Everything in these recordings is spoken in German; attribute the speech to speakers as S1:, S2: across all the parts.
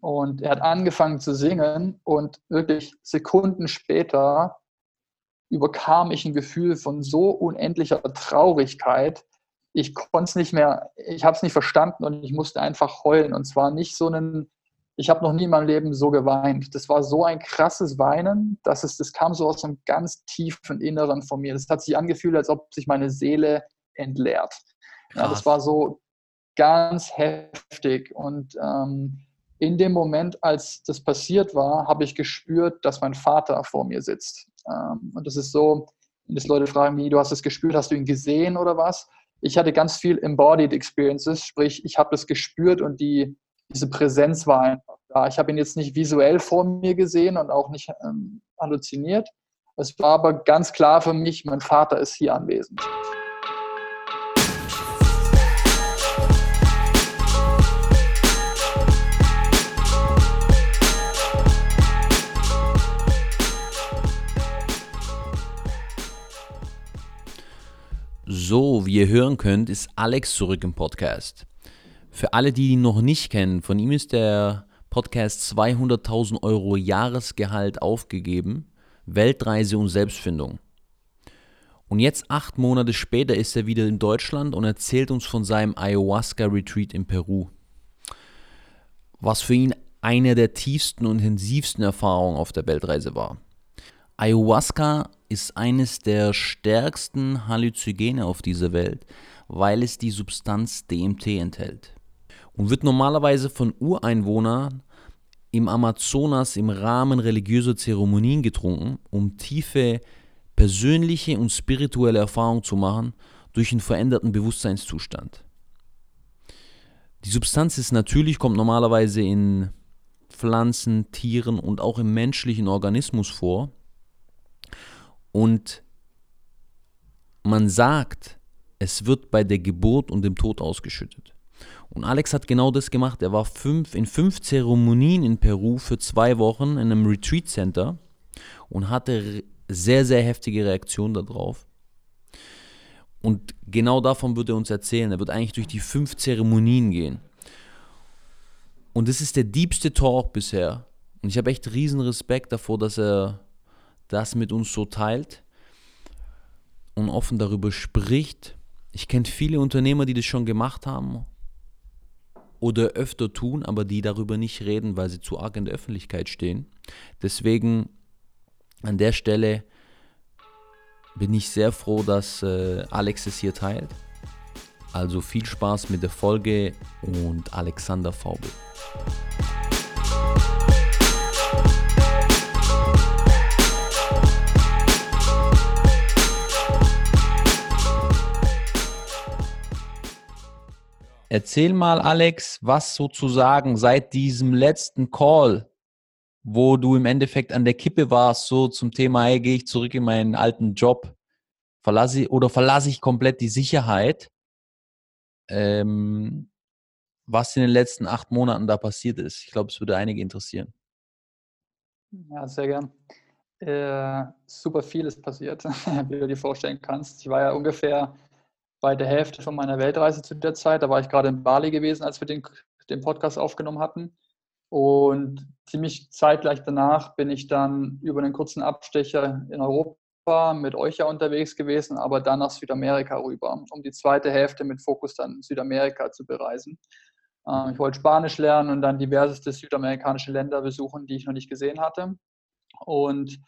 S1: Und er hat angefangen zu singen und wirklich Sekunden später überkam ich ein Gefühl von so unendlicher Traurigkeit. Ich konnte es nicht mehr, ich habe es nicht verstanden und ich musste einfach heulen. Und zwar nicht so einen, ich habe noch nie in meinem Leben so geweint. Das war so ein krasses Weinen, dass es, das kam so aus einem ganz tiefen Inneren von mir. Das hat sich angefühlt, als ob sich meine Seele entleert. Ja, das war so ganz heftig. Und ähm, in dem Moment, als das passiert war, habe ich gespürt, dass mein Vater vor mir sitzt. Ähm, und das ist so, dass Leute fragen, wie, du hast es gespürt, hast du ihn gesehen oder was? Ich hatte ganz viel Embodied Experiences, sprich, ich habe das gespürt und die, diese Präsenz war einfach da. Ich habe ihn jetzt nicht visuell vor mir gesehen und auch nicht ähm, halluziniert. Es war aber ganz klar für mich, mein Vater ist hier anwesend.
S2: Wie ihr hören könnt, ist Alex zurück im Podcast. Für alle, die ihn noch nicht kennen, von ihm ist der Podcast 200.000 Euro Jahresgehalt aufgegeben, Weltreise und Selbstfindung. Und jetzt, acht Monate später, ist er wieder in Deutschland und erzählt uns von seinem Ayahuasca-Retreat in Peru. Was für ihn eine der tiefsten und intensivsten Erfahrungen auf der Weltreise war. Ayahuasca ist eines der stärksten Halluzogene auf dieser Welt, weil es die Substanz DMT enthält und wird normalerweise von Ureinwohnern im Amazonas im Rahmen religiöser Zeremonien getrunken, um tiefe persönliche und spirituelle Erfahrungen zu machen durch einen veränderten Bewusstseinszustand. Die Substanz ist natürlich, kommt normalerweise in Pflanzen, Tieren und auch im menschlichen Organismus vor und man sagt, es wird bei der Geburt und dem Tod ausgeschüttet. Und Alex hat genau das gemacht. Er war fünf, in fünf Zeremonien in Peru für zwei Wochen in einem Retreat Center und hatte sehr, sehr heftige Reaktionen darauf. Und genau davon wird er uns erzählen. Er wird eigentlich durch die fünf Zeremonien gehen. Und das ist der diebste Talk bisher. Und ich habe echt riesen Respekt davor, dass er das mit uns so teilt und offen darüber spricht. Ich kenne viele Unternehmer, die das schon gemacht haben oder öfter tun, aber die darüber nicht reden, weil sie zu arg in der Öffentlichkeit stehen. Deswegen an der Stelle bin ich sehr froh, dass äh, Alex es hier teilt. Also viel Spaß mit der Folge und Alexander Faubel. Erzähl mal, Alex, was sozusagen seit diesem letzten Call, wo du im Endeffekt an der Kippe warst, so zum Thema, hey, gehe ich zurück in meinen alten Job, verlasse oder verlasse ich komplett die Sicherheit, ähm, was in den letzten acht Monaten da passiert ist. Ich glaube, es würde einige interessieren.
S1: Ja, sehr gern. Äh, super viel ist passiert, wie du dir vorstellen kannst. Ich war ja ungefähr bei der Hälfte von meiner Weltreise zu der Zeit. Da war ich gerade in Bali gewesen, als wir den, den Podcast aufgenommen hatten. Und ziemlich zeitgleich danach bin ich dann über einen kurzen Abstecher in Europa mit euch ja unterwegs gewesen, aber dann nach Südamerika rüber, um die zweite Hälfte mit Fokus dann Südamerika zu bereisen. Ähm, ich wollte Spanisch lernen und dann diverseste südamerikanische Länder besuchen, die ich noch nicht gesehen hatte. Und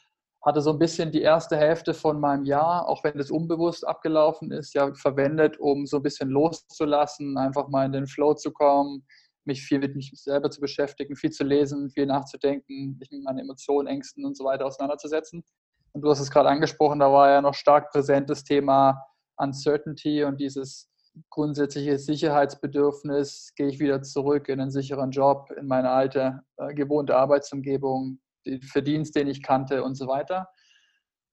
S1: hatte so ein bisschen die erste Hälfte von meinem Jahr, auch wenn es unbewusst abgelaufen ist, ja verwendet, um so ein bisschen loszulassen, einfach mal in den Flow zu kommen, mich viel mit mich selber zu beschäftigen, viel zu lesen, viel nachzudenken, mich mit meinen Emotionen, Ängsten und so weiter auseinanderzusetzen. Und du hast es gerade angesprochen, da war ja noch stark präsent das Thema Uncertainty und dieses grundsätzliche Sicherheitsbedürfnis, gehe ich wieder zurück in einen sicheren Job, in meine alte, äh, gewohnte Arbeitsumgebung, Verdienst, den ich kannte und so weiter.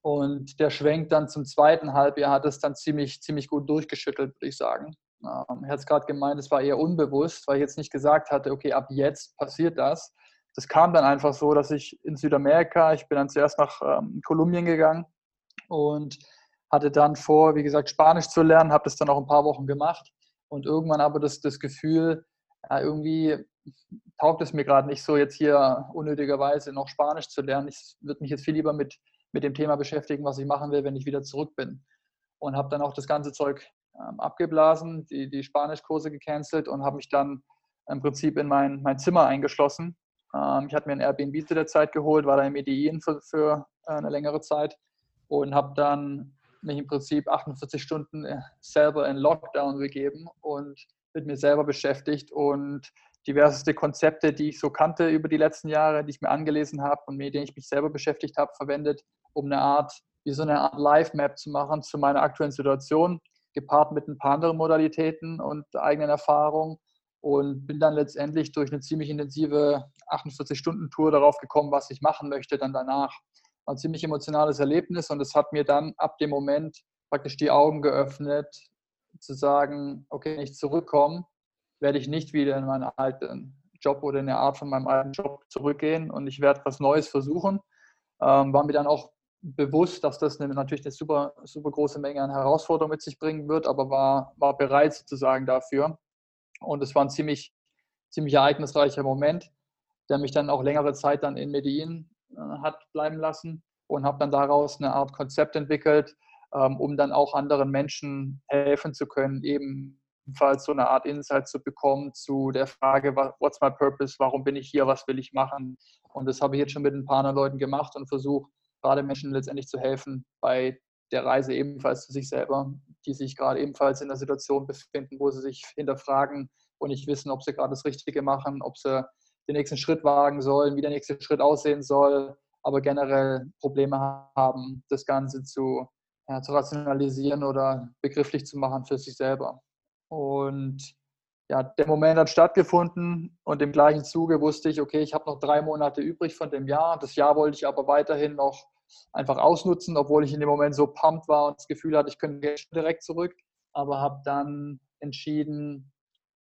S1: Und der Schwenk dann zum zweiten Halbjahr hat es dann ziemlich, ziemlich gut durchgeschüttelt, würde ich sagen. Ähm, er hat es gerade gemeint, es war eher unbewusst, weil ich jetzt nicht gesagt hatte, okay, ab jetzt passiert das. Das kam dann einfach so, dass ich in Südamerika, ich bin dann zuerst nach ähm, Kolumbien gegangen und hatte dann vor, wie gesagt, Spanisch zu lernen, habe das dann auch ein paar Wochen gemacht und irgendwann aber das, das Gefühl, ja, irgendwie taugt es mir gerade nicht so, jetzt hier unnötigerweise noch Spanisch zu lernen. Ich würde mich jetzt viel lieber mit, mit dem Thema beschäftigen, was ich machen will, wenn ich wieder zurück bin. Und habe dann auch das ganze Zeug ähm, abgeblasen, die, die Spanischkurse gecancelt und habe mich dann im Prinzip in mein, mein Zimmer eingeschlossen. Ähm, ich hatte mir ein Airbnb zu der Zeit geholt, war da in Medellin für, für äh, eine längere Zeit und habe dann mich im Prinzip 48 Stunden äh, selber in Lockdown begeben und mit mir selber beschäftigt und diverseste Konzepte, die ich so kannte über die letzten Jahre, die ich mir angelesen habe und mit denen ich mich selber beschäftigt habe, verwendet, um eine Art, wie so eine Art Live-Map zu machen zu meiner aktuellen Situation, gepaart mit ein paar anderen Modalitäten und eigenen Erfahrungen und bin dann letztendlich durch eine ziemlich intensive 48-Stunden-Tour darauf gekommen, was ich machen möchte dann danach. War ein ziemlich emotionales Erlebnis und es hat mir dann ab dem Moment praktisch die Augen geöffnet, zu sagen, okay, wenn ich zurückkomme, werde ich nicht wieder in meinen alten Job oder in eine Art von meinem alten Job zurückgehen und ich werde was Neues versuchen. Ähm, war mir dann auch bewusst, dass das eine, natürlich eine super, super große Menge an Herausforderungen mit sich bringen wird, aber war, war bereit sozusagen dafür. Und es war ein ziemlich, ziemlich ereignisreicher Moment, der mich dann auch längere Zeit dann in Medellin äh, hat bleiben lassen und habe dann daraus eine Art Konzept entwickelt, ähm, um dann auch anderen Menschen helfen zu können, ebenfalls so eine Art Insight zu bekommen zu der Frage, what's my purpose, warum bin ich hier, was will ich machen. Und das habe ich jetzt schon mit ein paar anderen Leuten gemacht und versuche gerade Menschen letztendlich zu helfen bei der Reise ebenfalls zu sich selber, die sich gerade ebenfalls in der Situation befinden, wo sie sich hinterfragen und nicht wissen, ob sie gerade das Richtige machen, ob sie den nächsten Schritt wagen sollen, wie der nächste Schritt aussehen soll, aber generell Probleme haben, das Ganze zu, ja, zu rationalisieren oder begrifflich zu machen für sich selber. Und ja, der Moment hat stattgefunden und im gleichen Zuge wusste ich, okay, ich habe noch drei Monate übrig von dem Jahr. Das Jahr wollte ich aber weiterhin noch einfach ausnutzen, obwohl ich in dem Moment so pumped war und das Gefühl hatte, ich könnte direkt zurück. Aber habe dann entschieden,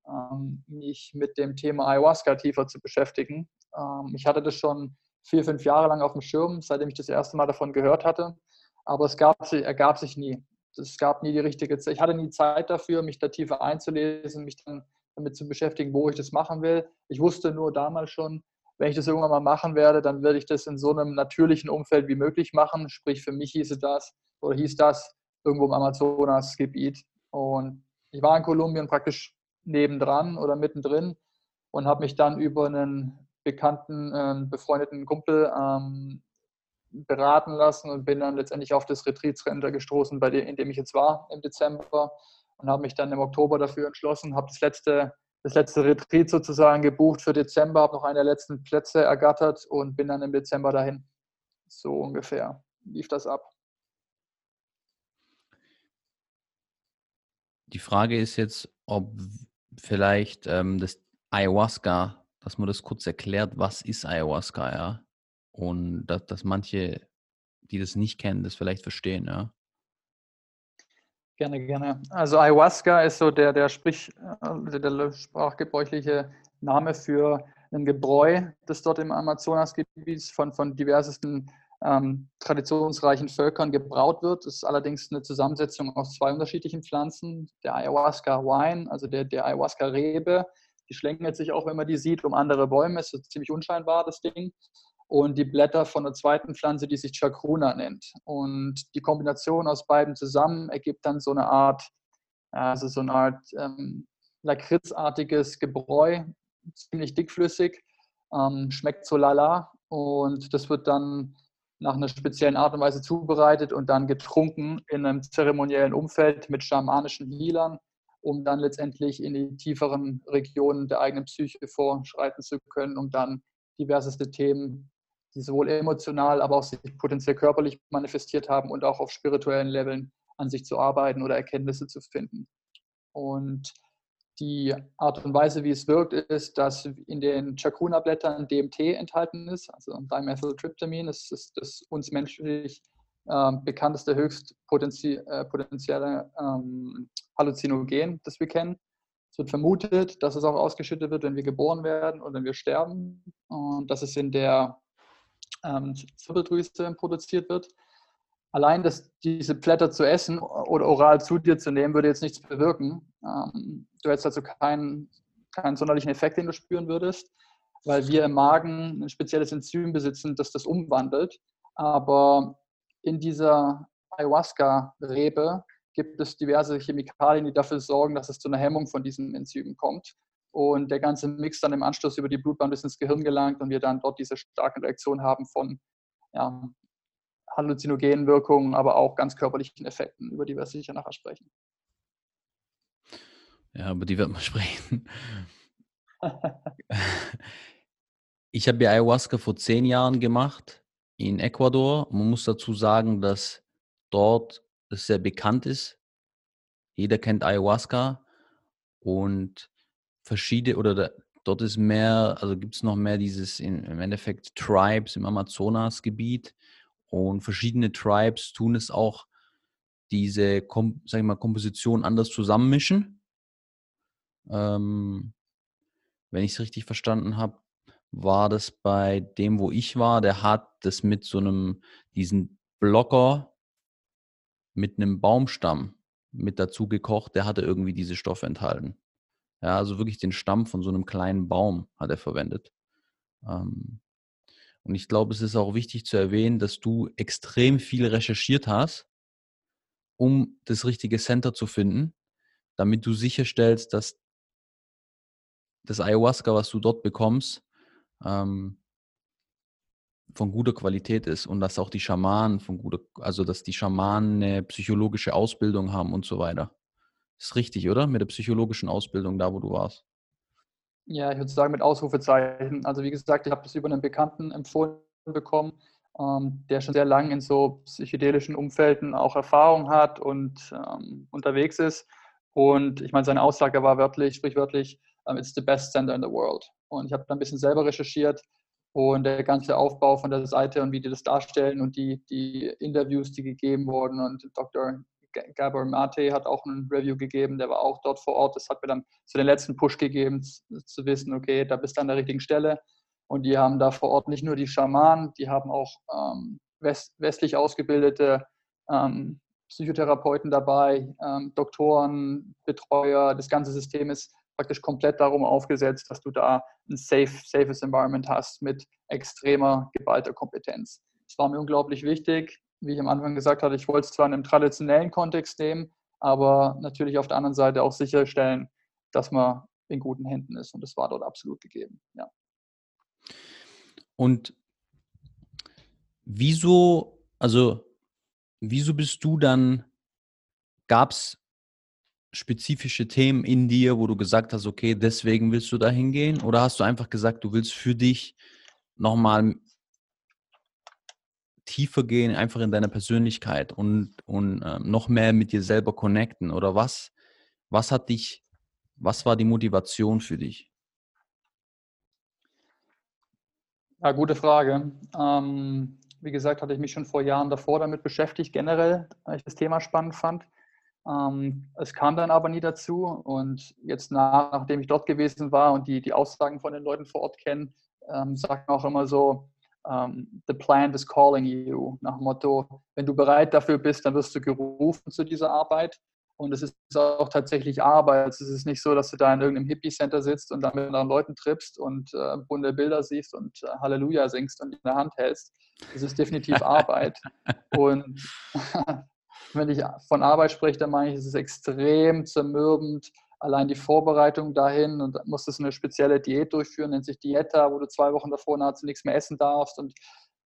S1: ähm, mich mit dem Thema Ayahuasca tiefer zu beschäftigen. Ähm, ich hatte das schon vier, fünf Jahre lang auf dem Schirm, seitdem ich das erste Mal davon gehört hatte. Aber es gab, ergab sich nie. Es gab nie die richtige Zeit. Ich hatte nie Zeit dafür, mich da tiefer einzulesen, mich dann damit zu beschäftigen, wo ich das machen will. Ich wusste nur damals schon, wenn ich das irgendwann mal machen werde, dann werde ich das in so einem natürlichen Umfeld wie möglich machen. Sprich, für mich hieße das oder hieß das irgendwo im Amazonasgebiet. Und ich war in Kolumbien praktisch nebendran oder mittendrin und habe mich dann über einen bekannten, äh, befreundeten Kumpel ähm, beraten lassen und bin dann letztendlich auf das Retreat-Center gestoßen, bei dem, in dem ich jetzt war im Dezember und habe mich dann im Oktober dafür entschlossen, habe das letzte das letzte Retreat sozusagen gebucht für Dezember, habe noch eine der letzten Plätze ergattert und bin dann im Dezember dahin. So ungefähr lief das ab.
S2: Die Frage ist jetzt, ob vielleicht ähm, das Ayahuasca, dass man das kurz erklärt, was ist Ayahuasca, ja? Und dass, dass manche, die das nicht kennen, das vielleicht verstehen, ja?
S1: Gerne, gerne. Also Ayahuasca ist so der, der, Sprich, äh, der sprachgebräuchliche Name für ein Gebräu, das dort im Amazonasgebiet von, von diversesten ähm, traditionsreichen Völkern gebraut wird. Es ist allerdings eine Zusammensetzung aus zwei unterschiedlichen Pflanzen. Der Ayahuasca Wine, also der, der Ayahuasca Rebe, die schlängelt sich auch, wenn man die sieht, um andere Bäume. Ist ziemlich unscheinbar, das Ding und die Blätter von der zweiten Pflanze, die sich Chacruna nennt. Und die Kombination aus beiden zusammen ergibt dann so eine Art, also so eine Art ähm, lakritzartiges Gebräu, ziemlich dickflüssig, ähm, schmeckt so lala und das wird dann nach einer speziellen Art und Weise zubereitet und dann getrunken in einem zeremoniellen Umfeld mit schamanischen Healern, um dann letztendlich in die tieferen Regionen der eigenen Psyche vorschreiten zu können, um dann diverseste Themen die sowohl emotional, aber auch sich potenziell körperlich manifestiert haben und auch auf spirituellen Leveln an sich zu arbeiten oder Erkenntnisse zu finden. Und die Art und Weise, wie es wirkt, ist, dass in den Chacruna-Blättern DMT enthalten ist, also Dimethyltryptamin. Das ist das uns menschlich äh, bekannteste, höchst potenzie äh, potenzielle ähm, Halluzinogen, das wir kennen. Es wird vermutet, dass es auch ausgeschüttet wird, wenn wir geboren werden oder wenn wir sterben. Und das ist in der ähm, Zirbeldrüse produziert wird. Allein das, diese Blätter zu essen oder oral zu dir zu nehmen, würde jetzt nichts bewirken. Ähm, du hättest also keinen keinen sonderlichen Effekt, den du spüren würdest, weil wir im Magen ein spezielles Enzym besitzen, das das umwandelt. Aber in dieser Ayahuasca-Rebe gibt es diverse Chemikalien, die dafür sorgen, dass es zu einer Hemmung von diesen Enzymen kommt. Und der ganze Mix dann im Anschluss über die Blutbahn bis ins Gehirn gelangt und wir dann dort diese starke Reaktion haben von ja, halluzinogenen Wirkungen, aber auch ganz körperlichen Effekten, über die wir sicher nachher sprechen.
S2: Ja, über die wird man sprechen. ich habe ja Ayahuasca vor zehn Jahren gemacht in Ecuador. Man muss dazu sagen, dass dort es sehr bekannt ist. Jeder kennt Ayahuasca und verschiedene oder da, dort ist mehr, also gibt es noch mehr dieses in, im Endeffekt Tribes im Amazonasgebiet und verschiedene Tribes tun es auch, diese, sag ich mal, Komposition anders zusammenmischen. Ähm, wenn ich es richtig verstanden habe, war das bei dem, wo ich war, der hat das mit so einem, diesen Blocker mit einem Baumstamm mit dazu gekocht, der hatte irgendwie diese Stoffe enthalten. Ja, also wirklich den Stamm von so einem kleinen Baum hat er verwendet. Ähm, und ich glaube, es ist auch wichtig zu erwähnen, dass du extrem viel recherchiert hast, um das richtige Center zu finden, damit du sicherstellst, dass das Ayahuasca, was du dort bekommst, ähm, von guter Qualität ist und dass auch die Schamanen von guter, also dass die Schamanen eine psychologische Ausbildung haben und so weiter. Ist richtig, oder? Mit der psychologischen Ausbildung da, wo du warst.
S1: Ja, ich würde sagen mit Ausrufezeichen. Also wie gesagt, ich habe das über einen Bekannten empfohlen bekommen, ähm, der schon sehr lange in so psychedelischen Umfelden auch Erfahrung hat und ähm, unterwegs ist. Und ich meine, seine Aussage war wörtlich, sprichwörtlich, um, it's the best center in the world. Und ich habe dann ein bisschen selber recherchiert und der ganze Aufbau von der Seite und wie die das darstellen und die, die Interviews, die gegeben wurden. Und Dr. Gabor Mate hat auch ein Review gegeben, der war auch dort vor Ort. Das hat mir dann so den letzten Push gegeben, zu wissen, okay, da bist du an der richtigen Stelle. Und die haben da vor Ort nicht nur die Schamanen, die haben auch ähm, west, westlich ausgebildete ähm, Psychotherapeuten dabei, ähm, Doktoren, Betreuer. Das ganze System ist praktisch komplett darum aufgesetzt, dass du da ein safe, safes Environment hast mit extremer, geballter Kompetenz. Das war mir unglaublich wichtig. Wie ich am Anfang gesagt hatte, ich wollte es zwar in einem traditionellen Kontext nehmen, aber natürlich auf der anderen Seite auch sicherstellen, dass man in guten Händen ist. Und das war dort absolut gegeben. Ja.
S2: Und wieso, also wieso bist du dann, gab es spezifische Themen in dir, wo du gesagt hast, okay, deswegen willst du da hingehen? Oder hast du einfach gesagt, du willst für dich nochmal tiefer gehen, einfach in deiner Persönlichkeit und, und äh, noch mehr mit dir selber connecten? Oder was, was hat dich, was war die Motivation für dich?
S1: Ja, gute Frage. Ähm, wie gesagt, hatte ich mich schon vor Jahren davor damit beschäftigt, generell, weil ich das Thema spannend fand. Ähm, es kam dann aber nie dazu und jetzt nach, nachdem ich dort gewesen war und die, die Aussagen von den Leuten vor Ort kenne, ähm, sagen auch immer so, ähm, the plant is calling you, nach dem Motto, wenn du bereit dafür bist, dann wirst du gerufen zu dieser Arbeit. Und es ist auch tatsächlich Arbeit. Es ist nicht so, dass du da in irgendeinem Hippie-Center sitzt und da mit anderen Leuten trippst und äh, bunte Bilder siehst und äh, Halleluja singst und in der Hand hältst. Es ist definitiv Arbeit. Und wenn ich von Arbeit spreche, dann meine ich, es ist extrem zermürbend. Allein die Vorbereitung dahin und dann musst du eine spezielle Diät durchführen, nennt sich Dieta, wo du zwei Wochen davor nahezu nichts mehr essen darfst und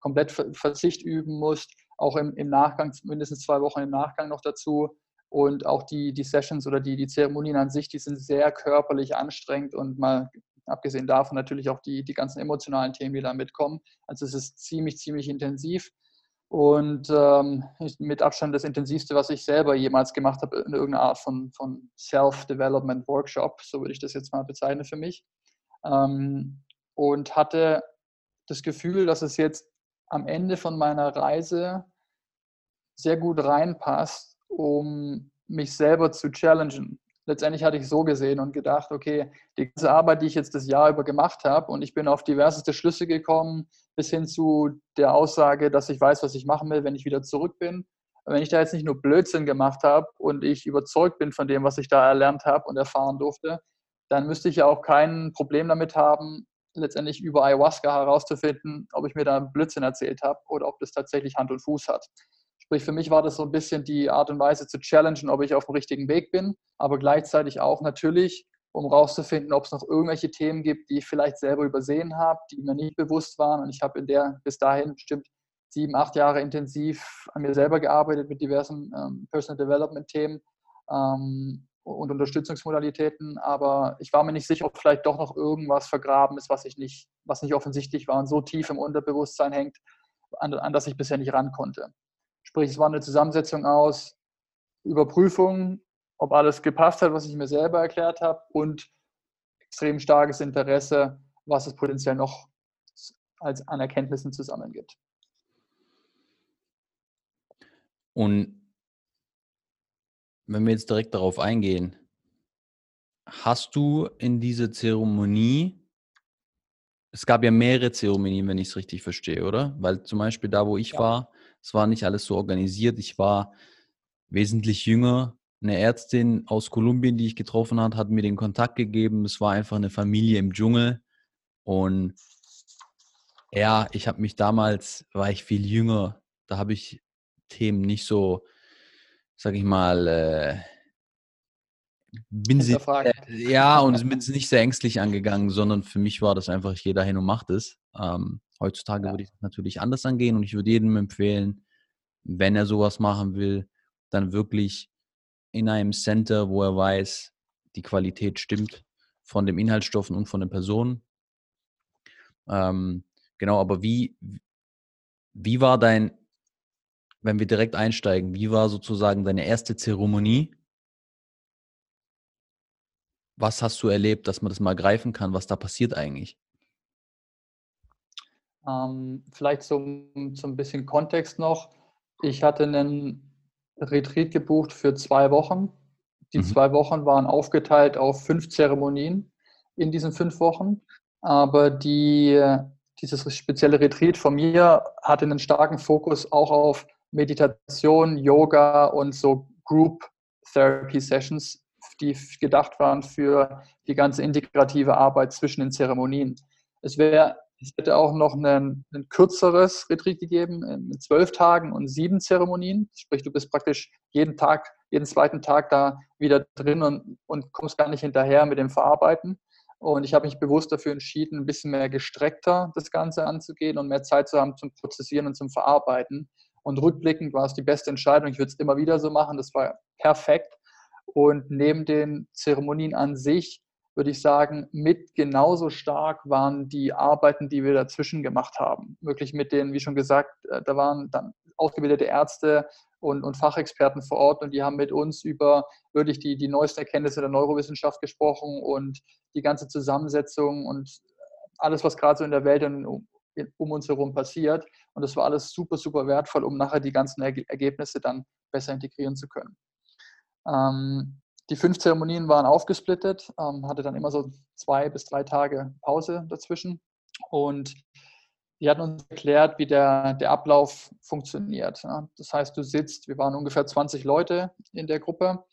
S1: komplett Verzicht üben musst. Auch im, im Nachgang, mindestens zwei Wochen im Nachgang noch dazu. Und auch die, die Sessions oder die, die Zeremonien an sich, die sind sehr körperlich anstrengend und mal abgesehen davon natürlich auch die, die ganzen emotionalen Themen, die da mitkommen. Also es ist ziemlich, ziemlich intensiv und ähm, mit Abstand das intensivste, was ich selber jemals gemacht habe, in irgendeiner Art von, von Self-Development Workshop, so würde ich das jetzt mal bezeichnen für mich. Ähm, und hatte das Gefühl, dass es jetzt am Ende von meiner Reise sehr gut reinpasst, um mich selber zu challengen letztendlich hatte ich so gesehen und gedacht, okay, die ganze Arbeit, die ich jetzt das Jahr über gemacht habe und ich bin auf diverseste Schlüsse gekommen, bis hin zu der Aussage, dass ich weiß, was ich machen will, wenn ich wieder zurück bin. Wenn ich da jetzt nicht nur Blödsinn gemacht habe und ich überzeugt bin von dem, was ich da erlernt habe und erfahren durfte, dann müsste ich ja auch kein Problem damit haben, letztendlich über Ayahuasca herauszufinden, ob ich mir da Blödsinn erzählt habe oder ob das tatsächlich Hand und Fuß hat. Sprich, für mich war das so ein bisschen die Art und Weise zu challengen, ob ich auf dem richtigen Weg bin, aber gleichzeitig auch natürlich, um herauszufinden, ob es noch irgendwelche Themen gibt, die ich vielleicht selber übersehen habe, die mir nicht bewusst waren. Und ich habe in der bis dahin bestimmt sieben, acht Jahre intensiv an mir selber gearbeitet mit diversen ähm, Personal Development Themen ähm, und Unterstützungsmodalitäten, aber ich war mir nicht sicher, ob vielleicht doch noch irgendwas vergraben ist, was ich nicht, was nicht offensichtlich war und so tief im Unterbewusstsein hängt, an, an das ich bisher nicht ran konnte. Sprich, es war eine Zusammensetzung aus Überprüfung, ob alles gepasst hat, was ich mir selber erklärt habe, und extrem starkes Interesse, was es potenziell noch als an Erkenntnissen zusammengibt.
S2: Und wenn wir jetzt direkt darauf eingehen, hast du in diese Zeremonie, es gab ja mehrere Zeremonien, wenn ich es richtig verstehe, oder? Weil zum Beispiel da, wo ich ja. war, es war nicht alles so organisiert. Ich war wesentlich jünger. Eine Ärztin aus Kolumbien, die ich getroffen habe, hat mir den Kontakt gegeben. Es war einfach eine Familie im Dschungel. Und ja, ich habe mich damals, war ich viel jünger, da habe ich Themen nicht so sag ich mal, äh, bin sie, äh, ja, und bin nicht sehr ängstlich angegangen, sondern für mich war das einfach, ich gehe dahin und mache das. Ähm, heutzutage ja. würde ich natürlich anders angehen und ich würde jedem empfehlen, wenn er sowas machen will, dann wirklich in einem Center, wo er weiß, die Qualität stimmt von den Inhaltsstoffen und von den Personen. Ähm, genau, aber wie, wie war dein wenn wir direkt einsteigen, wie war sozusagen deine erste Zeremonie? Was hast du erlebt, dass man das mal greifen kann, was da passiert eigentlich?
S1: Ähm, vielleicht so, so ein bisschen Kontext noch. Ich hatte einen Retreat gebucht für zwei Wochen. Die mhm. zwei Wochen waren aufgeteilt auf fünf Zeremonien in diesen fünf Wochen. Aber die, dieses spezielle Retreat von mir hatte einen starken Fokus auch auf Meditation, Yoga und so Group Therapy Sessions, die gedacht waren für die ganze integrative Arbeit zwischen den Zeremonien. Es wäre es hätte auch noch ein, ein kürzeres Retreat gegeben mit zwölf Tagen und sieben Zeremonien. Sprich, du bist praktisch jeden Tag, jeden zweiten Tag da wieder drin und, und kommst gar nicht hinterher mit dem Verarbeiten. Und ich habe mich bewusst dafür entschieden, ein bisschen mehr gestreckter das Ganze anzugehen und mehr Zeit zu haben zum Prozessieren und zum Verarbeiten. Und rückblickend war es die beste Entscheidung. Ich würde es immer wieder so machen. Das war perfekt. Und neben den Zeremonien an sich würde ich sagen, mit genauso stark waren die Arbeiten, die wir dazwischen gemacht haben. Wirklich mit denen, wie schon gesagt, äh, da waren dann ausgebildete Ärzte und, und Fachexperten vor Ort und die haben mit uns über wirklich die, die neuesten Erkenntnisse der Neurowissenschaft gesprochen und die ganze Zusammensetzung und alles, was gerade so in der Welt um uns herum passiert. Und das war alles super, super wertvoll, um nachher die ganzen Ergebnisse dann besser integrieren zu können. Ähm, die fünf Zeremonien waren aufgesplittet, ähm, hatte dann immer so zwei bis drei Tage Pause dazwischen. Und die hatten uns erklärt, wie der, der Ablauf funktioniert. Ja. Das heißt, du sitzt, wir waren ungefähr 20 Leute in der Gruppe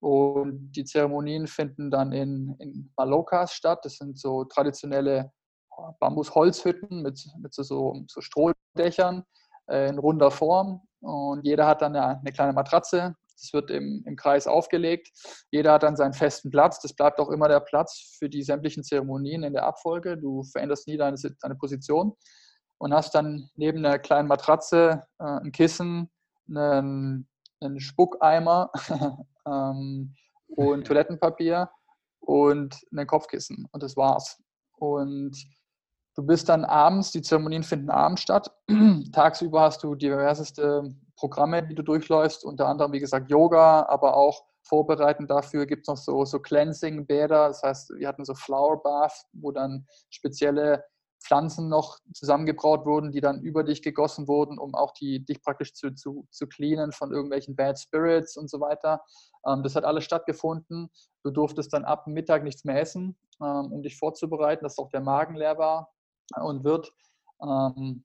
S1: und die Zeremonien finden dann in, in Malokas statt. Das sind so traditionelle Bambusholzhütten mit, mit so, so Strohdächern äh, in runder Form. Und jeder hat dann eine, eine kleine Matratze. Das wird im, im Kreis aufgelegt. Jeder hat dann seinen festen Platz. Das bleibt auch immer der Platz für die sämtlichen Zeremonien in der Abfolge. Du veränderst nie deine, deine Position und hast dann neben einer kleinen Matratze äh, ein Kissen, einen, einen Spuckeimer ähm, und Toilettenpapier und ein Kopfkissen. Und das war's. Und Du bist dann abends, die Zeremonien finden abends statt. Tagsüber hast du diverseste Programme, die du durchläufst, unter anderem, wie gesagt, Yoga, aber auch vorbereitend dafür gibt es noch so, so Cleansing-Bäder. Das heißt, wir hatten so Flower Bath, wo dann spezielle Pflanzen noch zusammengebraut wurden, die dann über dich gegossen wurden, um auch die, dich praktisch zu, zu, zu cleanen von irgendwelchen Bad Spirits und so weiter. Ähm, das hat alles stattgefunden. Du durftest dann ab Mittag nichts mehr essen, ähm, um dich vorzubereiten, dass auch der Magen leer war und wird. Ähm,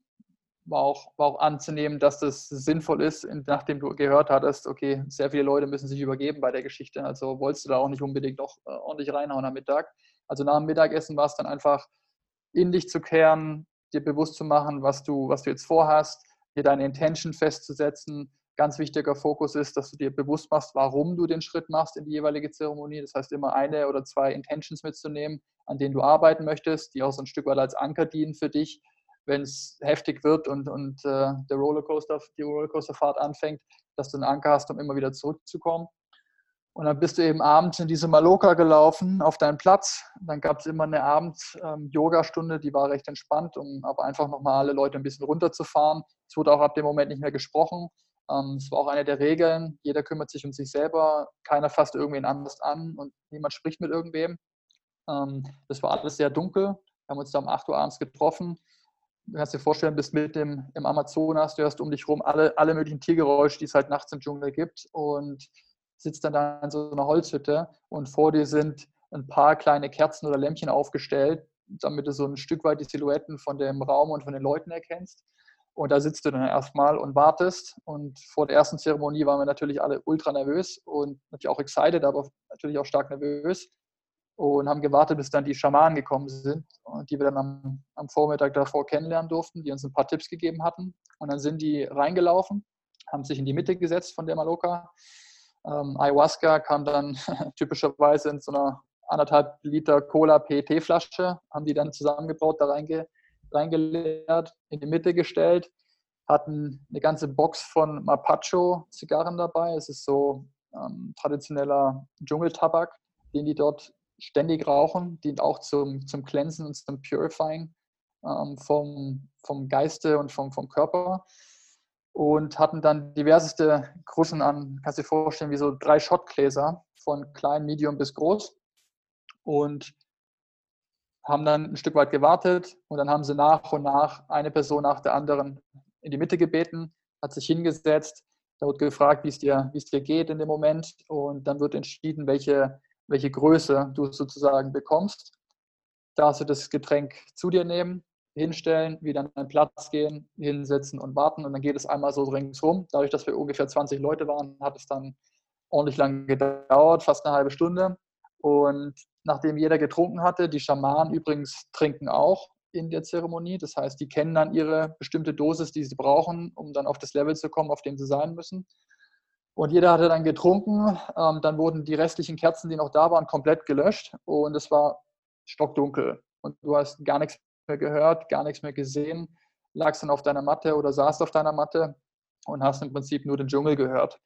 S1: war auch, war auch anzunehmen, dass das sinnvoll ist, nachdem du gehört hattest, okay, sehr viele Leute müssen sich übergeben bei der Geschichte. Also wolltest du da auch nicht unbedingt noch äh, ordentlich reinhauen am Mittag. Also nach dem Mittagessen war es dann einfach in dich zu kehren, dir bewusst zu machen, was du, was du jetzt vorhast, dir deine Intention festzusetzen. Ganz wichtiger Fokus ist, dass du dir bewusst machst, warum du den Schritt machst in die jeweilige Zeremonie. Das heißt, immer eine oder zwei Intentions mitzunehmen, an denen du arbeiten möchtest, die auch so ein Stück weit als Anker dienen für dich, wenn es heftig wird und, und äh, der Rollercoaster, die Rollercoasterfahrt anfängt, dass du einen Anker hast, um immer wieder zurückzukommen. Und dann bist du eben abends in diese Maloka gelaufen auf deinen Platz. Dann gab es immer eine Abend-Yoga-Stunde, ähm, die war recht entspannt, um aber einfach nochmal alle Leute ein bisschen runterzufahren. Es wurde auch ab dem Moment nicht mehr gesprochen. Ähm, es war auch eine der Regeln. Jeder kümmert sich um sich selber. Keiner fasst irgendwen anders an und niemand spricht mit irgendwem. Ähm, das war alles sehr dunkel. Wir haben uns da um 8 Uhr abends getroffen du kannst dir vorstellen, bist mit dem im Amazonas, du hörst um dich herum alle, alle möglichen Tiergeräusche, die es halt nachts im Dschungel gibt und sitzt dann da in so einer Holzhütte und vor dir sind ein paar kleine Kerzen oder Lämpchen aufgestellt, damit du so ein Stück weit die Silhouetten von dem Raum und von den Leuten erkennst. Und da sitzt du dann erstmal und wartest. Und vor der ersten Zeremonie waren wir natürlich alle ultra nervös und natürlich auch excited, aber natürlich auch stark nervös und haben gewartet, bis dann die Schamanen gekommen sind, die wir dann am, am, Vormittag davor kennenlernen durften, die uns ein paar Tipps gegeben hatten. Und dann sind die reingelaufen, haben sich in die Mitte gesetzt von der Maloka. Ähm, Ayahuasca kam dann typischerweise in so einer anderthalb Liter Cola PET-Flasche, haben die dann zusammengebaut, da reinge, reingeleert, in die Mitte gestellt, hatten eine ganze Box von Mapacho-Zigarren dabei. Es ist so ähm, traditioneller Dschungeltabak, den die dort ständig rauchen, dient auch zum, zum Cleansen und zum Purifying ähm, vom, vom Geiste und vom, vom Körper. Und hatten dann diverseste Größen an, kannst du dir vorstellen, wie so drei Shotgläser von klein, medium bis groß. Und haben dann ein Stück weit gewartet und dann haben sie nach und nach eine Person nach der anderen in die Mitte gebeten, hat sich hingesetzt, da wird gefragt, wie es dir, wie es dir geht in dem Moment und dann wird entschieden, welche welche Größe du sozusagen bekommst. Darfst du das Getränk zu dir nehmen, hinstellen, wieder an deinen Platz gehen, hinsetzen und warten. Und dann geht es einmal so ringsrum. Dadurch, dass wir ungefähr 20 Leute waren, hat es dann ordentlich lang gedauert, fast eine halbe Stunde. Und nachdem jeder getrunken hatte, die Schamanen übrigens trinken auch in der Zeremonie. Das heißt, die kennen dann ihre bestimmte Dosis, die sie brauchen, um dann auf das Level zu kommen, auf dem sie sein müssen. Und jeder hatte dann getrunken. Ähm, dann wurden die restlichen Kerzen, die noch da waren, komplett gelöscht. Und es war stockdunkel. Und du hast gar nichts mehr gehört, gar nichts mehr gesehen. Lagst dann auf deiner Matte oder saßt auf deiner Matte und hast im Prinzip nur den Dschungel gehört.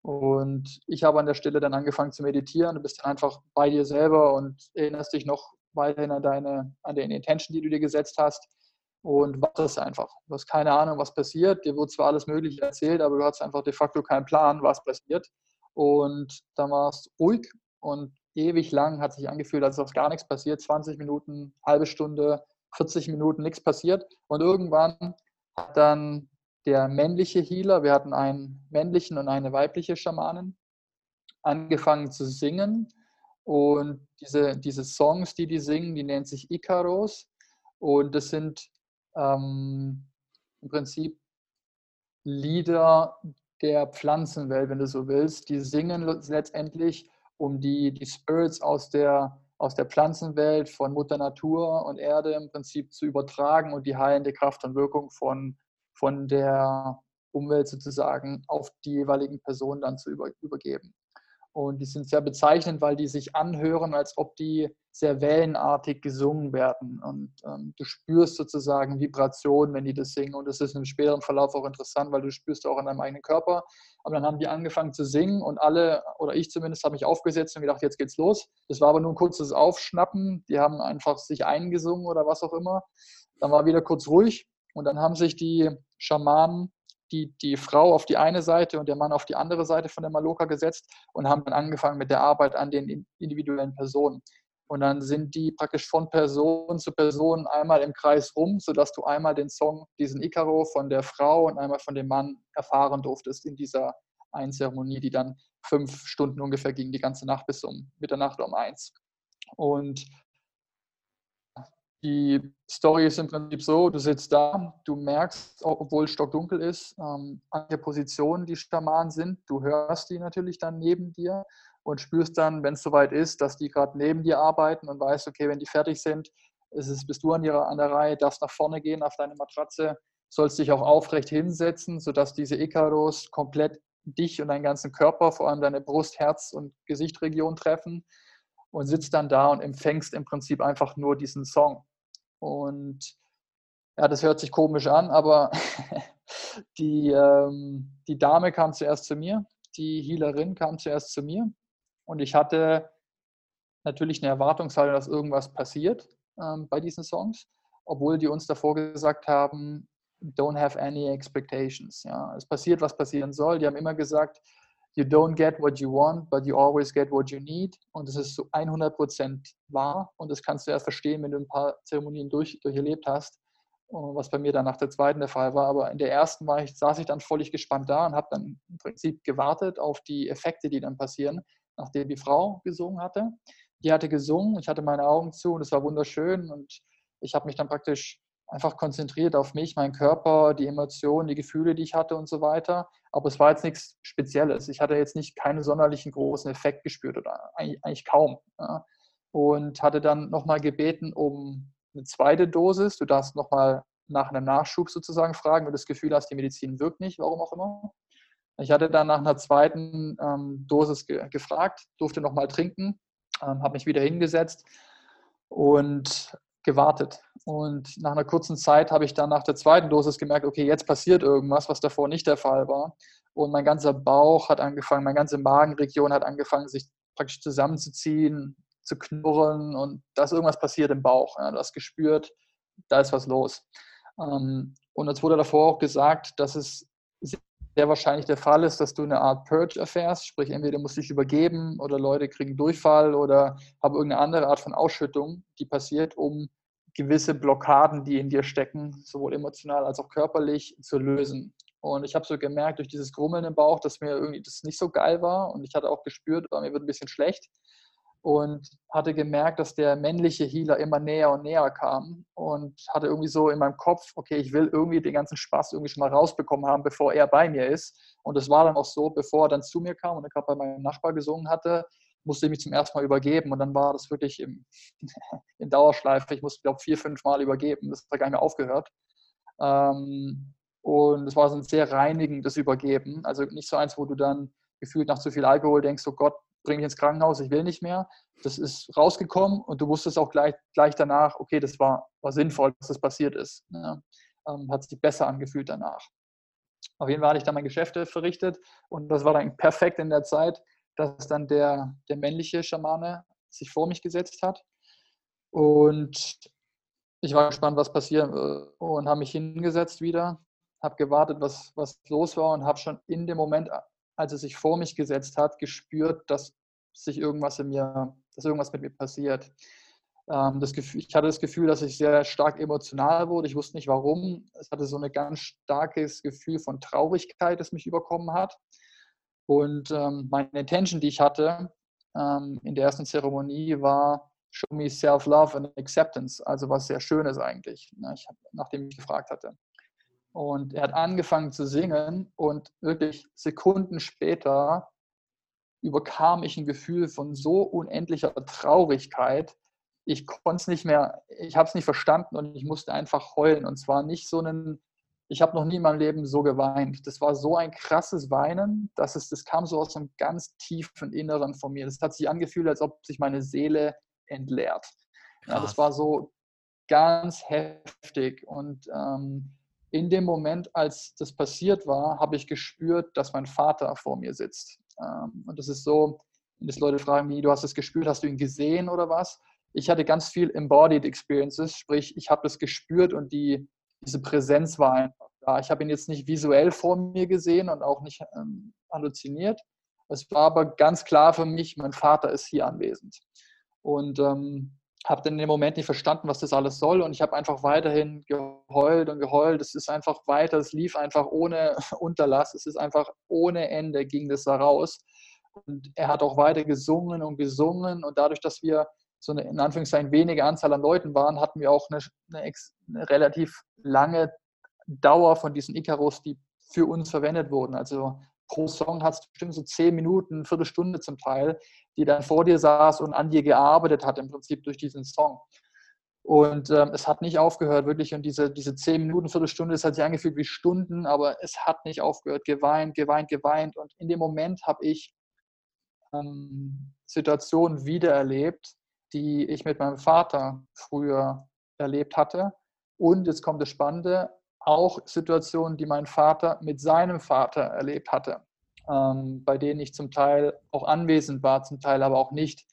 S1: Und ich habe an der Stelle dann angefangen zu meditieren. Du bist dann einfach bei dir selber und erinnerst dich noch weiterhin an deine, an den Intention, die du dir gesetzt hast und wartest einfach. Du hast keine Ahnung, was passiert. Dir wird zwar alles Mögliche erzählt, aber du hast einfach de facto keinen Plan, was passiert. Und dann war es ruhig und ewig lang hat sich angefühlt, als ob gar nichts passiert. 20 Minuten, halbe Stunde, 40 Minuten, nichts passiert. Und irgendwann hat dann der männliche Healer, wir hatten einen männlichen und eine weibliche Schamanin, angefangen zu singen. Und diese, diese Songs, die die singen, die nennen sich Ikaros. Und das sind ähm, im Prinzip Lieder der Pflanzenwelt, wenn du so willst. Die singen letztendlich um die, die Spirits aus der, aus der Pflanzenwelt von Mutter Natur und Erde im Prinzip zu übertragen und die heilende Kraft und Wirkung von, von der Umwelt sozusagen auf die jeweiligen Personen dann zu über, übergeben. Und die sind sehr bezeichnend, weil die sich anhören, als ob die sehr wellenartig gesungen werden. Und ähm, du spürst sozusagen Vibrationen, wenn die das singen. Und das ist im späteren Verlauf auch interessant, weil du spürst auch in deinem eigenen Körper. Aber dann haben die angefangen zu singen und alle, oder ich zumindest, habe mich aufgesetzt und gedacht, jetzt geht's los. Das war aber nur ein kurzes Aufschnappen. Die haben einfach sich eingesungen oder was auch immer. Dann war wieder kurz ruhig und dann haben sich die Schamanen die, die Frau auf die eine Seite und der Mann auf die andere Seite von der Maloka gesetzt und haben dann angefangen mit der Arbeit an den individuellen Personen. Und dann sind die praktisch von Person zu Person einmal im Kreis rum, sodass du einmal den Song, diesen Icaro von der Frau und einmal von dem Mann erfahren durftest in dieser einen Zeremonie, die dann fünf Stunden ungefähr ging, die ganze Nacht bis um Mitternacht um eins. Und die Story ist im Prinzip so, du sitzt da, du merkst, obwohl es stockdunkel ist, ähm, an der Position die Schamanen sind. Du hörst die natürlich dann neben dir und spürst dann, wenn es soweit ist, dass die gerade neben dir arbeiten und weißt, okay, wenn die fertig sind, ist es, bist du an, ihrer, an der Reihe, darfst nach vorne gehen auf deine Matratze, sollst dich auch aufrecht hinsetzen, sodass diese Ikaros komplett dich und deinen ganzen Körper, vor allem deine Brust, Herz und Gesichtregion treffen und sitzt dann da und empfängst im Prinzip einfach nur diesen Song. Und ja, das hört sich komisch an, aber die, ähm, die Dame kam zuerst zu mir, die Healerin kam zuerst zu mir und ich hatte natürlich eine Erwartungshaltung, dass irgendwas passiert ähm, bei diesen Songs, obwohl die uns davor gesagt haben, don't have any expectations. Ja, es passiert, was passieren soll. Die haben immer gesagt, you don't get what you want, but you always get what you need. Und das ist so 100% wahr. Und das kannst du erst verstehen, wenn du ein paar Zeremonien durch, durcherlebt hast, was bei mir dann nach der zweiten der Fall war. Aber in der ersten war ich, saß ich dann völlig gespannt da und habe dann im Prinzip gewartet auf die Effekte, die dann passieren, nachdem die Frau gesungen hatte. Die hatte gesungen, ich hatte meine Augen zu und es war wunderschön und ich habe mich dann praktisch einfach konzentriert auf mich, meinen Körper, die Emotionen, die Gefühle, die ich hatte und so weiter. Aber es war jetzt nichts Spezielles. Ich hatte jetzt nicht keinen sonderlichen großen Effekt gespürt oder eigentlich, kaum. Ja. Und hatte dann nochmal gebeten um eine zweite Dosis. Du darfst nochmal nach einem Nachschub sozusagen fragen, wenn du das Gefühl hast, die Medizin wirkt nicht, warum auch immer. Ich hatte dann nach einer zweiten ähm, Dosis ge gefragt, durfte nochmal trinken, ähm, habe mich wieder hingesetzt und gewartet. Und nach einer kurzen Zeit habe ich dann nach der zweiten Dosis gemerkt, okay, jetzt passiert irgendwas, was davor nicht der Fall war. Und mein ganzer Bauch hat angefangen, meine ganze Magenregion hat angefangen, sich praktisch zusammenzuziehen, zu knurren und da ist irgendwas passiert im Bauch. Ja, du hast gespürt, da ist was los. Ähm, und es wurde davor auch gesagt, dass es sehr wahrscheinlich der Fall ist, dass du eine Art Purge erfährst, sprich entweder musst du dich übergeben oder Leute kriegen Durchfall oder haben irgendeine andere Art von Ausschüttung, die passiert, um gewisse Blockaden, die in dir stecken, sowohl emotional als auch körperlich, zu lösen. Und ich habe so gemerkt durch dieses Grummeln im Bauch, dass mir irgendwie das nicht so geil war und ich hatte auch gespürt, mir wird ein bisschen schlecht und hatte gemerkt, dass der männliche Healer immer näher und näher kam und hatte irgendwie so in meinem Kopf, okay, ich will irgendwie den ganzen Spaß irgendwie schon mal rausbekommen haben, bevor er bei mir ist. Und das war dann auch so, bevor er dann zu mir kam und er gerade bei meinem Nachbar gesungen hatte, musste ich mich zum ersten Mal übergeben und dann war das wirklich im, in Dauerschleife. Ich musste, glaube ich, vier, fünf Mal übergeben. Das hat gar nicht mehr aufgehört. Ähm, und es war so ein sehr reinigendes Übergeben. Also nicht so eins, wo du dann gefühlt nach zu viel Alkohol denkst, oh Gott, bring mich ins Krankenhaus, ich will nicht mehr. Das ist rausgekommen und du wusstest auch gleich, gleich danach, okay, das war, war sinnvoll, dass das passiert ist. Ja. Ähm, hat sich besser angefühlt danach. Auf jeden Fall hatte ich dann meine Geschäfte verrichtet und das war dann perfekt in der Zeit, dass dann der, der männliche Schamane sich vor mich gesetzt hat. Und ich war gespannt, was passieren wird und habe mich hingesetzt wieder, habe gewartet, was, was los war und habe schon in dem Moment als er sich vor mich gesetzt hat, gespürt, dass sich irgendwas in mir, dass irgendwas mit mir passiert. Ähm, das Gefühl, ich hatte das Gefühl, dass ich sehr stark emotional wurde. Ich wusste nicht warum. Es hatte so ein ganz starkes Gefühl von Traurigkeit, das mich überkommen hat. Und ähm, meine Intention, die ich hatte ähm, in der ersten Zeremonie, war Show me self-love and acceptance, also was sehr Schönes eigentlich, ne, nachdem ich gefragt hatte. Und er hat angefangen zu singen und wirklich Sekunden später überkam ich ein Gefühl von so unendlicher Traurigkeit. Ich konnte es nicht mehr, ich habe es nicht verstanden und ich musste einfach heulen. Und zwar nicht so einen, ich habe noch nie in meinem Leben so geweint. Das war so ein krasses Weinen, dass es, das kam so aus einem ganz tiefen Inneren von mir. Das hat sich angefühlt, als ob sich meine Seele entleert. Ja, das war so ganz heftig und ähm, in dem Moment, als das passiert war, habe ich gespürt, dass mein Vater vor mir sitzt. Ähm, und das ist so, wenn das Leute fragen, wie du hast es gespürt, hast du ihn gesehen oder was? Ich hatte ganz viel Embodied Experiences, sprich, ich habe das gespürt und die, diese Präsenz war einfach da. Ich habe ihn jetzt nicht visuell vor mir gesehen und auch nicht ähm, halluziniert. Es war aber ganz klar für mich, mein Vater ist hier anwesend. Und ähm, habe dann in dem Moment nicht verstanden, was das alles soll und ich habe einfach weiterhin geheult und geheult. Es ist einfach weiter, es lief einfach ohne Unterlass, es ist einfach ohne Ende ging das da raus. Und er hat auch weiter gesungen und gesungen und dadurch, dass wir so eine in Anführungszeichen wenige Anzahl an Leuten waren, hatten wir auch eine, eine, eine relativ lange Dauer von diesen Icarus, die für uns verwendet wurden. Also pro Song hat es bestimmt so zehn Minuten, eine Viertelstunde zum Teil, die dann vor dir saß und an dir gearbeitet hat, im Prinzip durch diesen Song. Und ähm, es hat nicht aufgehört, wirklich. Und diese, diese zehn Minuten, Viertelstunde, das hat sich angefühlt wie Stunden, aber es hat nicht aufgehört. Geweint, geweint, geweint. Und in dem Moment habe ich ähm, Situationen wiedererlebt, die ich mit meinem Vater früher erlebt hatte. Und jetzt kommt das Spannende, auch Situationen, die mein Vater mit seinem Vater erlebt hatte, ähm, bei denen ich zum Teil auch anwesend war, zum Teil aber auch nicht.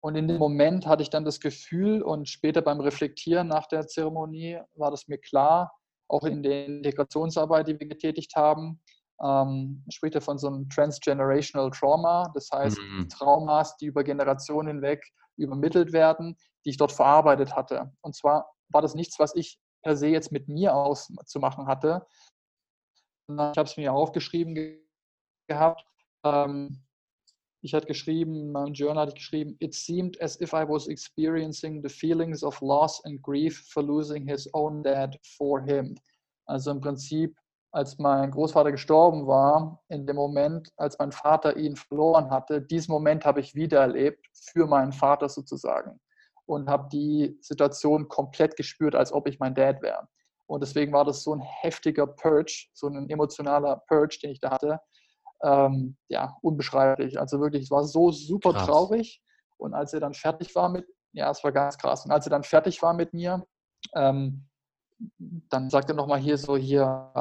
S1: Und in dem Moment hatte ich dann das Gefühl und später beim Reflektieren nach der Zeremonie war das mir klar, auch in der Integrationsarbeit, die wir getätigt haben, ähm, spricht er von so einem Transgenerational Trauma, das heißt mhm. Traumas, die über Generationen hinweg übermittelt werden, die ich dort verarbeitet hatte. Und zwar war das nichts, was ich per se jetzt mit mir auszumachen hatte. Ich habe es mir aufgeschrieben gehabt. Ähm, ich hatte geschrieben, in meinem Journal hatte ich geschrieben, it seemed as if I was experiencing the feelings of loss and grief for losing his own dad for him. Also im Prinzip, als mein Großvater gestorben war, in dem Moment, als mein Vater ihn verloren hatte, diesen Moment habe ich wiedererlebt für meinen Vater sozusagen und habe die Situation komplett gespürt, als ob ich mein Dad wäre. Und deswegen war das so ein heftiger Purge, so ein emotionaler Purge, den ich da hatte. Ähm, ja, unbeschreiblich. Also wirklich, es war so super krass. traurig. Und als er dann fertig war mit, ja, es war ganz krass. Und als er dann fertig war mit mir, ähm, dann sagt er nochmal hier so, hier,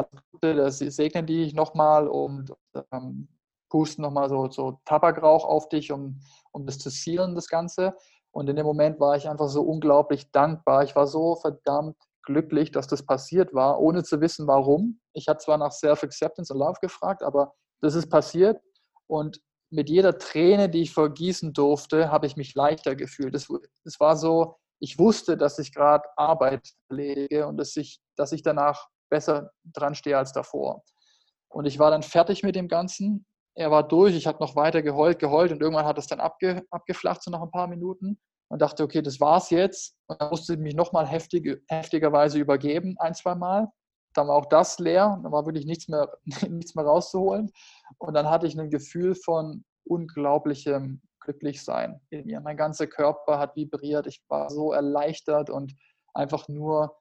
S1: das segnen die nochmal und ähm, pusten nochmal so, so Tabakrauch auf dich, um, um das zu sealen, das Ganze. Und in dem Moment war ich einfach so unglaublich dankbar. Ich war so verdammt glücklich, dass das passiert war, ohne zu wissen, warum. Ich hatte zwar nach Self-Acceptance und Love gefragt, aber das ist passiert. Und mit jeder Träne, die ich vergießen durfte, habe ich mich leichter gefühlt. Es, es war so, ich wusste, dass ich gerade Arbeit lege und dass ich, dass ich danach besser dran stehe als davor. Und ich war dann fertig mit dem Ganzen er war durch, ich habe noch weiter geheult, geheult und irgendwann hat es dann abge, abgeflacht, so nach ein paar Minuten und dachte, okay, das war's jetzt. Und dann musste ich mich nochmal heftig, heftigerweise übergeben, ein, zwei Mal. Dann war auch das leer, dann war wirklich nichts mehr, nichts mehr rauszuholen. Und dann hatte ich ein Gefühl von unglaublichem Glücklichsein in mir. Mein ganzer Körper hat vibriert, ich war so erleichtert und einfach nur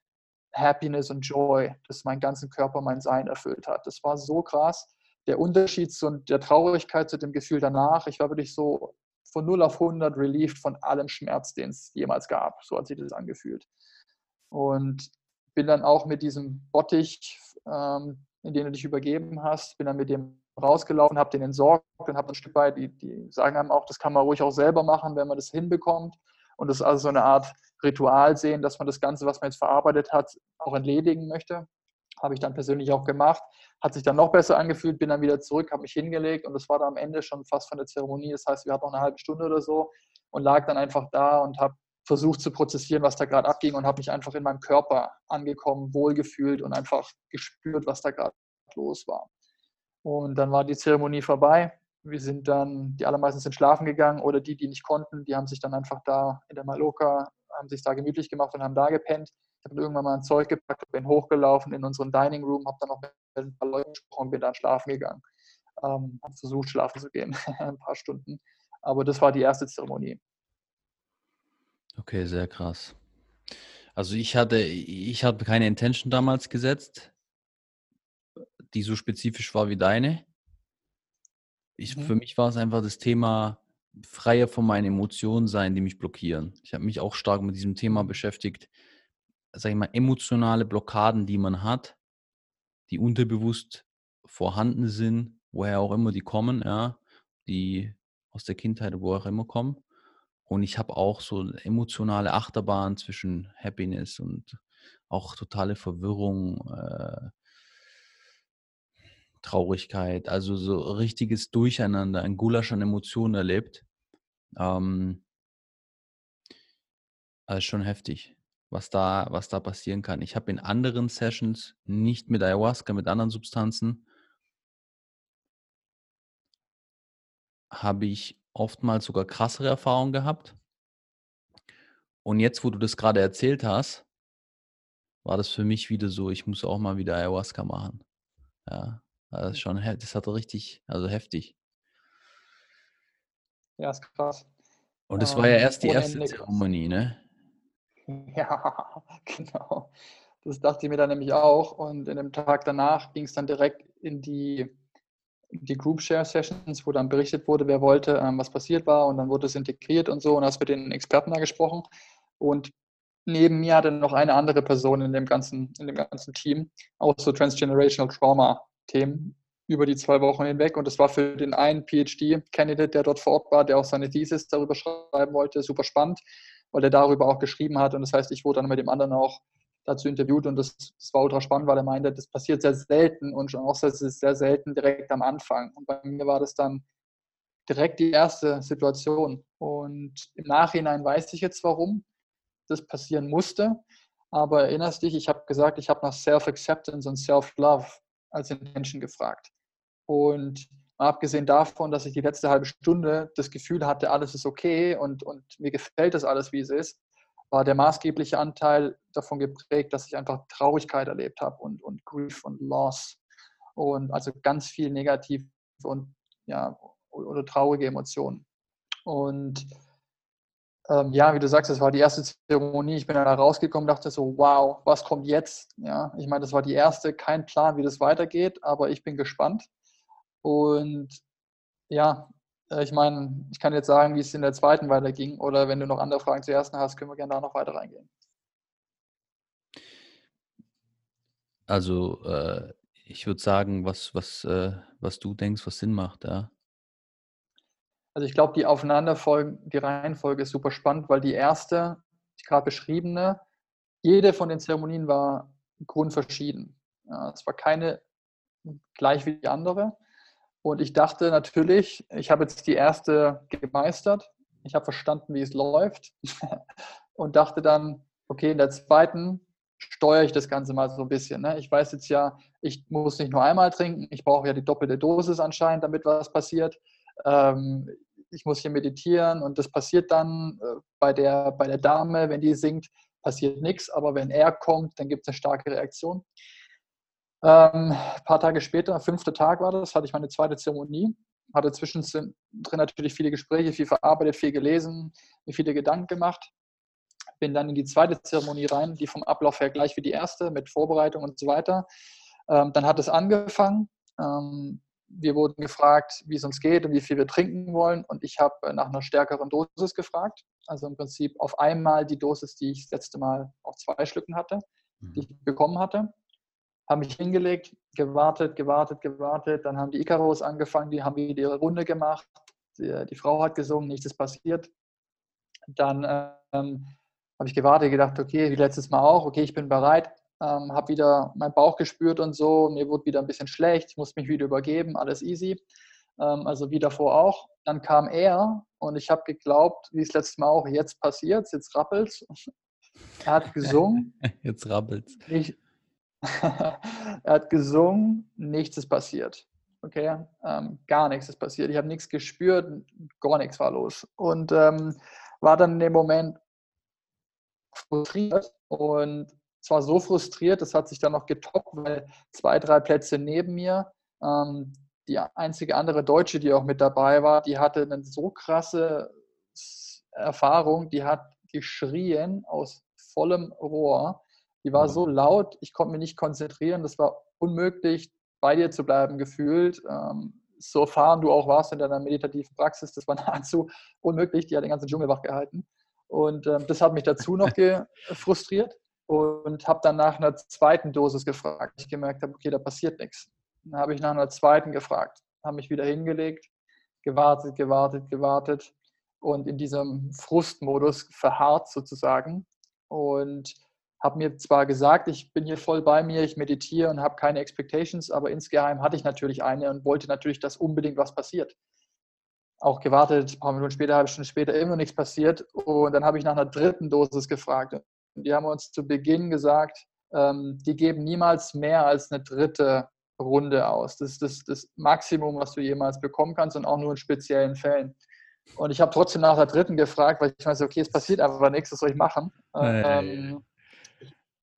S1: Happiness und Joy, das meinen ganzen Körper, mein Sein erfüllt hat. Das war so krass der Unterschied zu der Traurigkeit zu dem Gefühl danach, ich war wirklich so von 0 auf 100 relieved von allem Schmerz, den es jemals gab. So hat sich das angefühlt. Und bin dann auch mit diesem Bottich, ähm, in den du dich übergeben hast, bin dann mit dem rausgelaufen, habe den entsorgt und habe ein Stück weit, die, die sagen einem auch, das kann man ruhig auch selber machen, wenn man das hinbekommt. Und das ist also so eine Art Ritual sehen, dass man das Ganze, was man jetzt verarbeitet hat, auch entledigen möchte. Habe ich dann persönlich auch gemacht. Hat sich dann noch besser angefühlt, bin dann wieder zurück, habe mich hingelegt und das war dann am Ende schon fast von der Zeremonie. Das heißt, wir hatten noch eine halbe Stunde oder so und lag dann einfach da und habe versucht zu prozessieren, was da gerade abging und habe mich einfach in meinem Körper angekommen, wohlgefühlt und einfach gespürt, was da gerade los war. Und dann war die Zeremonie vorbei. Wir sind dann, die allermeisten sind schlafen gegangen oder die, die nicht konnten, die haben sich dann einfach da in der Maloka, haben sich da gemütlich gemacht und haben da gepennt. Ich habe irgendwann mal ein Zeug gepackt, bin hochgelaufen in unseren Dining Room, habe dann noch mit ein paar Leuten gesprochen bin dann schlafen gegangen. Ähm, habe versucht, schlafen zu gehen, ein paar Stunden. Aber das war die erste Zeremonie.
S2: Okay, sehr krass. Also ich hatte, ich hatte keine Intention damals gesetzt, die so spezifisch war wie deine. Ich, mhm. Für mich war es einfach das Thema freier von meinen Emotionen sein, die mich blockieren. Ich habe mich auch stark mit diesem Thema beschäftigt sag ich mal, emotionale Blockaden, die man hat, die unterbewusst vorhanden sind, woher auch immer die kommen, ja, die aus der Kindheit, wo auch immer kommen. Und ich habe auch so emotionale Achterbahn zwischen Happiness und auch totale Verwirrung, äh, Traurigkeit, also so richtiges Durcheinander, ein Gulasch an Emotionen erlebt. Ähm, also schon heftig was da, was da passieren kann. Ich habe in anderen Sessions, nicht mit Ayahuasca, mit anderen Substanzen, habe ich oftmals sogar krassere Erfahrungen gehabt. Und jetzt, wo du das gerade erzählt hast, war das für mich wieder so, ich muss auch mal wieder Ayahuasca machen. Ja, das ist schon, das hat richtig, also heftig.
S1: Ja, ist krass.
S2: Und das war ja ähm, erst die erste Zeremonie, ne?
S1: Ja, genau. Das dachte ich mir dann nämlich auch. Und in dem Tag danach ging es dann direkt in die, die Group Share Sessions, wo dann berichtet wurde, wer wollte, ähm, was passiert war. Und dann wurde es integriert und so. Und hast mit den Experten da gesprochen. Und neben mir hatte noch eine andere Person in dem ganzen, in dem ganzen Team auch so Transgenerational Trauma-Themen über die zwei Wochen hinweg. Und das war für den einen PhD-Candidate, der dort vor Ort war, der auch seine Thesis darüber schreiben wollte, super spannend, weil er darüber auch geschrieben hat. Und das heißt, ich wurde dann mit dem anderen auch dazu interviewt und das, das war ultra spannend, weil er meinte, das passiert sehr selten und schon auch sehr, sehr selten direkt am Anfang. Und bei mir war das dann direkt die erste Situation. Und im Nachhinein weiß ich jetzt, warum das passieren musste. Aber erinnerst dich, ich habe gesagt, ich habe nach Self-Acceptance und Self-Love als Intention gefragt. Und abgesehen davon, dass ich die letzte halbe Stunde das Gefühl hatte, alles ist okay und, und mir gefällt das alles, wie es ist, war der maßgebliche Anteil davon geprägt, dass ich einfach Traurigkeit erlebt habe und, und Grief und Loss. Und also ganz viel negative und ja, oder traurige Emotionen. Und ähm, ja, wie du sagst, das war die erste Zeremonie. Ich bin da rausgekommen, dachte so, wow, was kommt jetzt? Ja, ich meine, das war die erste, kein Plan, wie das weitergeht, aber ich bin gespannt. Und ja, äh, ich meine, ich kann jetzt sagen, wie es in der zweiten weiterging. Oder wenn du noch andere Fragen zur ersten hast, können wir gerne da noch weiter reingehen.
S2: Also, äh, ich würde sagen, was, was, äh, was du denkst, was Sinn macht, ja.
S1: Also ich glaube, die Aufeinanderfolge, die Reihenfolge ist super spannend, weil die erste, die gerade beschriebene, jede von den Zeremonien war grundverschieden. Ja, es war keine gleich wie die andere. Und ich dachte natürlich, ich habe jetzt die erste gemeistert. Ich habe verstanden, wie es läuft. und dachte dann, okay, in der zweiten steuere ich das Ganze mal so ein bisschen. Ne? Ich weiß jetzt ja, ich muss nicht nur einmal trinken, ich brauche ja die doppelte Dosis anscheinend, damit was passiert ähm, ich muss hier meditieren und das passiert dann äh, bei, der, bei der Dame, wenn die singt, passiert nichts, aber wenn er kommt, dann gibt es eine starke Reaktion. Ähm, ein paar Tage später, fünfter Tag war das, hatte ich meine zweite Zeremonie, hatte zwischendrin natürlich viele Gespräche, viel verarbeitet, viel gelesen, mir viele Gedanken gemacht. Bin dann in die zweite Zeremonie rein, die vom Ablauf her gleich wie die erste, mit Vorbereitung und so weiter. Ähm, dann hat es angefangen. Ähm, wir wurden gefragt, wie es uns geht und wie viel wir trinken wollen. Und ich habe nach einer stärkeren Dosis gefragt. Also im Prinzip auf einmal die Dosis, die ich das letzte Mal auf zwei Schlücken hatte, die ich mhm. bekommen hatte. Habe mich hingelegt, gewartet, gewartet, gewartet. Dann haben die Icaros angefangen, die haben wieder ihre Runde gemacht. Die, die Frau hat gesungen, nichts ist passiert. Dann ähm, habe ich gewartet, gedacht, okay, wie letztes Mal auch, okay, ich bin bereit ähm, habe wieder meinen Bauch gespürt und so. Mir wurde wieder ein bisschen schlecht, ich musste mich wieder übergeben, alles easy. Ähm, also wie davor auch. Dann kam er und ich habe geglaubt, wie es letztes Mal auch, jetzt passiert jetzt rappelt Er hat gesungen.
S2: jetzt rappelt
S1: er hat gesungen, nichts ist passiert. Okay, ähm, gar nichts ist passiert. Ich habe nichts gespürt, gar nichts war los. Und ähm, war dann in dem Moment frustriert und zwar so frustriert, das hat sich dann noch getoppt, weil zwei, drei Plätze neben mir, ähm, die einzige andere Deutsche, die auch mit dabei war, die hatte eine so krasse Erfahrung, die hat geschrien aus vollem Rohr. Die war so laut, ich konnte mich nicht konzentrieren, das war unmöglich, bei dir zu bleiben gefühlt. Ähm, so erfahren du auch warst in deiner meditativen Praxis, das war nahezu unmöglich, die hat den ganzen Dschungel wach gehalten. Und ähm, das hat mich dazu noch frustriert und habe dann nach einer zweiten Dosis gefragt. Ich gemerkt habe, okay, da passiert nichts. Dann habe ich nach einer zweiten gefragt, habe mich wieder hingelegt, gewartet, gewartet, gewartet und in diesem Frustmodus verharrt sozusagen und habe mir zwar gesagt, ich bin hier voll bei mir, ich meditiere und habe keine Expectations, aber insgeheim hatte ich natürlich eine und wollte natürlich, dass unbedingt was passiert. Auch gewartet, ein paar Minuten später, halbe Stunde später, immer nichts passiert. Und dann habe ich nach einer dritten Dosis gefragt. Die haben uns zu Beginn gesagt, ähm, die geben niemals mehr als eine dritte Runde aus. Das ist das, das Maximum, was du jemals bekommen kannst und auch nur in speziellen Fällen. Und ich habe trotzdem nach der dritten gefragt, weil ich weiß, okay, es passiert einfach nichts, was soll ich machen? Ähm,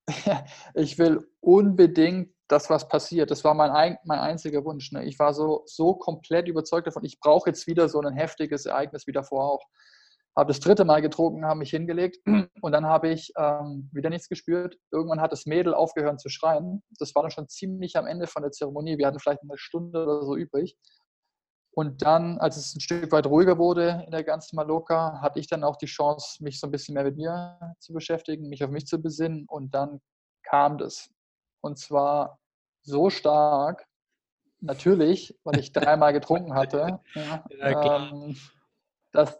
S1: ich will unbedingt, dass was passiert. Das war mein, mein einziger Wunsch. Ne? Ich war so, so komplett überzeugt davon, ich brauche jetzt wieder so ein heftiges Ereignis wie davor auch. Habe das dritte Mal getrunken, habe mich hingelegt und dann habe ich ähm, wieder nichts gespürt. Irgendwann hat das Mädel aufgehört zu schreien. Das war dann schon ziemlich am Ende von der Zeremonie. Wir hatten vielleicht eine Stunde oder so übrig. Und dann, als es ein Stück weit ruhiger wurde in der ganzen Maloka, hatte ich dann auch die Chance, mich so ein bisschen mehr mit mir zu beschäftigen, mich auf mich zu besinnen. Und dann kam das. Und zwar so stark, natürlich, weil ich dreimal getrunken hatte, ja, ähm, dass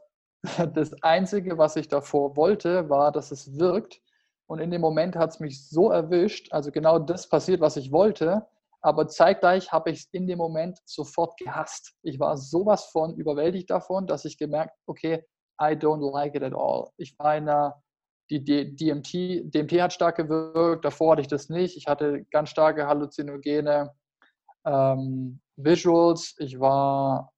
S1: das Einzige, was ich davor wollte, war, dass es wirkt. Und in dem Moment hat es mich so erwischt, also genau das passiert, was ich wollte, aber zeitgleich habe ich es in dem Moment sofort gehasst. Ich war sowas von überwältigt davon, dass ich gemerkt, okay, I don't like it at all. Ich war in einer, die DMT, DMT hat stark gewirkt, davor hatte ich das nicht. Ich hatte ganz starke halluzinogene ähm, Visuals. Ich war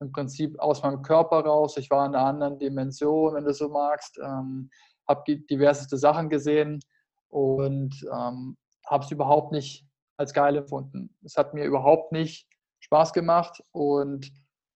S1: im Prinzip aus meinem Körper raus. Ich war in einer anderen Dimension, wenn du so magst. Ähm, habe diverseste Sachen gesehen und ähm, habe es überhaupt nicht als geil empfunden. Es hat mir überhaupt nicht Spaß gemacht und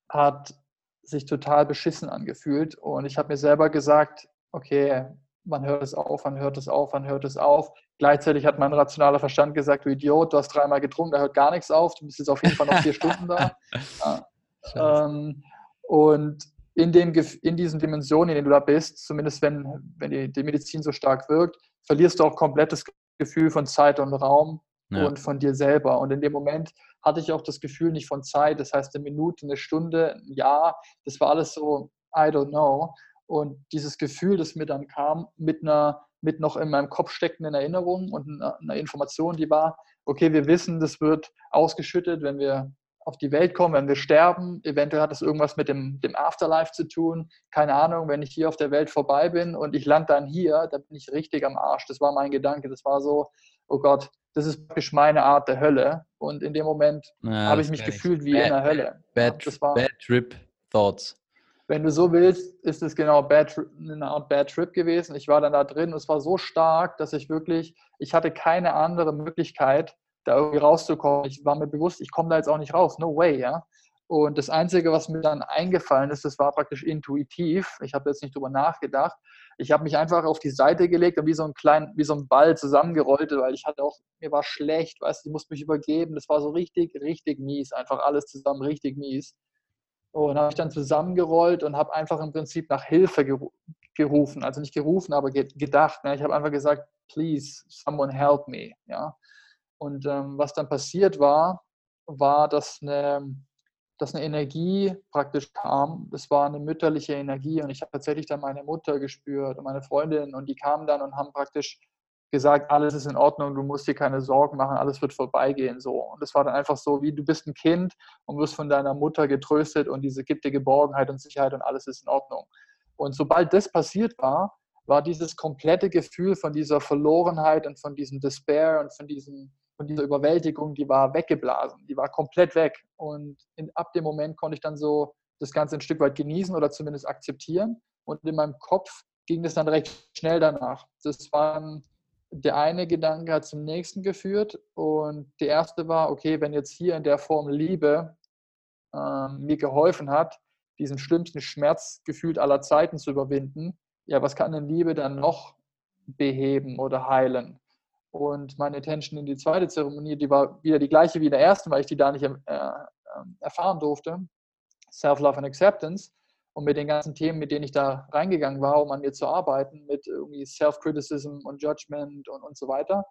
S1: hat sich total beschissen angefühlt. Und ich habe mir selber gesagt, okay, man hört es auf, man hört es auf, man hört es auf. Gleichzeitig hat mein rationaler Verstand gesagt, du Idiot, du hast dreimal getrunken, da hört gar nichts auf, du bist jetzt auf jeden Fall noch vier Stunden da. Ja. Ähm, und in, dem, in diesen Dimensionen, in denen du da bist, zumindest wenn, wenn die, die Medizin so stark wirkt, verlierst du auch komplett das Gefühl von Zeit und Raum ja. und von dir selber. Und in dem Moment hatte ich auch das Gefühl nicht von Zeit, das heißt eine Minute, eine Stunde, ein Jahr, das war alles so, I don't know. Und dieses Gefühl, das mir dann kam, mit einer, mit noch in meinem Kopf steckenden Erinnerung und einer, Information, die war, okay, wir wissen, das wird ausgeschüttet, wenn wir auf die Welt kommen, wenn wir sterben. Eventuell hat es irgendwas mit dem, dem Afterlife zu tun. Keine Ahnung, wenn ich hier auf der Welt vorbei bin und ich lande dann hier, dann bin ich richtig am Arsch. Das war mein Gedanke. Das war so, oh Gott, das ist praktisch meine Art der Hölle. Und in dem Moment ja, habe ich mich gefühlt wie bad, in der Hölle.
S2: Bad, das war, bad Trip Thoughts.
S1: Wenn du so willst, ist es genau bad, eine Art Bad Trip gewesen. Ich war dann da drin und es war so stark, dass ich wirklich, ich hatte keine andere Möglichkeit, da irgendwie rauszukommen. Ich war mir bewusst, ich komme da jetzt auch nicht raus. No way, ja. Und das Einzige, was mir dann eingefallen ist, das war praktisch intuitiv. Ich habe jetzt nicht drüber nachgedacht. Ich habe mich einfach auf die Seite gelegt und wie so ein klein, wie so ein Ball zusammengerollt, weil ich hatte auch, mir war schlecht, weißt du, ich musste mich übergeben. Das war so richtig, richtig mies, einfach alles zusammen richtig mies. Und habe ich dann zusammengerollt und habe einfach im Prinzip nach Hilfe gerufen. Also nicht gerufen, aber gedacht. Ne? Ich habe einfach gesagt, please, someone help me. Ja? Und ähm, was dann passiert war, war, dass eine, dass eine Energie praktisch kam. Das war eine mütterliche Energie und ich habe tatsächlich dann meine Mutter gespürt und meine Freundin und die kamen dann und haben praktisch gesagt, alles ist in Ordnung, du musst dir keine Sorgen machen, alles wird vorbeigehen so. Und das war dann einfach so, wie du bist ein Kind und wirst von deiner Mutter getröstet und diese gibt dir Geborgenheit und Sicherheit und alles ist in Ordnung. Und sobald das passiert war, war dieses komplette Gefühl von dieser Verlorenheit und von diesem Despair und von diesem von dieser Überwältigung, die war weggeblasen, die war komplett weg. Und in, ab dem Moment konnte ich dann so das Ganze ein Stück weit genießen oder zumindest akzeptieren. Und in meinem Kopf ging es dann recht schnell danach. Das war der eine Gedanke hat zum nächsten geführt und der erste war, okay, wenn jetzt hier in der Form Liebe äh, mir geholfen hat, diesen schlimmsten Schmerz gefühlt aller Zeiten zu überwinden, ja, was kann denn Liebe dann noch beheben oder heilen? Und meine Attention in die zweite Zeremonie, die war wieder die gleiche wie in der ersten, weil ich die da nicht äh, erfahren durfte. Self-Love and Acceptance. Und mit den ganzen Themen, mit denen ich da reingegangen war, um an mir zu arbeiten, mit irgendwie Self-Criticism und Judgment und, und so weiter.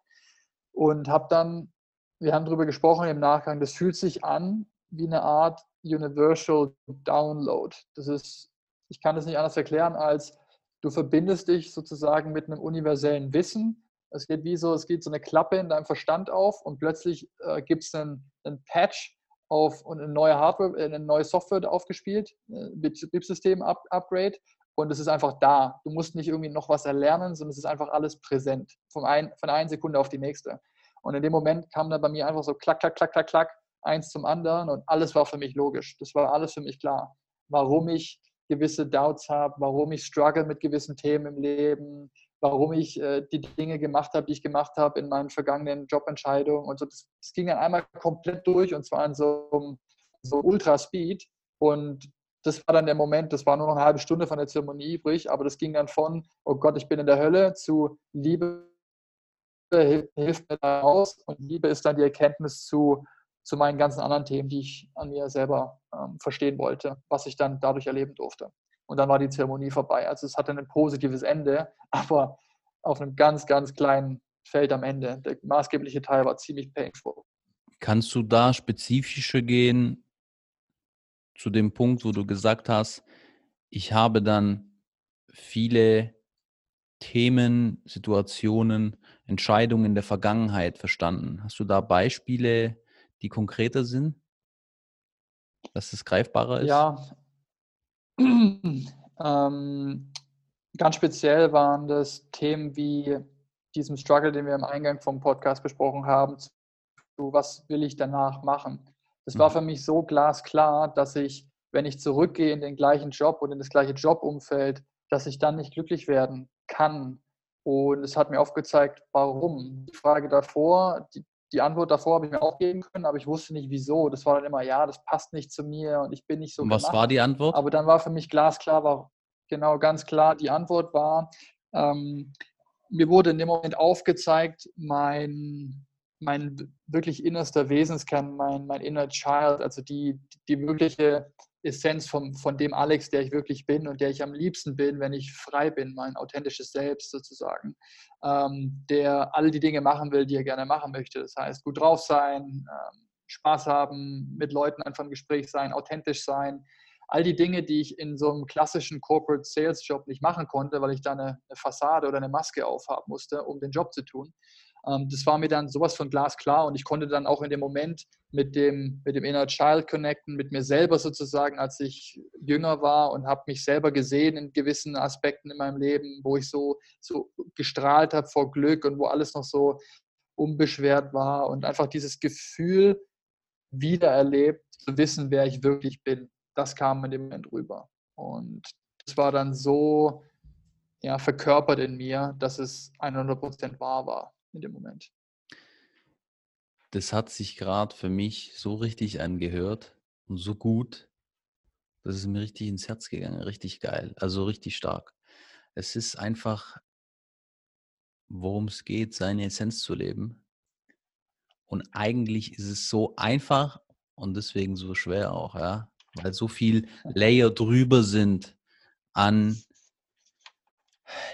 S1: Und habe dann, wir haben darüber gesprochen im Nachgang, das fühlt sich an wie eine Art Universal Download. Das ist, ich kann das nicht anders erklären, als du verbindest dich sozusagen mit einem universellen Wissen, es geht wie so, es geht so eine Klappe in deinem Verstand auf und plötzlich äh, gibt es einen, einen, Patch auf und eine neue Hardware, äh, eine neue Software aufgespielt, äh, Betriebssystem-Upgrade und es ist einfach da. Du musst nicht irgendwie noch was erlernen, sondern es ist einfach alles präsent, von, ein, von einer Sekunde auf die nächste. Und in dem Moment kam dann bei mir einfach so klack, klack, klack, klack, klack, eins zum anderen und alles war für mich logisch. Das war alles für mich klar. Warum ich gewisse Doubts habe, warum ich struggle mit gewissen Themen im Leben, warum ich äh, die Dinge gemacht habe, die ich gemacht habe in meinen vergangenen Jobentscheidungen und so. Das, das, ging dann einmal komplett durch und zwar in so, so Ultra-Speed. Und das war dann der Moment, das war nur noch eine halbe Stunde von der Zeremonie übrig, aber das ging dann von, oh Gott, ich bin in der Hölle, zu Liebe hilft mir da raus und Liebe ist dann die Erkenntnis zu, zu meinen ganzen anderen Themen, die ich an mir selber ähm, verstehen wollte, was ich dann dadurch erleben durfte. Und dann war die Zeremonie vorbei. Also es hatte ein positives Ende, aber auf einem ganz, ganz kleinen Feld am Ende. Der maßgebliche Teil war ziemlich painful.
S2: Kannst du da spezifischer gehen zu dem Punkt, wo du gesagt hast, ich habe dann viele Themen, Situationen, Entscheidungen der Vergangenheit verstanden. Hast du da Beispiele, die konkreter sind? Dass es greifbarer ist?
S1: Ja. ähm, ganz speziell waren das Themen wie diesem Struggle, den wir im Eingang vom Podcast besprochen haben, zu was will ich danach machen. Das war mhm. für mich so glasklar, dass ich, wenn ich zurückgehe in den gleichen Job und in das gleiche Jobumfeld, dass ich dann nicht glücklich werden kann. Und es hat mir aufgezeigt, warum. Die Frage davor, die, die Antwort davor habe ich mir auch geben können, aber ich wusste nicht wieso. Das war dann immer, ja, das passt nicht zu mir und ich bin nicht so.
S2: Und was gemacht. war die Antwort?
S1: Aber dann war für mich glasklar, war genau ganz klar, die Antwort war, ähm, mir wurde in dem Moment aufgezeigt, mein, mein wirklich innerster Wesenskern, mein, mein inner Child, also die, die wirkliche Essenz von, von dem Alex, der ich wirklich bin und der ich am liebsten bin, wenn ich frei bin, mein authentisches Selbst sozusagen, ähm, der all die Dinge machen will, die er gerne machen möchte. Das heißt, gut drauf sein, ähm, Spaß haben, mit Leuten einfach im Gespräch sein, authentisch sein. All die Dinge, die ich in so einem klassischen Corporate Sales Job nicht machen konnte, weil ich da eine, eine Fassade oder eine Maske aufhaben musste, um den Job zu tun. Ähm, das war mir dann sowas von glasklar und ich konnte dann auch in dem Moment mit dem, mit dem Inner Child connecten, mit mir selber sozusagen, als ich jünger war und habe mich selber gesehen in gewissen Aspekten in meinem Leben, wo ich so, so gestrahlt habe vor Glück und wo alles noch so unbeschwert war und einfach dieses Gefühl wiedererlebt, zu wissen, wer ich wirklich bin. Das kam in dem Moment rüber. Und das war dann so ja, verkörpert in mir, dass es 100% wahr war in dem Moment.
S2: Das hat sich gerade für mich so richtig angehört und so gut. Das ist mir richtig ins Herz gegangen, richtig geil, also richtig stark. Es ist einfach, worum es geht, seine Essenz zu leben. Und eigentlich ist es so einfach und deswegen so schwer auch, ja, weil so viel Layer drüber sind an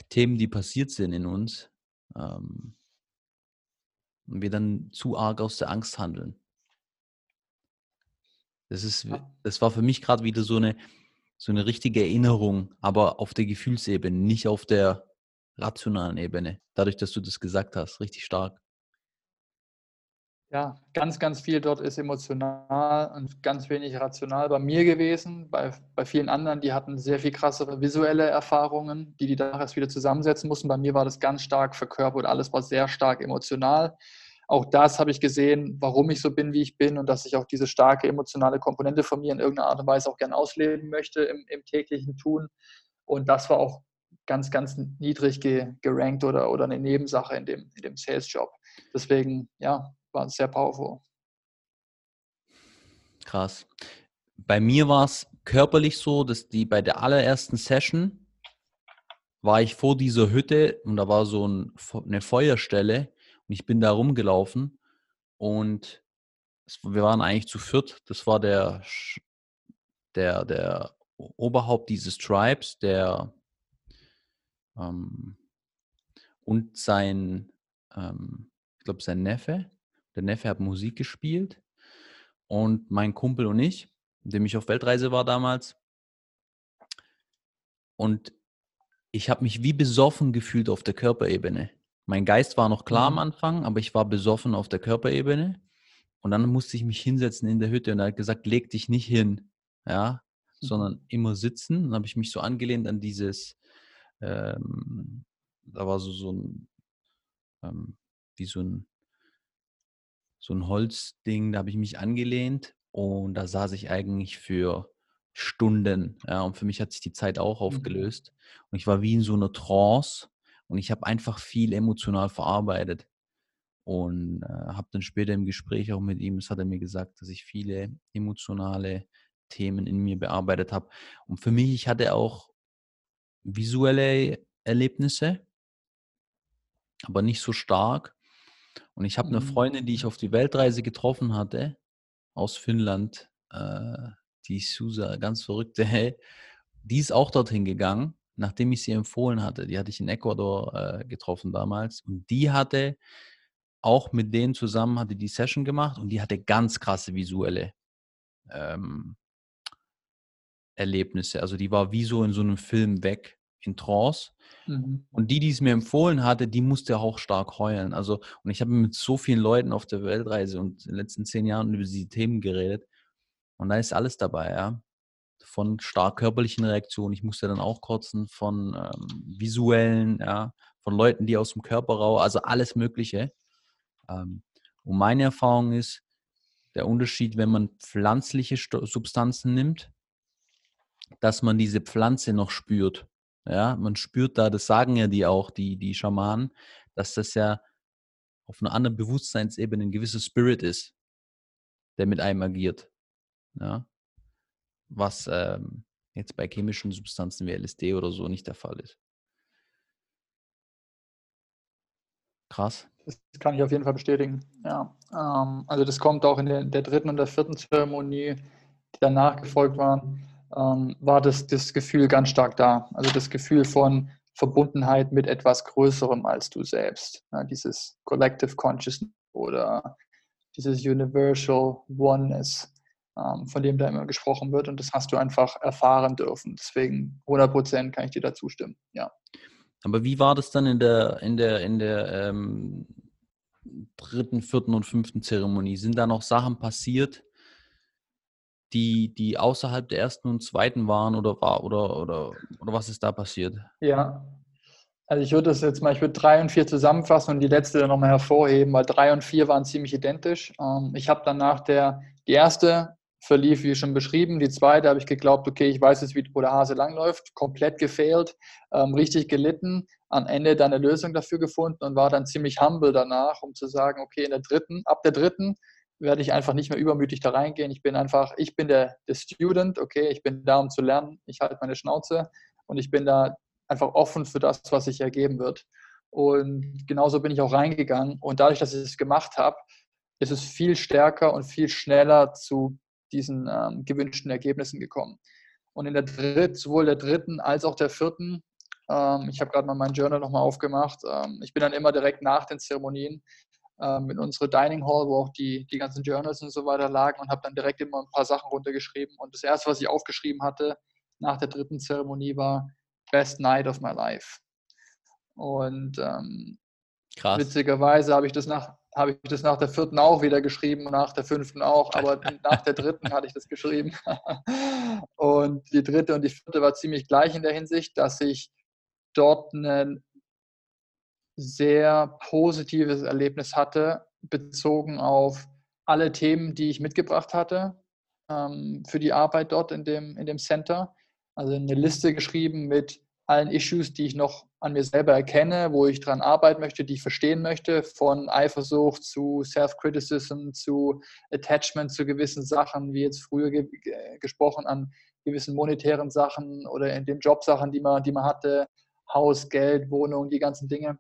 S2: Themen, die passiert sind in uns. Ähm, und wir dann zu arg aus der Angst handeln. Das, ist, das war für mich gerade wieder so eine, so eine richtige Erinnerung, aber auf der Gefühlsebene, nicht auf der rationalen Ebene. Dadurch, dass du das gesagt hast, richtig stark.
S1: Ja, ganz, ganz viel dort ist emotional und ganz wenig rational bei mir gewesen. Bei, bei vielen anderen, die hatten sehr viel krassere visuelle Erfahrungen, die die da erst wieder zusammensetzen mussten. Bei mir war das ganz stark verkörpert, alles war sehr stark emotional auch das habe ich gesehen, warum ich so bin, wie ich bin und dass ich auch diese starke emotionale Komponente von mir in irgendeiner Art und Weise auch gerne ausleben möchte im, im täglichen Tun. Und das war auch ganz, ganz niedrig gerankt oder, oder eine Nebensache in dem, in dem Sales-Job. Deswegen, ja, war es sehr powerful.
S2: Krass. Bei mir war es körperlich so, dass die bei der allerersten Session war ich vor dieser Hütte und da war so ein, eine Feuerstelle und ich bin da rumgelaufen und es, wir waren eigentlich zu viert. Das war der, der, der Oberhaupt dieses Tribes, der ähm, und sein, ähm, ich glaube, sein Neffe. Der Neffe hat Musik gespielt und mein Kumpel und ich, mit dem ich auf Weltreise war damals. Und ich habe mich wie besoffen gefühlt auf der Körperebene. Mein Geist war noch klar mhm. am Anfang, aber ich war besoffen auf der Körperebene. Und dann musste ich mich hinsetzen in der Hütte und er hat gesagt, leg dich nicht hin, ja, mhm. sondern immer sitzen. Dann habe ich mich so angelehnt an dieses, ähm, da war so, so ein, ähm, wie so ein, so ein Holzding, da habe ich mich angelehnt und da saß ich eigentlich für Stunden. Ja, und für mich hat sich die Zeit auch
S1: Mhm.
S2: aufgelöst. Und ich war wie in so einer Trance und ich habe einfach viel emotional verarbeitet. Und äh, habe dann später im Gespräch auch mit ihm, das hat er mir gesagt, dass ich viele emotionale Themen in mir bearbeitet habe. Und für mich, ich hatte auch visuelle Erlebnisse, aber nicht so stark. Und ich habe eine
S1: Mhm.
S2: Freundin, die ich auf die Weltreise getroffen hatte, aus Finnland, äh, die Susa, ganz verrückte, hey, die ist auch dorthin gegangen, nachdem ich sie empfohlen hatte. Die hatte ich in Ecuador äh, getroffen damals. Und die hatte auch mit denen zusammen, hatte die Session gemacht und die hatte ganz krasse visuelle ähm, Erlebnisse. Also die war wie so in so einem Film weg, in Trance.
S1: Mhm.
S2: Und die, die es mir empfohlen hatte, die musste auch stark heulen. Also, und ich habe mit so vielen Leuten auf der Weltreise und in den letzten zehn Jahren über diese Themen geredet. Und da ist alles dabei, ja. Von stark körperlichen Reaktionen, ich musste dann auch kotzen, von ähm, visuellen, ja, von Leuten, die aus dem Körper raus, also alles Mögliche. Ähm, und meine Erfahrung ist, der Unterschied, wenn man pflanzliche Substanzen nimmt, dass man diese Pflanze noch spürt. Ja, man spürt da, das sagen ja die auch, die, die Schamanen, dass das ja auf einer anderen Bewusstseinsebene ein gewisser Spirit ist, der mit einem agiert. Ja, was ähm, jetzt bei chemischen Substanzen wie LSD oder so nicht der Fall ist. Krass.
S1: Das kann ich auf jeden Fall bestätigen. Ja, ähm, also das kommt auch in der, der dritten und der vierten Zeremonie, die danach gefolgt waren, ähm, war das, das Gefühl ganz stark da. Also das Gefühl von Verbundenheit mit etwas Größerem als du selbst. Ja, dieses Collective Consciousness oder dieses Universal Oneness, ähm, von dem da immer gesprochen wird. Und das hast du einfach erfahren dürfen. Deswegen 100 Prozent kann ich dir dazu stimmen. Ja.
S2: Aber wie war das dann in der, in der, in der ähm, dritten, vierten und fünften Zeremonie? Sind da noch Sachen passiert, die, die außerhalb der ersten und zweiten waren oder war oder, oder, oder was ist da passiert?
S1: Ja, also ich würde das jetzt mal, ich würde drei und vier zusammenfassen und die letzte dann nochmal hervorheben, weil drei und vier waren ziemlich identisch. Ähm, ich habe danach der, die erste verlief, wie schon beschrieben, die zweite habe ich geglaubt, okay, ich weiß jetzt, wie, der Hase langläuft, komplett gefailt, ähm, richtig gelitten, am Ende dann eine Lösung dafür gefunden und war dann ziemlich humble danach, um zu sagen, okay, in der dritten, ab der dritten werde ich einfach nicht mehr übermütig da reingehen. Ich bin einfach, ich bin der, der Student, okay, ich bin da, um zu lernen, ich halte meine Schnauze und ich bin da einfach offen für das, was sich ergeben wird. Und genauso bin ich auch reingegangen. Und dadurch, dass ich es gemacht habe, ist es viel stärker und viel schneller zu diesen ähm, gewünschten Ergebnissen gekommen. Und in der dritten, sowohl der dritten als auch der vierten, ähm, ich habe gerade mal mein Journal nochmal aufgemacht, ähm, ich bin dann immer direkt nach den Zeremonien ähm, in unsere Dining Hall, wo auch die, die ganzen Journals und so weiter lagen und habe dann direkt immer ein paar Sachen runtergeschrieben. Und das erste, was ich aufgeschrieben hatte nach der dritten Zeremonie war Best Night of My Life. Und ähm, witzigerweise habe ich das nach habe ich das nach der vierten auch wieder geschrieben und nach der fünften auch, aber nach der dritten hatte ich das geschrieben. und die dritte und die vierte war ziemlich gleich in der Hinsicht, dass ich dort ein sehr positives Erlebnis hatte, bezogen auf alle Themen, die ich mitgebracht hatte ähm, für die Arbeit dort in dem, in dem Center. Also eine Liste geschrieben mit allen Issues, die ich noch an mir selber erkenne, wo ich dran arbeiten möchte, die ich verstehen möchte, von Eifersucht zu Self-Criticism, zu Attachment zu gewissen Sachen, wie jetzt früher ge gesprochen an gewissen monetären Sachen oder in den Jobsachen, die man, die man hatte, Haus, Geld, Wohnung, die ganzen Dinge,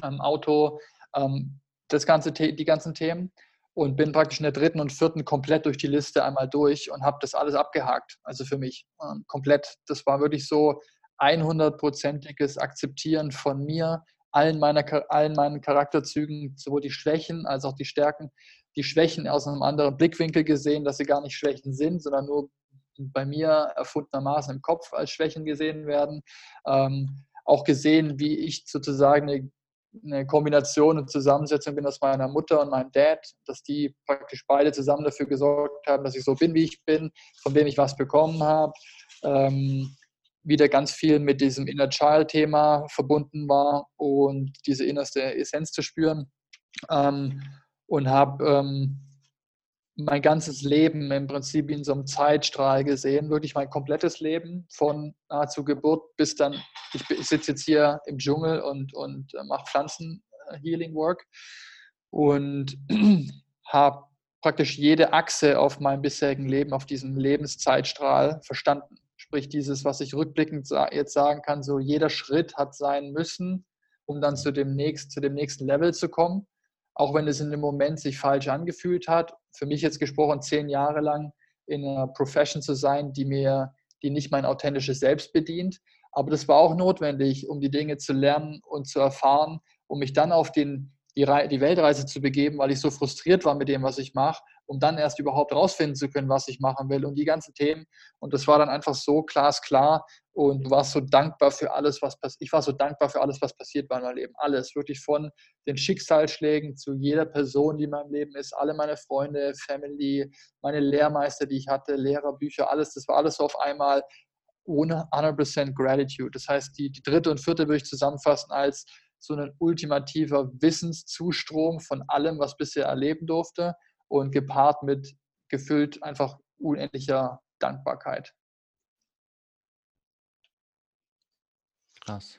S1: Auto, ähm, das ganze die ganzen Themen und bin praktisch in der dritten und vierten komplett durch die Liste einmal durch und habe das alles abgehakt. Also für mich ähm, komplett. Das war wirklich so 100%iges Akzeptieren von mir, allen, meiner, allen meinen Charakterzügen, sowohl die Schwächen als auch die Stärken. Die Schwächen aus einem anderen Blickwinkel gesehen, dass sie gar nicht Schwächen sind, sondern nur bei mir erfundenermaßen im Kopf als Schwächen gesehen werden. Ähm, auch gesehen, wie ich sozusagen eine, eine Kombination und Zusammensetzung bin aus meiner Mutter und meinem Dad, dass die praktisch beide zusammen dafür gesorgt haben, dass ich so bin, wie ich bin, von dem ich was bekommen habe. Ähm, wieder ganz viel mit diesem Inner Child-Thema verbunden war und diese innerste Essenz zu spüren. Ähm, und habe ähm, mein ganzes Leben im Prinzip in so einem Zeitstrahl gesehen, wirklich mein komplettes Leben von nahezu Geburt bis dann, ich, sitze jetzt hier im Dschungel und, und äh, mache Pflanzen-Healing-Work und habe praktisch jede Achse auf meinem bisherigen Leben, auf diesem Lebenszeitstrahl verstanden. Sprich, dieses, was ich rückblickend jetzt sagen kann, so jeder Schritt hat sein müssen, um dann zu dem, nächst, zu dem nächsten Level zu kommen. Auch wenn es in dem Moment sich falsch angefühlt hat. Für mich jetzt gesprochen, zehn Jahre lang in einer Profession zu sein, die mir, die nicht mein authentisches Selbst bedient. Aber das war auch notwendig, um die Dinge zu lernen und zu erfahren, um mich dann auf den die, die Weltreise zu begeben, weil ich so frustriert war mit dem, was ich mache, um dann erst überhaupt rausfinden zu können, was ich machen will und die ganzen Themen. Und das war dann einfach so glasklar und du warst so dankbar für alles, was passiert. Ich war so dankbar für alles, was passiert bei meinem Leben. Alles, wirklich von den Schicksalsschlägen zu jeder Person, die in meinem Leben ist, alle meine Freunde, Family, meine Lehrmeister, die ich hatte, Lehrer, Bücher, alles, das war alles so auf einmal ohne 100% Gratitude. Das heißt, die, die dritte und vierte würde ich zusammenfassen als so ein ultimativer Wissenszustrom von allem, was bisher erleben durfte und gepaart mit gefüllt einfach unendlicher Dankbarkeit.
S2: Krass.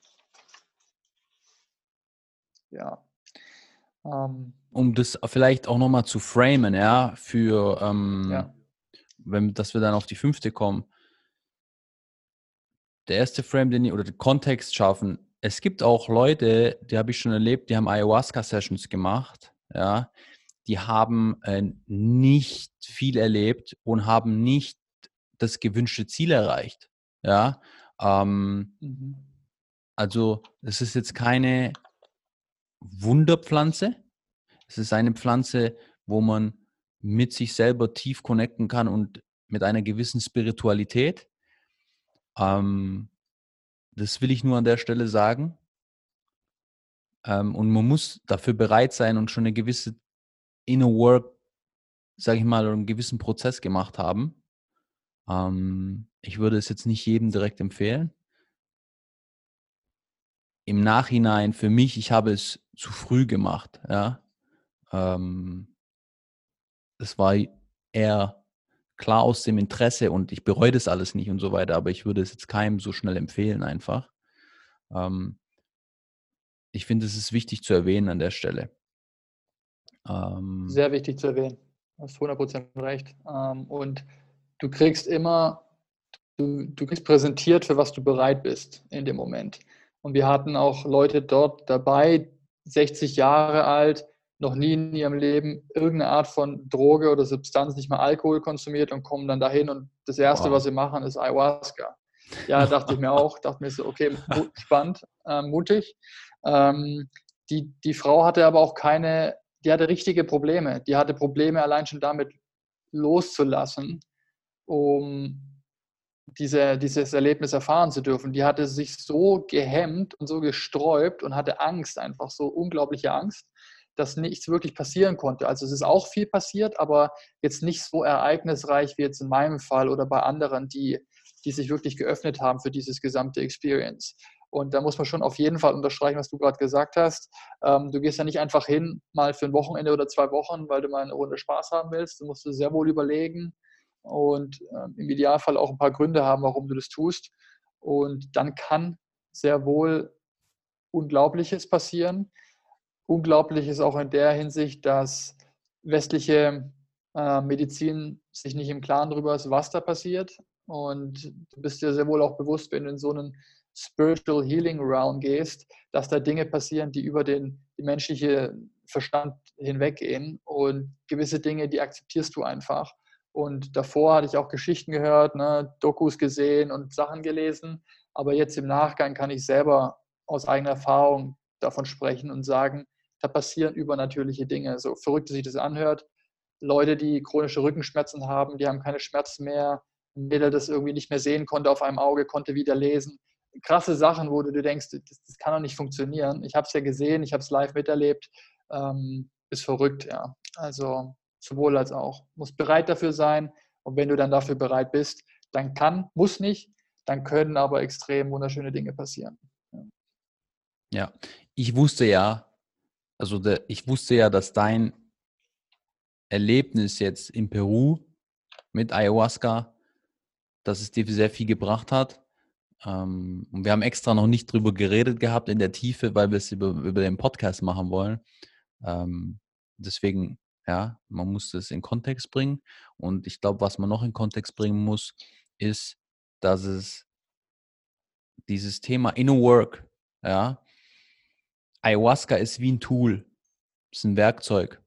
S1: Ja.
S2: Ähm, um das vielleicht auch nochmal zu framen, ja, für, ähm, ja. wenn, dass wir dann auf die fünfte kommen. Der erste Frame, den ich, oder den Kontext schaffen, es gibt auch Leute, die habe ich schon erlebt, die haben Ayahuasca-Sessions gemacht, ja, die haben äh, nicht viel erlebt und haben nicht das gewünschte Ziel erreicht, ja. Ähm, mhm. Also es ist jetzt keine Wunderpflanze, es ist eine Pflanze, wo man mit sich selber tief connecten kann und mit einer gewissen Spiritualität. Ähm, das will ich nur an der Stelle sagen. Ähm, und man muss dafür bereit sein und schon eine gewisse Inner Work, sage ich mal, einen gewissen Prozess gemacht haben. Ähm, ich würde es jetzt nicht jedem direkt empfehlen. Im Nachhinein für mich, ich habe es zu früh gemacht. Ja, ähm, es war eher klar aus dem Interesse und ich bereue das alles nicht und so weiter, aber ich würde es jetzt keinem so schnell empfehlen einfach. Ähm, ich finde, es ist wichtig zu erwähnen an der Stelle.
S1: Ähm, Sehr wichtig zu erwähnen. Du hast 100% recht. Ähm, und du kriegst immer, du, du kriegst präsentiert, für was du bereit bist in dem Moment. Und wir hatten auch Leute dort dabei, 60 Jahre alt, noch nie in ihrem Leben irgendeine Art von Droge oder Substanz, nicht mal Alkohol konsumiert und kommen dann dahin und das Erste, wow. was sie machen, ist Ayahuasca. Ja, dachte ich mir auch, dachte mir so, okay, spannend, äh, mutig. Ähm, die, die Frau hatte aber auch keine, die hatte richtige Probleme. Die hatte Probleme allein schon damit loszulassen, um diese, dieses Erlebnis erfahren zu dürfen. Die hatte sich so gehemmt und so gesträubt und hatte Angst, einfach so unglaubliche Angst, dass nichts wirklich passieren konnte. Also es ist auch viel passiert, aber jetzt nicht so ereignisreich wie jetzt in meinem Fall oder bei anderen, die, die sich wirklich geöffnet haben für dieses gesamte Experience. Und da muss man schon auf jeden Fall unterstreichen, was du gerade gesagt hast. Ähm, du gehst ja nicht einfach hin, mal für ein Wochenende oder zwei Wochen, weil du mal eine Runde Spaß haben willst. Du musst es sehr wohl überlegen und ähm, im Idealfall auch ein paar Gründe haben, warum du das tust. Und dann kann sehr wohl Unglaubliches passieren. Unglaublich ist auch in der Hinsicht, dass westliche äh, Medizin sich nicht im Klaren darüber ist, was da passiert. Und du bist dir sehr wohl auch bewusst, wenn du in so einen Spiritual Healing Realm gehst, dass da Dinge passieren, die über den, menschlichen Verstand hinweggehen. Und gewisse Dinge, die akzeptierst du einfach. Und davor hatte ich auch Geschichten gehört, ne, Dokus gesehen und Sachen gelesen. Aber jetzt im Nachgang kann ich selber aus eigener Erfahrung davon sprechen und sagen, da passieren übernatürliche Dinge. So verrückt sich das anhört. Leute, die chronische Rückenschmerzen haben, die haben keine Schmerzen mehr. Ein Mädel, das irgendwie nicht mehr sehen konnte auf einem Auge, konnte wieder lesen. Krasse Sachen, wo du dir denkst, das, das kann doch nicht funktionieren. Ich habe es ja gesehen, ich habe es live miterlebt. Ähm, ist verrückt, ja. Also sowohl als auch. Muss bereit dafür sein. Und wenn du dann dafür bereit bist, dann kann, muss nicht, dann können aber extrem wunderschöne Dinge passieren.
S2: Ja, ja. ich wusste ja, also der, ich wusste ja, dass dein Erlebnis jetzt in Peru mit Ayahuasca, dass es dir sehr viel gebracht hat. Ähm, und wir haben extra noch nicht drüber geredet gehabt in der Tiefe, weil wir es über, über den Podcast machen wollen. Ähm, deswegen, ja, man muss das in Kontext bringen. Und ich glaube, was man noch in Kontext bringen muss, ist, dass es dieses Thema Inner Work, ja, Ayahuasca ist wie ein Tool, ist ein Werkzeug.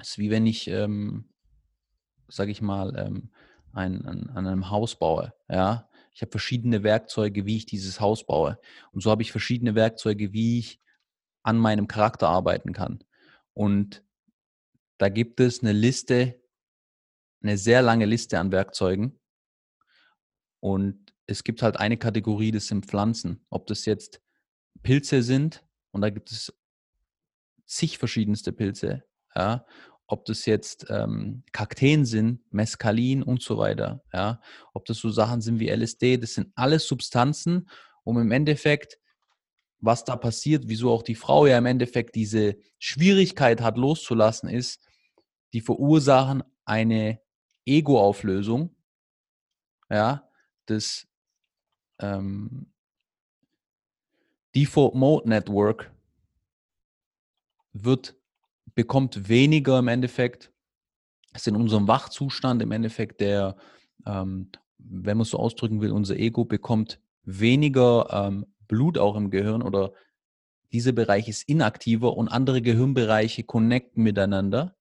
S2: ist wie wenn ich, ähm, sage ich mal, ähm, ein, an, an einem Haus baue, ja. Ich habe verschiedene Werkzeuge, wie ich dieses Haus baue. Und so habe ich verschiedene Werkzeuge, wie ich an meinem Charakter arbeiten kann. Und da gibt es eine Liste, eine sehr lange Liste an Werkzeugen. Und es gibt halt eine Kategorie, das sind Pflanzen. Ob das jetzt Pilze sind, und da gibt es zig verschiedenste Pilze, ja, ob das jetzt ähm, Kakteen sind, Mescalin und so weiter, ja, ob das so Sachen sind wie LSD, das sind alles Substanzen, um im Endeffekt, was da passiert, wieso auch die Frau ja im Endeffekt diese Schwierigkeit hat loszulassen, ist, die verursachen eine Ego-Auflösung, ja, das ähm, Default Mode Network wird bekommt weniger im Endeffekt, ist in unserem Wachzustand im Endeffekt der, ähm, wenn man es so ausdrücken will, unser Ego bekommt weniger ähm, Blut auch im Gehirn oder dieser Bereich ist inaktiver und andere Gehirnbereiche connecten miteinander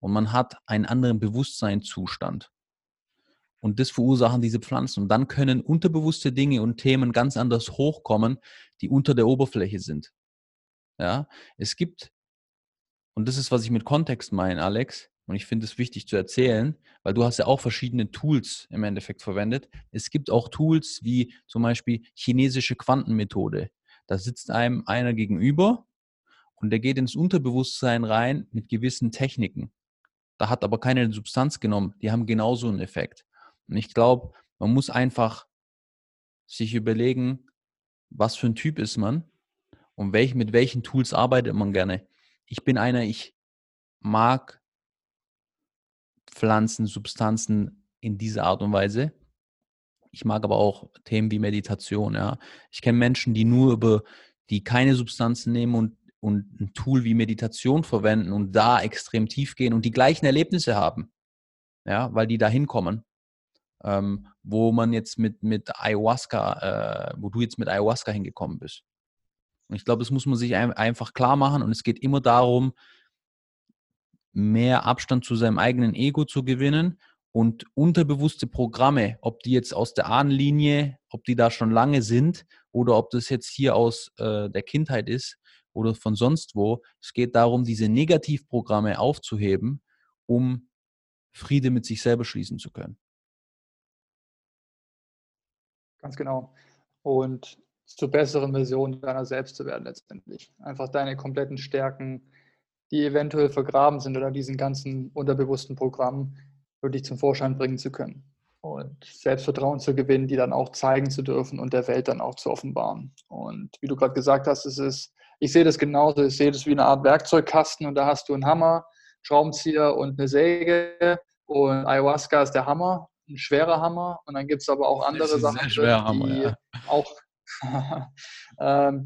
S2: und man hat einen anderen Bewusstseinszustand. Und das verursachen diese Pflanzen. Und dann können unterbewusste Dinge und Themen ganz anders hochkommen, die unter der Oberfläche sind. Ja, es gibt und das ist, was ich mit Kontext meine, Alex. Und ich finde es wichtig zu erzählen, weil du hast ja auch verschiedene Tools im Endeffekt verwendet. Es gibt auch Tools wie zum Beispiel chinesische Quantenmethode. Da sitzt einem einer gegenüber und der geht ins Unterbewusstsein rein mit gewissen Techniken. Da hat aber keine Substanz genommen. Die haben genauso einen Effekt. Und ich glaube, man muss einfach sich überlegen, was für ein Typ ist man und welch, mit welchen Tools arbeitet man gerne ich bin einer, ich mag Pflanzen, Substanzen in dieser Art und Weise. Ich mag aber auch Themen wie Meditation, ja. Ich kenne Menschen, die nur über, die keine Substanzen nehmen und, und ein Tool wie Meditation verwenden und da extrem tief gehen und die gleichen Erlebnisse haben. Ja, weil die da hinkommen. Ähm, wo man jetzt mit, mit Ayahuasca, äh, wo du jetzt mit Ayahuasca hingekommen bist. Und ich glaube, das muss man sich einfach klar machen. Und es geht immer darum, mehr Abstand zu seinem eigenen Ego zu gewinnen und unterbewusste Programme, ob die jetzt aus der Ahnenlinie, ob die da schon lange sind oder ob das jetzt hier aus äh, der Kindheit ist oder von sonst wo. Es geht darum, diese Negativprogramme aufzuheben, um Friede mit sich selber schließen zu können.
S1: Ganz genau. Und zur besseren Version deiner selbst zu werden letztendlich. Einfach deine kompletten Stärken, die eventuell vergraben sind oder diesen ganzen unterbewussten Programmen wirklich zum Vorschein bringen zu können. Und Selbstvertrauen zu gewinnen, die dann auch zeigen zu dürfen und der Welt dann auch zu offenbaren. Und wie du gerade gesagt hast, es ist, ich sehe das genauso, ich sehe das wie eine Art Werkzeugkasten und da hast du einen Hammer, Schraubenzieher und eine Säge und Ayahuasca ist der Hammer, ein schwerer Hammer und dann gibt es aber auch andere Sachen, die Hammer, ja. auch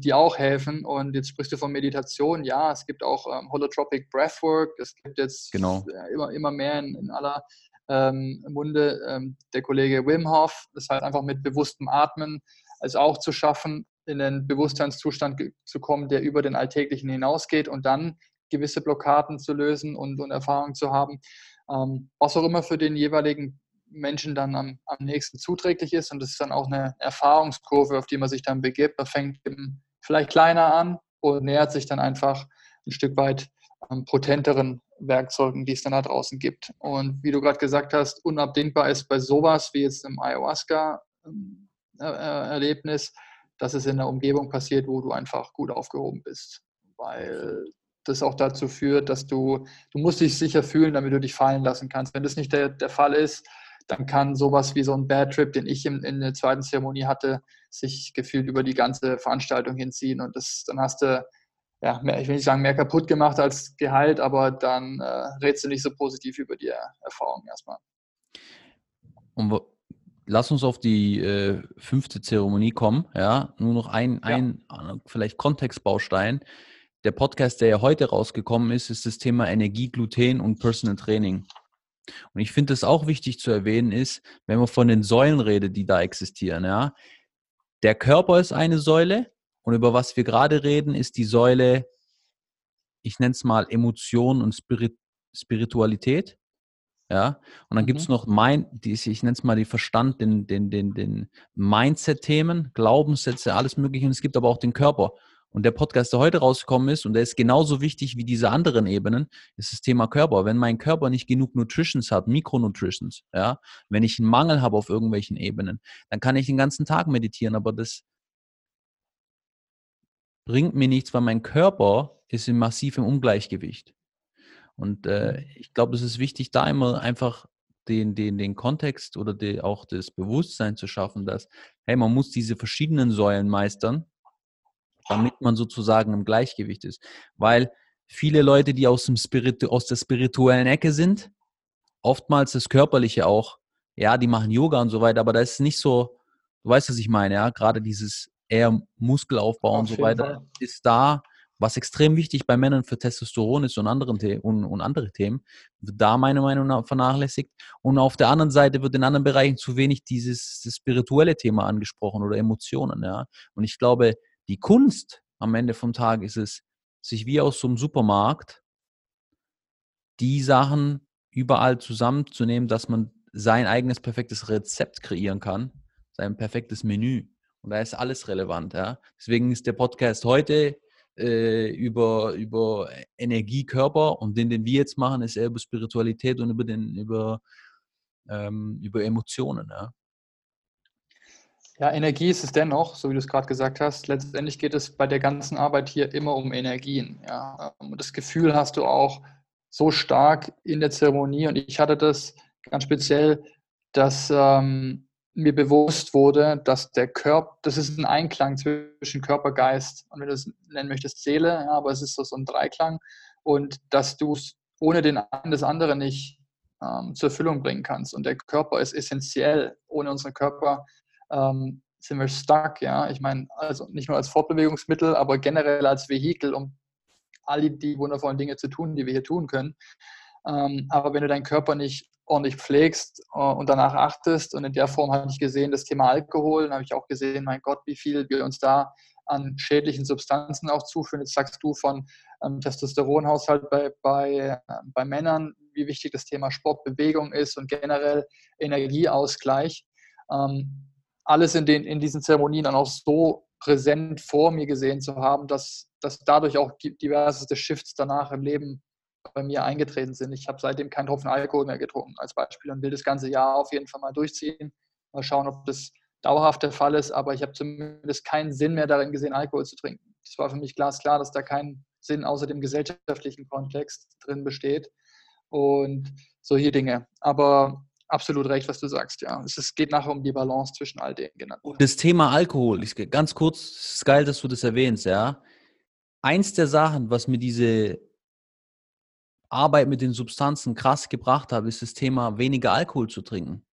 S1: die auch helfen. Und jetzt sprichst du von Meditation. Ja, es gibt auch ähm, Holotropic Breathwork. Es gibt jetzt
S2: genau.
S1: immer, immer mehr in, in aller ähm, Munde ähm, der Kollege Wim Hof. Das heißt einfach mit bewusstem Atmen es auch zu schaffen, in den Bewusstseinszustand zu kommen, der über den Alltäglichen hinausgeht und dann gewisse Blockaden zu lösen und, und Erfahrungen zu haben. Ähm, was auch immer für den jeweiligen Menschen dann am, am nächsten zuträglich ist. Und das ist dann auch eine Erfahrungskurve, auf die man sich dann begibt. Man fängt eben vielleicht kleiner an und nähert sich dann einfach ein Stück weit ähm, potenteren Werkzeugen, die es dann da draußen gibt. Und wie du gerade gesagt hast, unabdingbar ist bei sowas wie jetzt im Ayahuasca-Erlebnis, ähm, dass es in einer Umgebung passiert, wo du einfach gut aufgehoben bist. Weil das auch dazu führt, dass du, du musst dich sicher fühlen, damit du dich fallen lassen kannst. Wenn das nicht der, der Fall ist, dann kann sowas wie so ein Bad Trip, den ich in, in der zweiten Zeremonie hatte, sich gefühlt über die ganze Veranstaltung hinziehen und das, dann hast du ja, mehr, ich will nicht sagen, mehr kaputt gemacht als geheilt, aber dann äh, redest du nicht so positiv über die Erfahrung erstmal.
S2: Und lass uns auf die äh, fünfte Zeremonie kommen. Ja, nur noch ein, ja. ein äh, vielleicht Kontextbaustein. Der Podcast, der ja heute rausgekommen ist, ist das Thema Energie, Gluten und Personal Training. Und ich finde es auch wichtig zu erwähnen ist, wenn man von den Säulen redet, die da existieren, ja, der Körper ist eine Säule und über was wir gerade reden, ist die Säule, ich nenne es mal Emotion und Spirit, Spiritualität. Ja, und dann mhm. gibt es noch mein, die, ich nenne es mal die Verstand, den, den, den, den Mindset-Themen, Glaubenssätze, alles Mögliche. Und es gibt aber auch den Körper. Und der Podcast, der heute rausgekommen ist, und der ist genauso wichtig wie diese anderen Ebenen, ist das Thema Körper. Wenn mein Körper nicht genug Nutritions hat, Mikronutritions, ja, wenn ich einen Mangel habe auf irgendwelchen Ebenen, dann kann ich den ganzen Tag meditieren, aber das bringt mir nichts, weil mein Körper ist in massivem Ungleichgewicht. Und äh, ich glaube, es ist wichtig, da immer einfach den, den, den Kontext oder die, auch das Bewusstsein zu schaffen, dass, hey, man muss diese verschiedenen Säulen meistern, damit man sozusagen im Gleichgewicht ist. Weil viele Leute, die aus, dem Spirit, aus der spirituellen Ecke sind, oftmals das Körperliche auch, ja, die machen Yoga und so weiter, aber das ist nicht so, du weißt, was ich meine, ja, gerade dieses eher Muskelaufbau Auf und so weiter Fall. ist da, was extrem wichtig bei Männern für Testosteron ist und, anderen und, und andere Themen, wird da meiner Meinung nach vernachlässigt. Und auf der anderen Seite wird in anderen Bereichen zu wenig dieses spirituelle Thema angesprochen oder Emotionen. Ja. Und ich glaube, die Kunst am Ende vom Tag ist es, sich wie aus so einem Supermarkt die Sachen überall zusammenzunehmen, dass man sein eigenes perfektes Rezept kreieren kann, sein perfektes Menü. Und da ist alles relevant. Ja. Deswegen ist der Podcast heute äh, über, über Energie, und den, den wir jetzt machen, ist eher über Spiritualität und über, den, über, ähm, über Emotionen. Ja.
S1: Ja, Energie ist es dennoch, so wie du es gerade gesagt hast. Letztendlich geht es bei der ganzen Arbeit hier immer um Energien. Ja. Und das Gefühl hast du auch so stark in der Zeremonie. Und ich hatte das ganz speziell, dass ähm, mir bewusst wurde, dass der Körper, das ist ein Einklang zwischen Körper, Geist und wenn du es nennen möchtest, Seele, ja, aber es ist so, so ein Dreiklang und dass du es ohne den einen das andere nicht ähm, zur Erfüllung bringen kannst. Und der Körper ist essentiell. Ohne unseren Körper ähm, sind wir stuck, ja. Ich meine, also nicht nur als Fortbewegungsmittel, aber generell als Vehikel, um all die wundervollen Dinge zu tun, die wir hier tun können. Ähm, aber wenn du deinen Körper nicht ordentlich pflegst äh, und danach achtest. Und in der Form habe ich gesehen, das Thema Alkohol, dann habe ich auch gesehen, mein Gott, wie viel wir uns da an schädlichen Substanzen auch zuführen. Jetzt sagst du von ähm, Testosteronhaushalt bei, bei, äh, bei Männern, wie wichtig das Thema Sportbewegung ist und generell Energieausgleich. Ähm, alles in, den, in diesen Zeremonien dann auch so präsent vor mir gesehen zu haben, dass, dass dadurch auch diverseste Shifts danach im Leben bei mir eingetreten sind. Ich habe seitdem keinen Tropfen Alkohol mehr getrunken als Beispiel und will das ganze Jahr auf jeden Fall mal durchziehen. Mal schauen, ob das dauerhaft der Fall ist, aber ich habe zumindest keinen Sinn mehr darin gesehen, Alkohol zu trinken. Es war für mich glasklar, dass da kein Sinn außer dem gesellschaftlichen Kontext drin besteht und solche Dinge. Aber absolut recht, was du sagst, ja. Es geht nachher um die Balance zwischen all den genannten.
S2: Das Thema Alkohol, ich, ganz kurz, es ist geil, dass du das erwähnst, ja. Eins der Sachen, was mir diese Arbeit mit den Substanzen krass gebracht habe, ist das Thema weniger Alkohol zu trinken.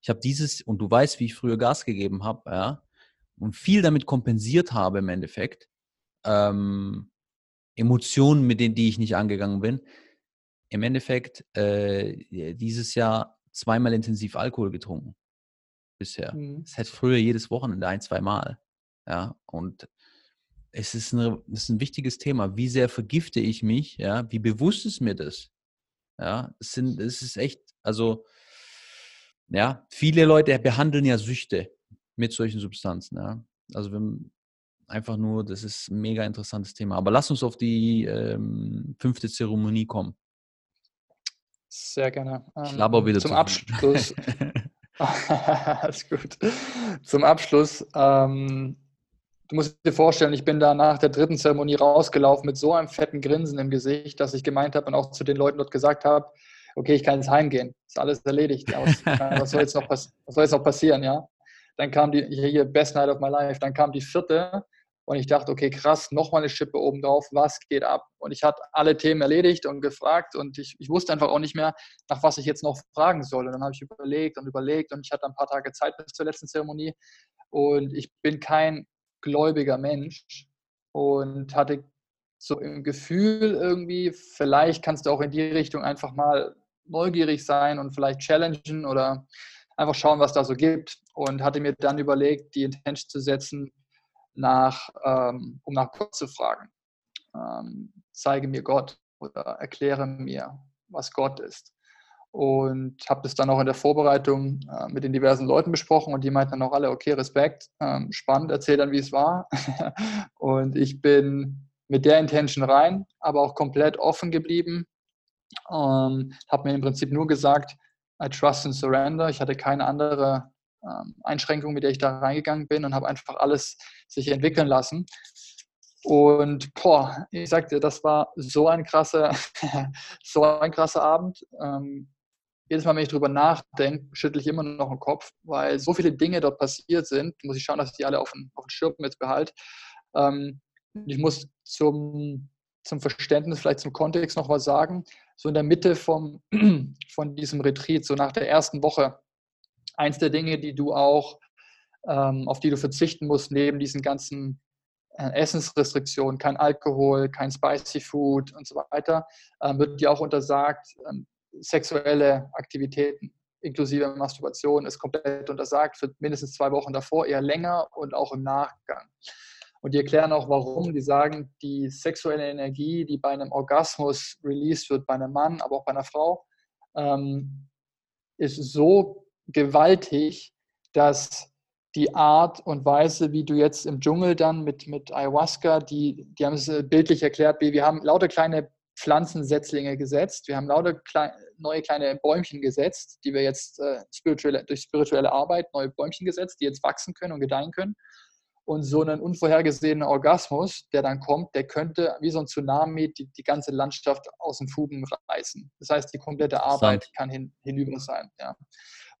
S2: Ich habe dieses, und du weißt, wie ich früher Gas gegeben habe, ja, und viel damit kompensiert habe im Endeffekt. Ähm, Emotionen, mit denen die ich nicht angegangen bin. Im Endeffekt äh, dieses Jahr zweimal intensiv Alkohol getrunken. Bisher. Mhm. Es hätte früher jedes Wochenende ein, zwei Mal. Ja, und es ist, eine, es ist ein wichtiges Thema. Wie sehr vergifte ich mich? Ja, wie bewusst ist mir das? Ja, es, sind, es ist echt, also, ja, viele Leute behandeln ja Süchte mit solchen Substanzen. Ja. Also, wenn einfach nur, das ist ein mega interessantes Thema. Aber lass uns auf die ähm, fünfte Zeremonie kommen.
S1: Sehr gerne.
S2: ich laber ähm, wieder
S1: zum Abschluss. Alles gut. Zum Abschluss ähm, du musst dir vorstellen, ich bin da nach der dritten Zeremonie rausgelaufen mit so einem fetten Grinsen im Gesicht, dass ich gemeint habe und auch zu den Leuten dort gesagt habe, okay, ich kann jetzt heimgehen, ist alles erledigt. Was, was, soll, jetzt noch was soll jetzt noch passieren, ja? Dann kam die, hier, Best Night of My Life, dann kam die vierte Und ich dachte, okay, krass, nochmal eine Schippe oben drauf, was geht ab? Und ich hatte alle Themen erledigt und gefragt und ich, ich wusste einfach auch nicht mehr, nach was ich jetzt noch fragen soll. Und dann habe ich überlegt und überlegt und ich hatte ein paar Tage Zeit bis zur letzten Zeremonie. Und ich bin kein gläubiger Mensch und hatte so im Gefühl irgendwie, vielleicht kannst du auch in die Richtung einfach mal neugierig sein und vielleicht challengen oder einfach schauen, was da so gibt. Und hatte mir dann überlegt, die Intention zu setzen, nach, ähm, um nach Gott zu fragen. Ähm, zeige mir Gott oder erkläre mir, was Gott ist. Und habe das dann auch in der Vorbereitung äh, mit den diversen Leuten besprochen und die meinten dann auch alle, okay, Respekt, ähm, spannend, erzähl dann, wie es war. und ich bin mit der Intention rein, aber auch komplett offen geblieben. Ähm, habe mir im Prinzip nur gesagt, I trust and surrender. Ich hatte keine andere ähm, Einschränkung, mit der ich da reingegangen bin und habe einfach alles sich entwickeln lassen. Und boah, ich sagte, das war so ein krasser, so ein krasser Abend. Ähm, jedes Mal, wenn ich darüber nachdenke, schüttle ich immer noch den Kopf, weil so viele Dinge dort passiert sind, muss ich schauen, dass ich die alle auf den, auf den Schirm jetzt behalte. Ähm, ich muss zum, zum Verständnis, vielleicht zum Kontext noch was sagen. So in der Mitte vom, von diesem Retreat, so nach der ersten Woche, eins der Dinge, die du auch, ähm, auf die du verzichten musst, neben diesen ganzen äh, Essensrestriktionen, kein Alkohol, kein Spicy Food und so weiter, ähm, wird dir auch untersagt, ähm, sexuelle Aktivitäten inklusive Masturbation ist komplett untersagt für mindestens zwei Wochen davor, eher länger und auch im Nachgang. Und die erklären auch, warum. Die sagen, die sexuelle Energie, die bei einem Orgasmus released wird, bei einem Mann, aber auch bei einer Frau, ähm, ist so gewaltig, dass die Art und Weise, wie du jetzt im Dschungel dann mit, mit Ayahuasca, die, die haben es bildlich erklärt, wir haben lauter kleine Pflanzensetzlinge gesetzt, wir haben lauter klein, neue kleine Bäumchen gesetzt, die wir jetzt äh, spirituelle, durch spirituelle Arbeit, neue Bäumchen gesetzt, die jetzt wachsen können und gedeihen können. Und so einen unvorhergesehenen Orgasmus, der dann kommt, der könnte wie so ein Tsunami die, die ganze Landschaft aus den Fugen reißen. Das heißt, die komplette Arbeit Zeit. kann hin, hinüber sein. Ja.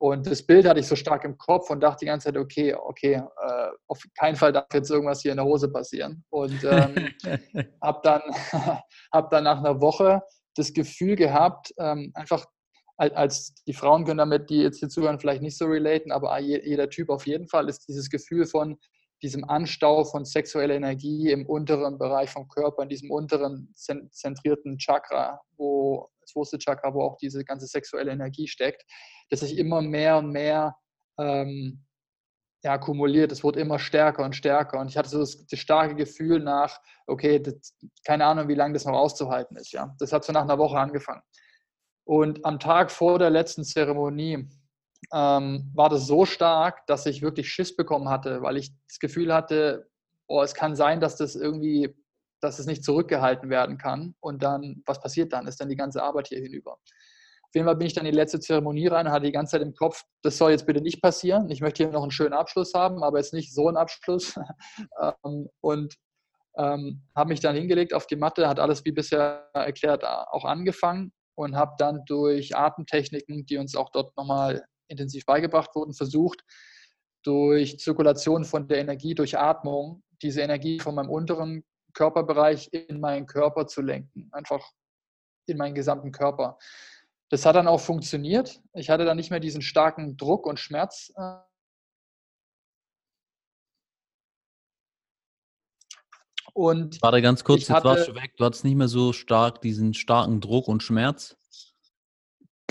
S1: Und das Bild hatte ich so stark im Kopf und dachte die ganze Zeit, okay, okay, äh, auf keinen Fall darf jetzt irgendwas hier in der Hose passieren. Und ähm, habe dann, hab dann nach einer Woche das Gefühl gehabt, ähm, einfach als die Frauen können damit, die jetzt hier zuhören, vielleicht nicht so relaten, aber jeder Typ auf jeden Fall ist dieses Gefühl von diesem Anstau von sexueller Energie im unteren Bereich vom Körper, in diesem unteren zentrierten Chakra, wo das Wurzelchakra, wo auch diese ganze sexuelle Energie steckt, dass sich immer mehr und mehr ähm, ja, akkumuliert. Es wurde immer stärker und stärker. Und ich hatte so das, das starke Gefühl nach, okay, das, keine Ahnung, wie lange das noch auszuhalten ist. Ja. Das hat so nach einer Woche angefangen. Und am Tag vor der letzten Zeremonie ähm, war das so stark, dass ich wirklich Schiss bekommen hatte, weil ich das Gefühl hatte, oh, es kann sein, dass das irgendwie dass es nicht zurückgehalten werden kann. Und dann, was passiert dann? Ist dann die ganze Arbeit hier hinüber. Auf jeden Fall bin ich dann in die letzte Zeremonie rein hatte die ganze Zeit im Kopf, das soll jetzt bitte nicht passieren. Ich möchte hier noch einen schönen Abschluss haben, aber jetzt nicht so einen Abschluss. Ähm, und ähm, habe mich dann hingelegt auf die Matte, hat alles wie bisher erklärt auch angefangen und habe dann durch Atemtechniken, die uns auch dort nochmal intensiv beigebracht wurden, versucht, durch Zirkulation von der Energie, durch Atmung, diese Energie von meinem unteren Körperbereich in meinen Körper zu lenken, einfach in meinen gesamten Körper. Das hat dann auch funktioniert. Ich hatte dann nicht mehr diesen starken Druck und Schmerz. Äh,
S2: und Warte ganz kurz, jetzt hatte, warst du weg. Du hattest nicht mehr so stark diesen starken Druck und Schmerz.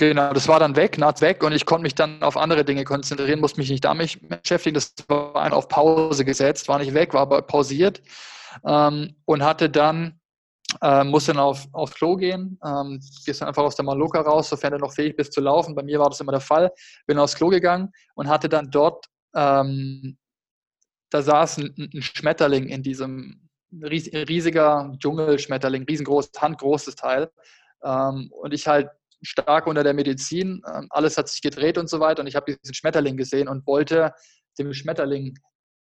S1: Genau, das war dann weg, naht weg und ich konnte mich dann auf andere Dinge konzentrieren, musste mich nicht damit beschäftigen. Das war auf Pause gesetzt, war nicht weg, war aber pausiert ähm, und hatte dann, äh, musste dann auf, aufs Klo gehen, ähm, gehst dann einfach aus der Maloka raus, sofern du noch fähig bist zu laufen. Bei mir war das immer der Fall. Bin aufs Klo gegangen und hatte dann dort, ähm, da saß ein, ein, Schmetterling in diesem ries, riesiger Dschungelschmetterling, riesengroß, handgroßes Teil. Ähm, und ich halt stark unter der Medizin, ähm, alles hat sich gedreht und so weiter. Und ich habe diesen Schmetterling gesehen und wollte dem Schmetterling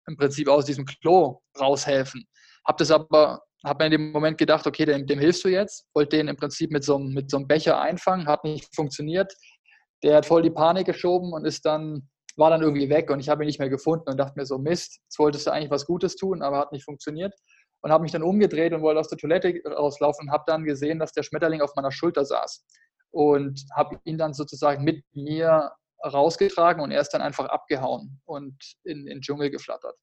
S1: im Prinzip aus diesem Klo raushelfen. Habe das aber, habe mir in dem Moment gedacht, okay, dem, dem hilfst du jetzt. Wollte den im Prinzip mit so, mit so einem Becher einfangen, hat nicht funktioniert. Der hat voll die Panik geschoben und ist dann war dann irgendwie weg und ich habe ihn nicht mehr gefunden und dachte mir so, Mist, jetzt wolltest du eigentlich was Gutes tun, aber hat nicht funktioniert. Und habe mich dann umgedreht und wollte aus der Toilette rauslaufen und habe dann gesehen, dass der Schmetterling auf meiner Schulter saß. Und habe ihn dann sozusagen mit mir rausgetragen und er ist dann einfach abgehauen und in, in den Dschungel geflattert.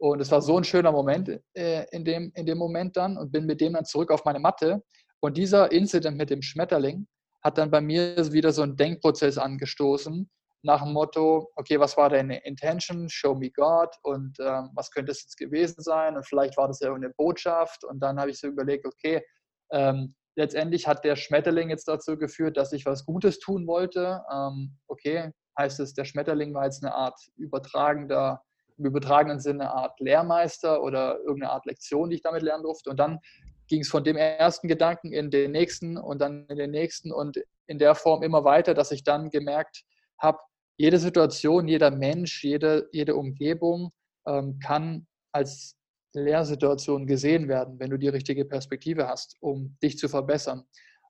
S1: Und es war so ein schöner Moment äh, in, dem, in dem Moment dann und bin mit dem dann zurück auf meine Matte. Und dieser Incident mit dem Schmetterling hat dann bei mir wieder so einen Denkprozess angestoßen, nach dem Motto, okay, was war deine Intention? Show me God und ähm, was könnte es jetzt gewesen sein? Und vielleicht war das ja eine Botschaft. Und dann habe ich so überlegt, okay, ähm, letztendlich hat der Schmetterling jetzt dazu geführt, dass ich was Gutes tun wollte. Ähm, okay, heißt es, der Schmetterling war jetzt eine Art übertragender, im übertragenen Sinne eine Art Lehrmeister oder irgendeine Art Lektion, die ich damit lernen durfte. Und dann ging es von dem ersten Gedanken in den nächsten und dann in den nächsten und in der Form immer weiter, dass ich dann gemerkt habe, jede Situation, jeder Mensch, jede, jede Umgebung ähm, kann als Lehrsituation gesehen werden, wenn du die richtige Perspektive hast, um dich zu verbessern.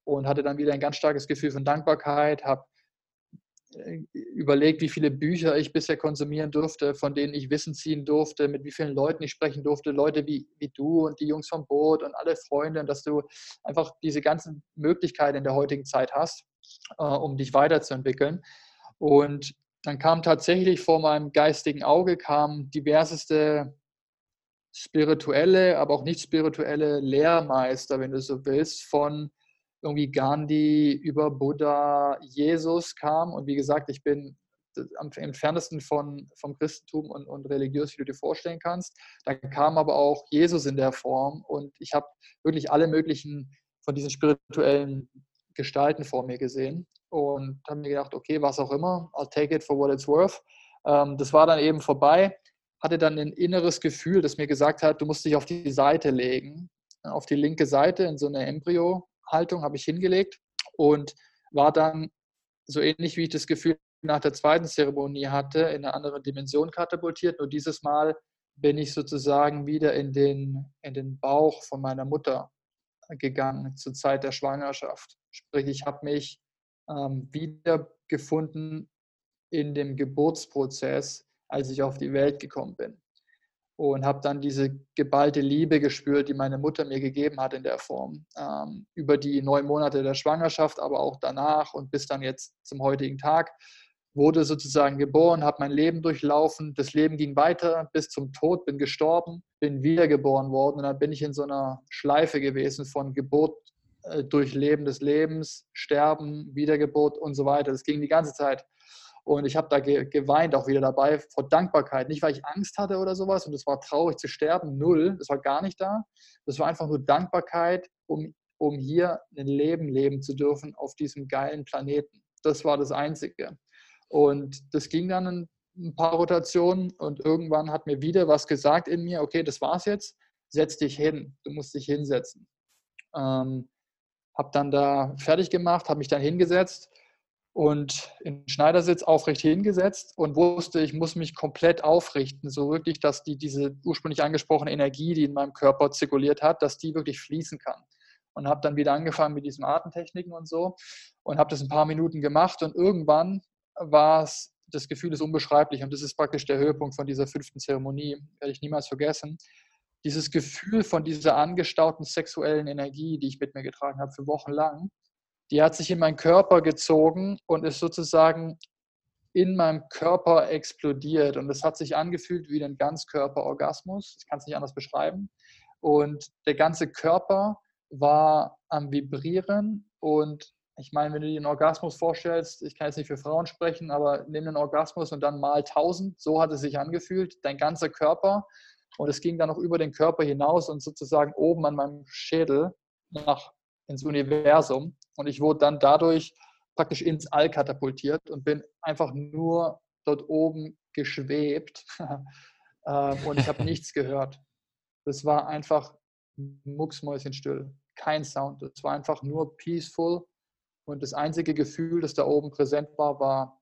S1: Und hatte dann wieder ein ganz starkes Gefühl von Dankbarkeit, habe überlegt, wie viele Bücher ich bisher konsumieren durfte, von denen ich Wissen ziehen durfte, mit wie vielen Leuten ich sprechen durfte, Leute wie, wie du und die Jungs vom Boot und alle Freunde, dass du einfach diese ganzen Möglichkeiten in der heutigen Zeit hast, äh, um dich weiterzuentwickeln. Und dann kam tatsächlich vor meinem geistigen Auge kam diverseste spirituelle, aber auch nicht spirituelle Lehrmeister, wenn du so willst, von irgendwie Gandhi über Buddha, Jesus kam. Und wie gesagt, ich bin am entferntesten von, vom Christentum und, und religiös, wie du dir vorstellen kannst. Da kam aber auch Jesus in der Form und ich habe wirklich alle möglichen von diesen spirituellen Gestalten vor mir gesehen und habe mir gedacht, okay, was auch immer, I'll take it for what it's worth. Ähm, das war dann eben vorbei, hatte dann ein inneres Gefühl, das mir gesagt hat, du musst dich auf die Seite legen, auf die linke Seite in so eine Embryo-Haltung habe ich hingelegt und war dann so ähnlich wie ich das Gefühl nach der zweiten Zeremonie hatte, in eine andere Dimension katapultiert. Nur dieses Mal bin ich sozusagen wieder in den, in den Bauch von meiner Mutter gegangen zur Zeit der Schwangerschaft. Sprich, ich habe mich ähm, wiedergefunden in dem Geburtsprozess, als ich auf die Welt gekommen bin. Und habe dann diese geballte Liebe gespürt, die meine Mutter mir gegeben hat in der Form. Ähm, über die neun Monate der Schwangerschaft, aber auch danach und bis dann jetzt zum heutigen Tag wurde sozusagen geboren, habe mein Leben durchlaufen. Das Leben ging weiter bis zum Tod, bin gestorben, bin wiedergeboren worden und dann bin ich in so einer Schleife gewesen von Geburt äh, Durchleben des Lebens, Sterben, Wiedergeburt und so weiter. Das ging die ganze Zeit. Und ich habe da ge geweint auch wieder dabei vor Dankbarkeit. Nicht, weil ich Angst hatte oder sowas und es war traurig zu sterben, null. Das war gar nicht da. Das war einfach nur Dankbarkeit, um, um hier ein Leben leben zu dürfen auf diesem geilen Planeten. Das war das Einzige. Und das ging dann ein, paar Rotationen und irgendwann hat mir wieder was gesagt in mir, okay, das war's jetzt, setz dich hin, du musst dich hinsetzen. Ähm, habe dann da fertig gemacht, habe mich dann hingesetzt und in Schneidersitz aufrecht hingesetzt und wusste, ich muss mich komplett aufrichten, so wirklich, dass die, diese ursprünglich angesprochene Energie, die in meinem Körper zirkuliert hat, dass die wirklich fließen kann. Und habe dann wieder angefangen mit diesen Atemtechniken und so und habe das ein paar Minuten gemacht und irgendwann war es, das Gefühl ist unbeschreiblich und das ist praktisch der Höhepunkt von dieser fünften Zeremonie, werde ich niemals vergessen dieses Gefühl von dieser angestauten sexuellen Energie, die ich mit mir getragen habe für Wochen lang, die hat sich in meinen Körper gezogen und ist sozusagen in meinem Körper explodiert. Und es hat sich angefühlt wie ein Ganzkörperorgasmus. Ich kann es nicht anders beschreiben. Und der ganze Körper war am Vibrieren. Und ich meine, wenn du dir einen Orgasmus vorstellst, ich kann jetzt nicht für Frauen sprechen, aber nimm einen Orgasmus und dann mal 1000, so hat es sich angefühlt. Dein ganzer Körper und es ging dann noch über den Körper hinaus und sozusagen oben an meinem Schädel nach ins Universum. Und ich wurde dann dadurch praktisch ins All katapultiert und bin einfach nur dort oben geschwebt. Ähm, und ich habe nichts gehört. Das war einfach mucksmäuschenstill. Kein Sound. Es war einfach nur peaceful. Und das einzige Gefühl, das da oben präsent war, war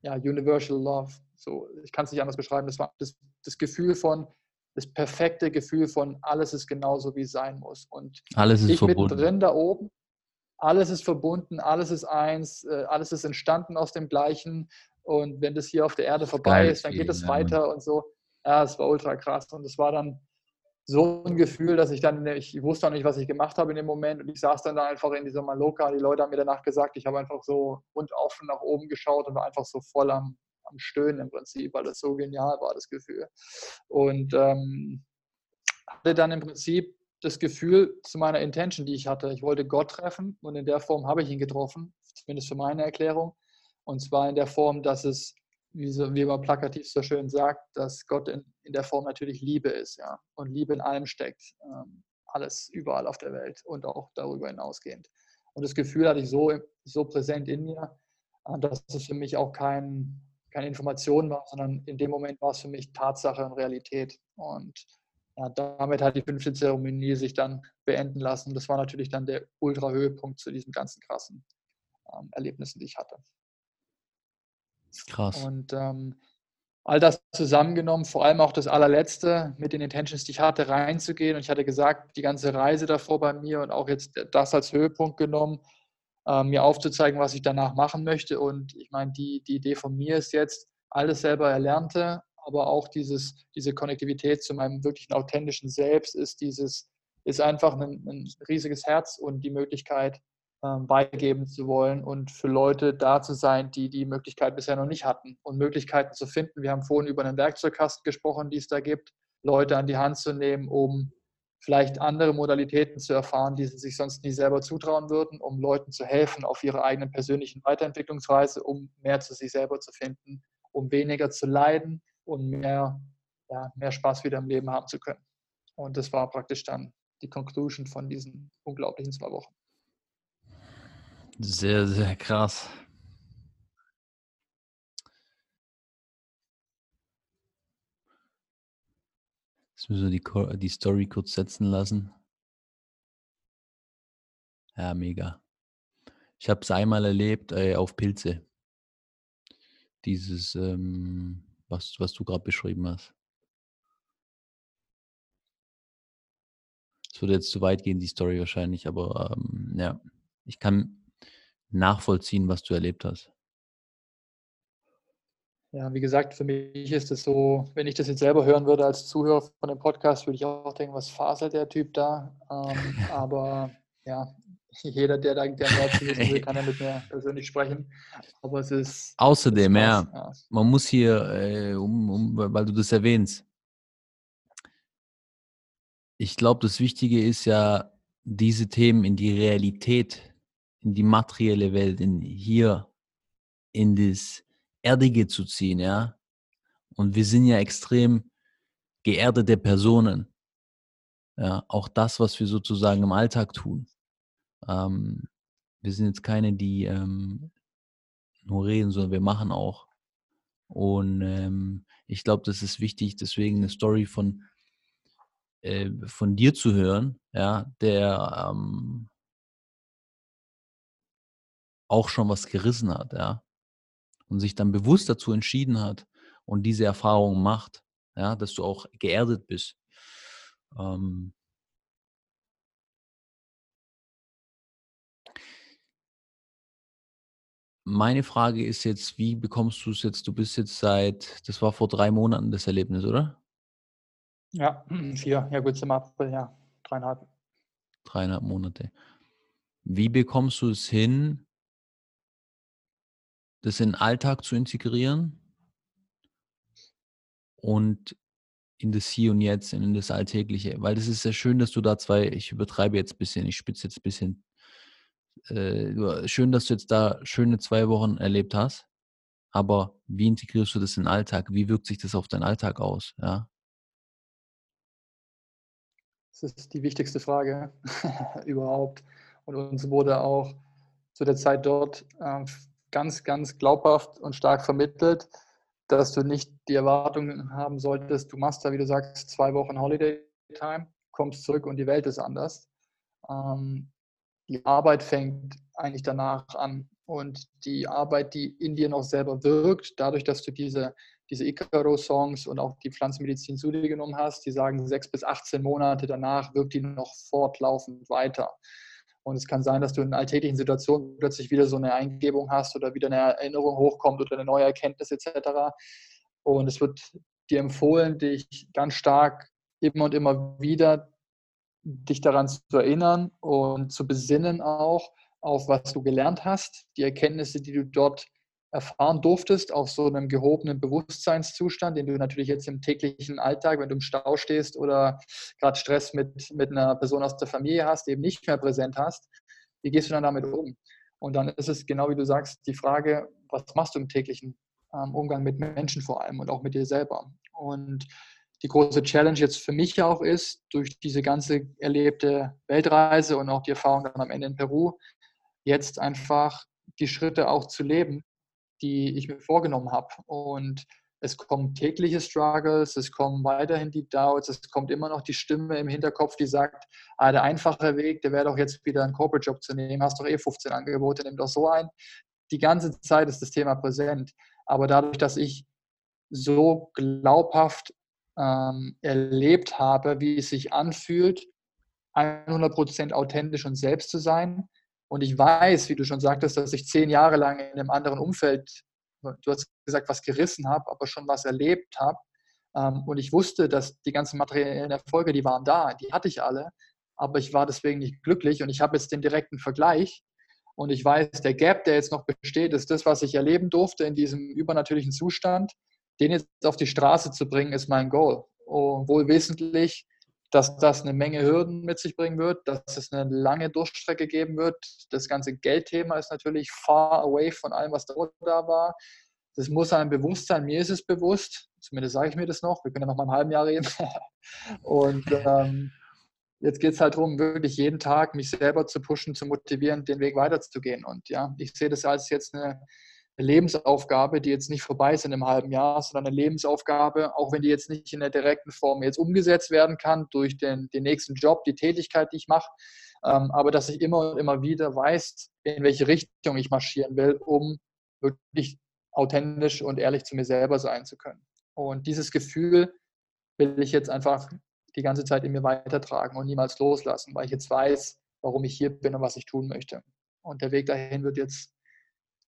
S1: ja, Universal Love. So, ich kann es nicht anders beschreiben. Das war das, das Gefühl von, das perfekte Gefühl von alles ist genauso, wie es sein muss. Und
S2: alles ist
S1: ich
S2: verbunden.
S1: mittendrin da oben, alles ist verbunden, alles ist eins, äh, alles ist entstanden aus dem Gleichen. und wenn das hier auf der Erde vorbei Geil, ist, dann geht es ja. weiter und so. Ja, es war ultra krass und es war dann so ein Gefühl, dass ich dann, ich wusste auch nicht, was ich gemacht habe in dem Moment und ich saß dann da einfach in dieser Maloka. Die Leute haben mir danach gesagt, ich habe einfach so rund auf und nach oben geschaut und war einfach so voll am, am Stöhnen im Prinzip, weil das so genial war, das Gefühl. Und ähm, hatte dann im Prinzip das Gefühl zu meiner Intention, die ich hatte. Ich wollte Gott treffen und in der Form habe ich ihn getroffen, zumindest für meine Erklärung. Und zwar in der Form, dass es wie, so, wie man plakativ so schön sagt, dass Gott in, in der Form natürlich Liebe ist, ja. Und Liebe in allem steckt. Ähm, alles überall auf der Welt und auch darüber hinausgehend. Und das Gefühl hatte ich so, so präsent in mir, äh, dass es für mich auch kein, keine Information war, sondern in dem Moment war es für mich Tatsache und Realität. Und ja, damit hat die fünfte Zeremonie sich dann beenden lassen. Das war natürlich dann der Ultra-Höhepunkt zu diesen ganzen krassen ähm, Erlebnissen, die ich hatte. Krass. Und ähm, all das zusammengenommen, vor allem auch das allerletzte mit den Intentions, die ich hatte, reinzugehen. Und ich hatte gesagt, die ganze Reise davor bei mir und auch jetzt das als Höhepunkt genommen, äh, mir aufzuzeigen, was ich danach machen möchte. Und ich meine, die, die Idee von mir ist jetzt, alles selber Erlernte, aber auch dieses, diese Konnektivität zu meinem wirklichen authentischen Selbst ist dieses, ist einfach ein, ein riesiges Herz und die Möglichkeit, ähm, beigeben zu wollen und für Leute da zu sein, die die Möglichkeit bisher noch nicht hatten und Möglichkeiten zu finden. Wir haben vorhin über einen Werkzeugkasten gesprochen, die es da gibt, Leute an die Hand zu nehmen, um vielleicht andere Modalitäten zu erfahren, die sie sich sonst nie selber zutrauen würden, um Leuten zu helfen auf ihrer eigenen persönlichen Weiterentwicklungsreise, um mehr zu sich selber zu finden, um weniger zu leiden und mehr, ja, mehr Spaß wieder im Leben haben zu können. Und das war praktisch dann die Conclusion von diesen unglaublichen zwei Wochen.
S2: Sehr, sehr krass. Jetzt müssen wir die, die Story kurz setzen lassen. Ja, mega. Ich habe es einmal erlebt äh, auf Pilze. Dieses, ähm, was, was du gerade beschrieben hast. Es würde jetzt zu weit gehen, die Story wahrscheinlich, aber ähm, ja, ich kann nachvollziehen, was du erlebt hast.
S1: Ja, wie gesagt, für mich ist es so, wenn ich das jetzt selber hören würde als Zuhörer von dem Podcast, würde ich auch denken, was faselt der Typ da? Ähm, aber ja, jeder, der, da, zu wissen will, kann ja mit mir persönlich sprechen. Aber es ist.
S2: Außerdem, ist ja, ja, man muss hier, äh, um, um, weil du das erwähnst, ich glaube, das Wichtige ist ja, diese Themen in die Realität in die materielle Welt, in hier, in das Erdige zu ziehen, ja. Und wir sind ja extrem geerdete Personen. Ja, auch das, was wir sozusagen im Alltag tun. Ähm, wir sind jetzt keine, die ähm, nur reden, sondern wir machen auch. Und ähm, ich glaube, das ist wichtig, deswegen eine Story von, äh, von dir zu hören, ja, der ähm, auch schon was gerissen hat, ja. Und sich dann bewusst dazu entschieden hat und diese Erfahrung macht, ja, dass du auch geerdet bist. Ähm, meine Frage ist jetzt, wie bekommst du es jetzt? Du bist jetzt seit, das war vor drei Monaten das Erlebnis, oder?
S1: Ja, vier, ja gut, zum April, ja, dreieinhalb.
S2: Dreieinhalb Monate. Wie bekommst du es hin, das in den Alltag zu integrieren und in das Hier und Jetzt, in das Alltägliche. Weil das ist sehr schön, dass du da zwei, ich übertreibe jetzt ein bisschen, ich spitze jetzt ein bisschen, äh, schön, dass du jetzt da schöne zwei Wochen erlebt hast. Aber wie integrierst du das in den Alltag? Wie wirkt sich das auf deinen Alltag aus? Ja?
S1: Das ist die wichtigste Frage überhaupt. Und uns wurde auch zu der Zeit dort äh, ganz, ganz glaubhaft und stark vermittelt, dass du nicht die Erwartung haben solltest, du machst da, wie du sagst, zwei Wochen Holiday Time, kommst zurück und die Welt ist anders. Ähm, die Arbeit fängt eigentlich danach an. Und die Arbeit, die in dir noch selber wirkt, dadurch, dass du diese, diese Icaro-Songs und auch die Pflanzenmedizin zu dir genommen hast, die sagen, sechs bis 18 Monate danach wirkt die noch fortlaufend weiter. Und es kann sein, dass du in alltäglichen Situationen plötzlich wieder so eine Eingebung hast oder wieder eine Erinnerung hochkommt oder eine neue Erkenntnis etc. Und es wird dir empfohlen, dich ganz stark immer und immer wieder dich daran zu erinnern und zu besinnen auch auf was du gelernt hast, die Erkenntnisse, die du dort erfahren durftest, auf so einem gehobenen Bewusstseinszustand, den du natürlich jetzt im täglichen Alltag, wenn du im Stau stehst oder gerade Stress mit, mit einer Person aus der Familie hast, eben nicht mehr präsent hast. Wie gehst du dann damit um? Und dann ist es genau wie du sagst, die Frage, was machst du im täglichen ähm, Umgang mit Menschen vor allem und auch mit dir selber? Und die große Challenge jetzt für mich auch ist, durch diese ganze erlebte Weltreise und auch die Erfahrung dann am Ende in Peru, jetzt einfach die Schritte auch zu leben, die ich mir vorgenommen habe. Und es kommen tägliche Struggles, es kommen weiterhin die Doubts, es kommt immer noch die Stimme im Hinterkopf, die sagt, ah, der einfache Weg, der wäre doch jetzt wieder einen Corporate-Job zu nehmen, hast doch eh 15 Angebote, nimm doch so ein. Die ganze Zeit ist das Thema präsent. Aber dadurch, dass ich so glaubhaft ähm, erlebt habe, wie es sich anfühlt, 100% authentisch und selbst zu sein, und ich weiß, wie du schon sagtest, dass ich zehn Jahre lang in einem anderen Umfeld, du hast gesagt, was gerissen habe, aber schon was erlebt habe. Ähm, und ich wusste, dass die ganzen materiellen Erfolge, die waren da, die hatte ich alle, aber ich war deswegen nicht glücklich und ich habe jetzt den direkten Vergleich. Und ich weiß, der Gap, der jetzt noch besteht, ist das, was ich erleben durfte in diesem übernatürlichen Zustand. Den jetzt auf die Straße zu bringen, ist mein Goal. Und wohl wesentlich dass das eine Menge Hürden mit sich bringen wird, dass es eine lange Durchstrecke geben wird. Das ganze Geldthema ist natürlich far away von allem, was da war. Das muss einem bewusst sein. Mir ist es bewusst, zumindest sage ich mir das noch. Wir können ja noch mal im halben Jahr reden. Und ähm, jetzt geht es halt darum, wirklich jeden Tag mich selber zu pushen, zu motivieren, den Weg weiterzugehen. Und ja, ich sehe das als jetzt eine eine Lebensaufgabe, die jetzt nicht vorbei ist in einem halben Jahr, sondern eine Lebensaufgabe, auch wenn die jetzt nicht in der direkten Form jetzt umgesetzt werden kann durch den, den nächsten Job, die Tätigkeit, die ich mache, ähm, aber dass ich immer und immer wieder weiß, in welche Richtung ich marschieren will, um wirklich authentisch und ehrlich zu mir selber sein zu können. Und dieses Gefühl will ich jetzt einfach die ganze Zeit in mir weitertragen und niemals loslassen, weil ich jetzt weiß, warum ich hier bin und was ich tun möchte. Und der Weg dahin wird jetzt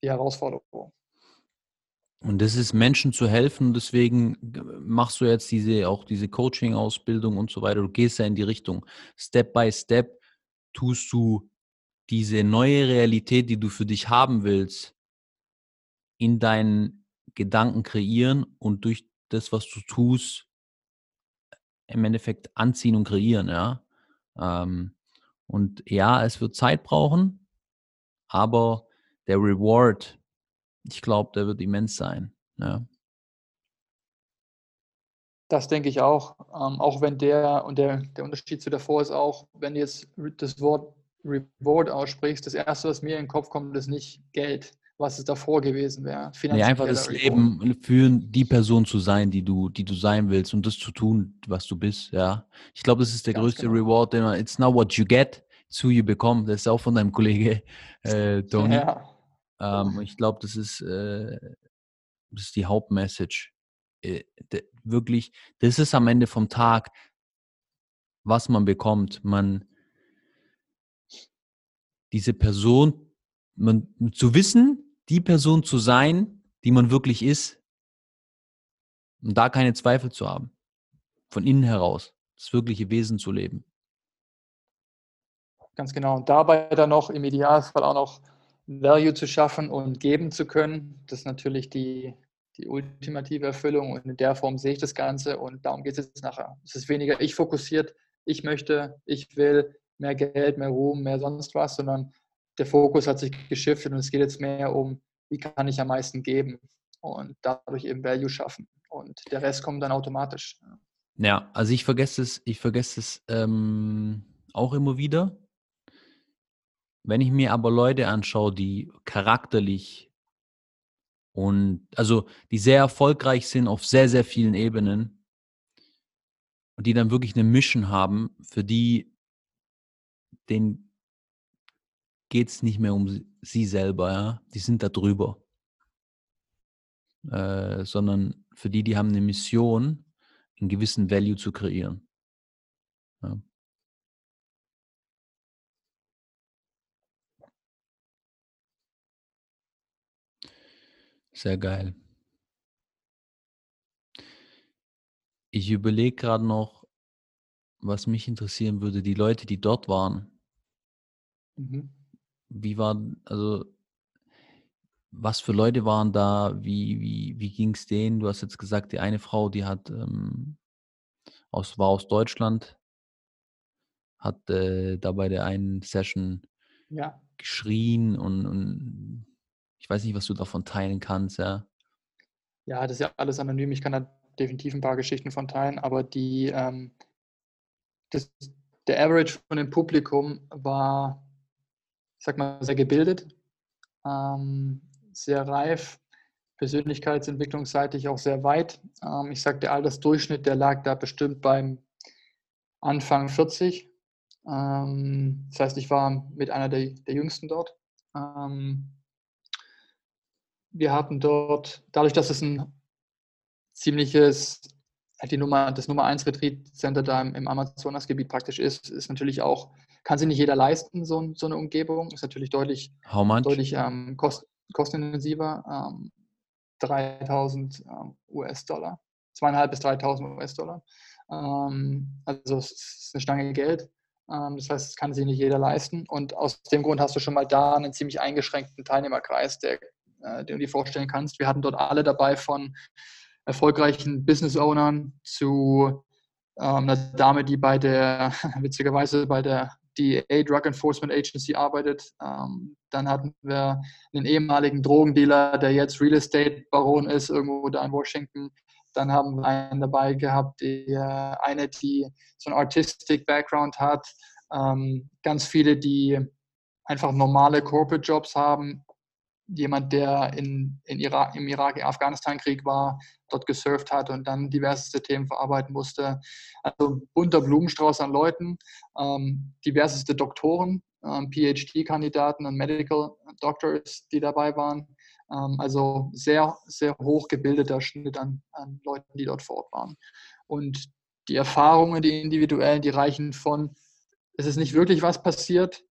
S1: die Herausforderung.
S2: Und das ist Menschen zu helfen, deswegen machst du jetzt diese, auch diese Coaching-Ausbildung und so weiter. Du gehst ja in die Richtung. Step by Step tust du diese neue Realität, die du für dich haben willst, in deinen Gedanken kreieren und durch das, was du tust, im Endeffekt anziehen und kreieren, ja. Ähm, und ja, es wird Zeit brauchen, aber der Reward, ich glaube, der wird immens sein. Ja.
S1: Das denke ich auch. Ähm, auch wenn der, und der, der Unterschied zu davor ist auch, wenn du jetzt das Wort Reward aussprichst, das erste, was mir in den Kopf kommt, ist nicht Geld, was es davor gewesen wäre.
S2: Nee, einfach das Reward. Leben führen, die Person zu sein, die du, die du sein willst und das zu tun, was du bist, ja. Ich glaube, das ist der Ganz größte genau. Reward, den man, it's not what you get, it's who you become. Das ist auch von deinem Kollege äh, Tony. Ja. Ähm, ich glaube, das ist, äh, das ist die Hauptmessage. Äh, wirklich, das ist am Ende vom Tag, was man bekommt. Man, diese Person, man, zu wissen, die Person zu sein, die man wirklich ist, und da keine Zweifel zu haben. Von innen heraus, das wirkliche Wesen zu leben.
S1: Ganz genau. Und dabei dann noch im Idealfall auch noch Value zu schaffen und geben zu können. Das ist natürlich die, die ultimative Erfüllung und in der Form sehe ich das Ganze und darum geht es jetzt nachher. Es ist weniger ich fokussiert, ich möchte, ich will mehr Geld, mehr Ruhm, mehr sonst was, sondern der Fokus hat sich geschiftet und es geht jetzt mehr um, wie kann ich am meisten geben und dadurch eben Value schaffen. Und der Rest kommt dann automatisch.
S2: Ja, also ich vergesse es, ich vergesse es ähm, auch immer wieder. Wenn ich mir aber Leute anschaue, die charakterlich und also die sehr erfolgreich sind auf sehr, sehr vielen Ebenen und die dann wirklich eine Mission haben, für die den geht es nicht mehr um sie selber, ja. Die sind da drüber. Äh, sondern für die, die haben eine Mission, einen gewissen Value zu kreieren. Ja. Sehr geil. Ich überlege gerade noch, was mich interessieren würde, die Leute, die dort waren. Mhm. Wie war, also, was für Leute waren da? Wie, wie, wie ging es denen? Du hast jetzt gesagt, die eine Frau, die hat ähm, aus, war aus Deutschland, hat äh, da bei der einen Session
S1: ja.
S2: geschrien und, und ich weiß nicht, was du davon teilen kannst, ja.
S1: Ja, das ist ja alles anonym. Ich kann da definitiv ein paar Geschichten von teilen, aber die, ähm, das, der Average von dem Publikum war, ich sag mal, sehr gebildet, ähm, sehr reif, persönlichkeitsentwicklungsseitig auch sehr weit. Ähm, ich sag, der Altersdurchschnitt, der lag da bestimmt beim Anfang 40. Ähm, das heißt, ich war mit einer der, der Jüngsten dort. Ähm, wir hatten dort, dadurch, dass es ein ziemliches, halt die Nummer, das Nummer 1 Retreat Center da im, im Amazonasgebiet praktisch ist, ist natürlich auch, kann sich nicht jeder leisten, so, so eine Umgebung. Ist natürlich deutlich, deutlich ähm, kost, kostenintensiver. Ähm, 3000 ähm, US-Dollar, zweieinhalb bis 3000 US-Dollar. Ähm, also es ist eine Stange Geld. Ähm, das heißt, es kann sich nicht jeder leisten. Und aus dem Grund hast du schon mal da einen ziemlich eingeschränkten Teilnehmerkreis, der, äh, den du dir vorstellen kannst. Wir hatten dort alle dabei von erfolgreichen Business-Ownern zu ähm, einer Dame, die bei der, witzigerweise bei der DEA, Drug Enforcement Agency, arbeitet. Ähm, dann hatten wir einen ehemaligen Drogendealer, der jetzt Real Estate Baron ist, irgendwo da in Washington. Dann haben wir einen dabei gehabt, die, eine, die so einen Artistic Background hat. Ähm, ganz viele, die einfach normale Corporate Jobs haben, jemand, der in, in Irak, im Irak, im Afghanistan-Krieg war, dort gesurft hat und dann diverseste Themen verarbeiten musste. Also bunter Blumenstrauß an Leuten, ähm, diverseste Doktoren, ähm, PhD-Kandidaten und Medical Doctors, die dabei waren. Ähm, also sehr, sehr hoch gebildeter Schnitt an, an Leuten, die dort vor Ort waren. Und die Erfahrungen, die individuellen, die reichen von, es ist nicht wirklich was passiert,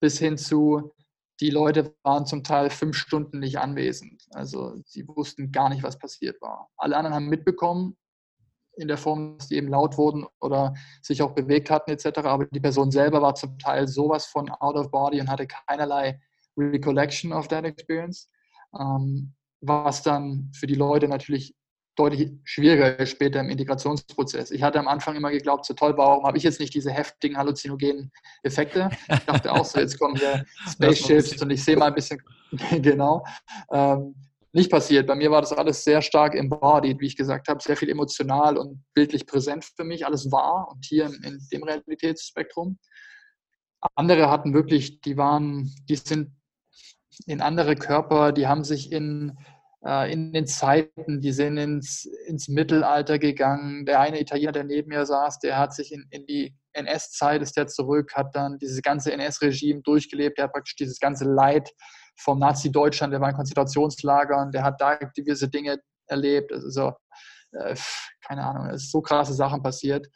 S1: bis hin zu, die Leute waren zum Teil fünf Stunden nicht anwesend. Also sie wussten gar nicht, was passiert war. Alle anderen haben mitbekommen, in der Form, dass die eben laut wurden oder sich auch bewegt hatten etc. Aber die Person selber war zum Teil sowas von out of body und hatte keinerlei Recollection of that experience. Ähm, was dann für die Leute natürlich deutlich schwieriger später im Integrationsprozess. Ich hatte am Anfang immer geglaubt, so toll, warum habe ich jetzt nicht diese heftigen halluzinogenen Effekte? Ich dachte auch so, jetzt kommen hier Spaceships und ich sehe mal ein bisschen, genau. Ähm, nicht passiert. Bei mir war das alles sehr stark embodied, wie ich gesagt habe, sehr viel emotional und bildlich präsent für mich, alles wahr und hier in dem Realitätsspektrum. Andere hatten wirklich, die waren, die sind in andere Körper, die haben sich in in den Zeiten, die sind ins, ins Mittelalter gegangen. Der eine Italiener, der neben mir saß, der hat sich in, in die NS-Zeit, ist der zurück, hat dann dieses ganze NS-Regime durchgelebt, der hat praktisch dieses ganze Leid vom Nazi-Deutschland, der war in Konzentrationslagern, der hat da gewisse Dinge erlebt. Also, äh, keine Ahnung, es ist so krasse Sachen passiert.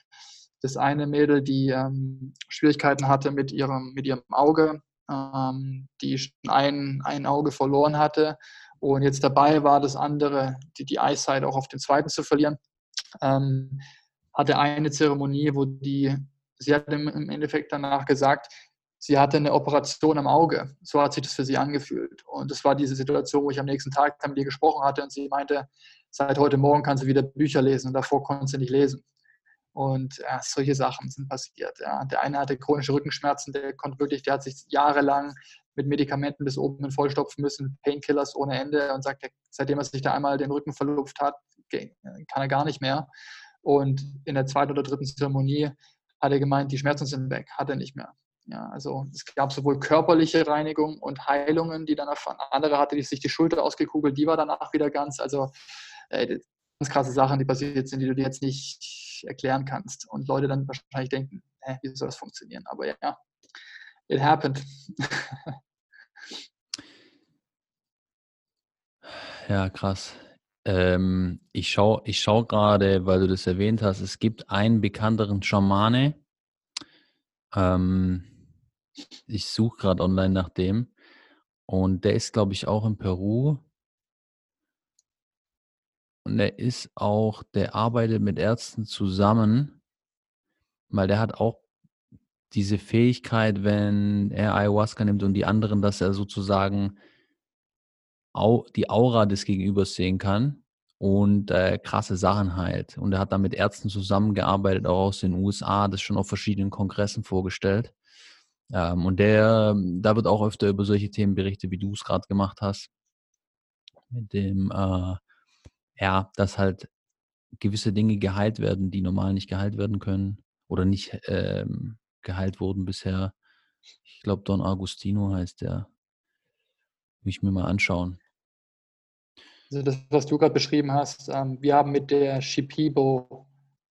S1: Das eine Mädel, die ähm, Schwierigkeiten hatte mit ihrem, mit ihrem Auge, ähm, die ein, ein Auge verloren hatte und jetzt dabei war, das andere, die, die Eyesight auch auf den zweiten zu verlieren, ähm, hatte eine Zeremonie, wo die, sie hat im Endeffekt danach gesagt, sie hatte eine Operation am Auge. So hat sich das für sie angefühlt. Und das war diese Situation, wo ich am nächsten Tag mit ihr gesprochen hatte und sie meinte, seit heute Morgen kann sie wieder Bücher lesen und davor konnte sie nicht lesen. Und ja, solche Sachen sind passiert. Ja. Der eine hatte chronische Rückenschmerzen, der konnte wirklich, der hat sich jahrelang mit Medikamenten bis oben vollstopfen müssen, Painkillers ohne Ende und sagt, seitdem er sich da einmal den Rücken verlupft hat, kann er gar nicht mehr. Und in der zweiten oder dritten Zeremonie hat er gemeint, die Schmerzen sind weg, hat er nicht mehr. Ja, also es gab sowohl körperliche Reinigung und Heilungen, die dann. Andere hatte sich die Schulter ausgekugelt, die war danach wieder ganz. Also äh, ganz krasse Sachen, die passiert sind, die du dir jetzt erklären kannst. Und Leute dann wahrscheinlich denken, hä, wie soll das funktionieren? Aber ja, it happened.
S2: ja, krass. Ähm, ich schaue ich schau gerade, weil du das erwähnt hast, es gibt einen bekannteren Schamane. Ähm, ich suche gerade online nach dem. Und der ist, glaube ich, auch in Peru. Und er ist auch, der arbeitet mit Ärzten zusammen, weil der hat auch diese Fähigkeit, wenn er Ayahuasca nimmt und die anderen, dass er sozusagen die Aura des Gegenübers sehen kann und äh, krasse Sachen heilt. Und er hat dann mit Ärzten zusammengearbeitet, auch aus den USA, das schon auf verschiedenen Kongressen vorgestellt. Ähm, und der, da wird auch öfter über solche Themen berichtet, wie du es gerade gemacht hast. Mit dem, äh, ja, dass halt gewisse Dinge geheilt werden, die normal nicht geheilt werden können oder nicht ähm, geheilt wurden bisher. Ich glaube, Don Agustino heißt der. Will ich mir mal anschauen.
S1: Also das, was du gerade beschrieben hast, ähm, wir haben mit der Shipibo,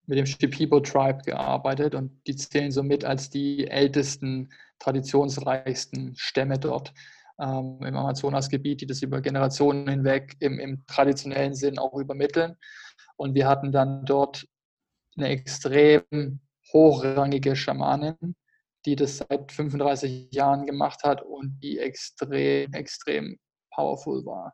S1: mit dem Shipibo Tribe gearbeitet und die zählen somit als die ältesten, traditionsreichsten Stämme dort ähm, im Amazonasgebiet, die das über Generationen hinweg im, im traditionellen Sinn auch übermitteln. Und wir hatten dann dort eine extrem hochrangige Schamanin, die das seit 35 Jahren gemacht hat und die extrem, extrem powerful war.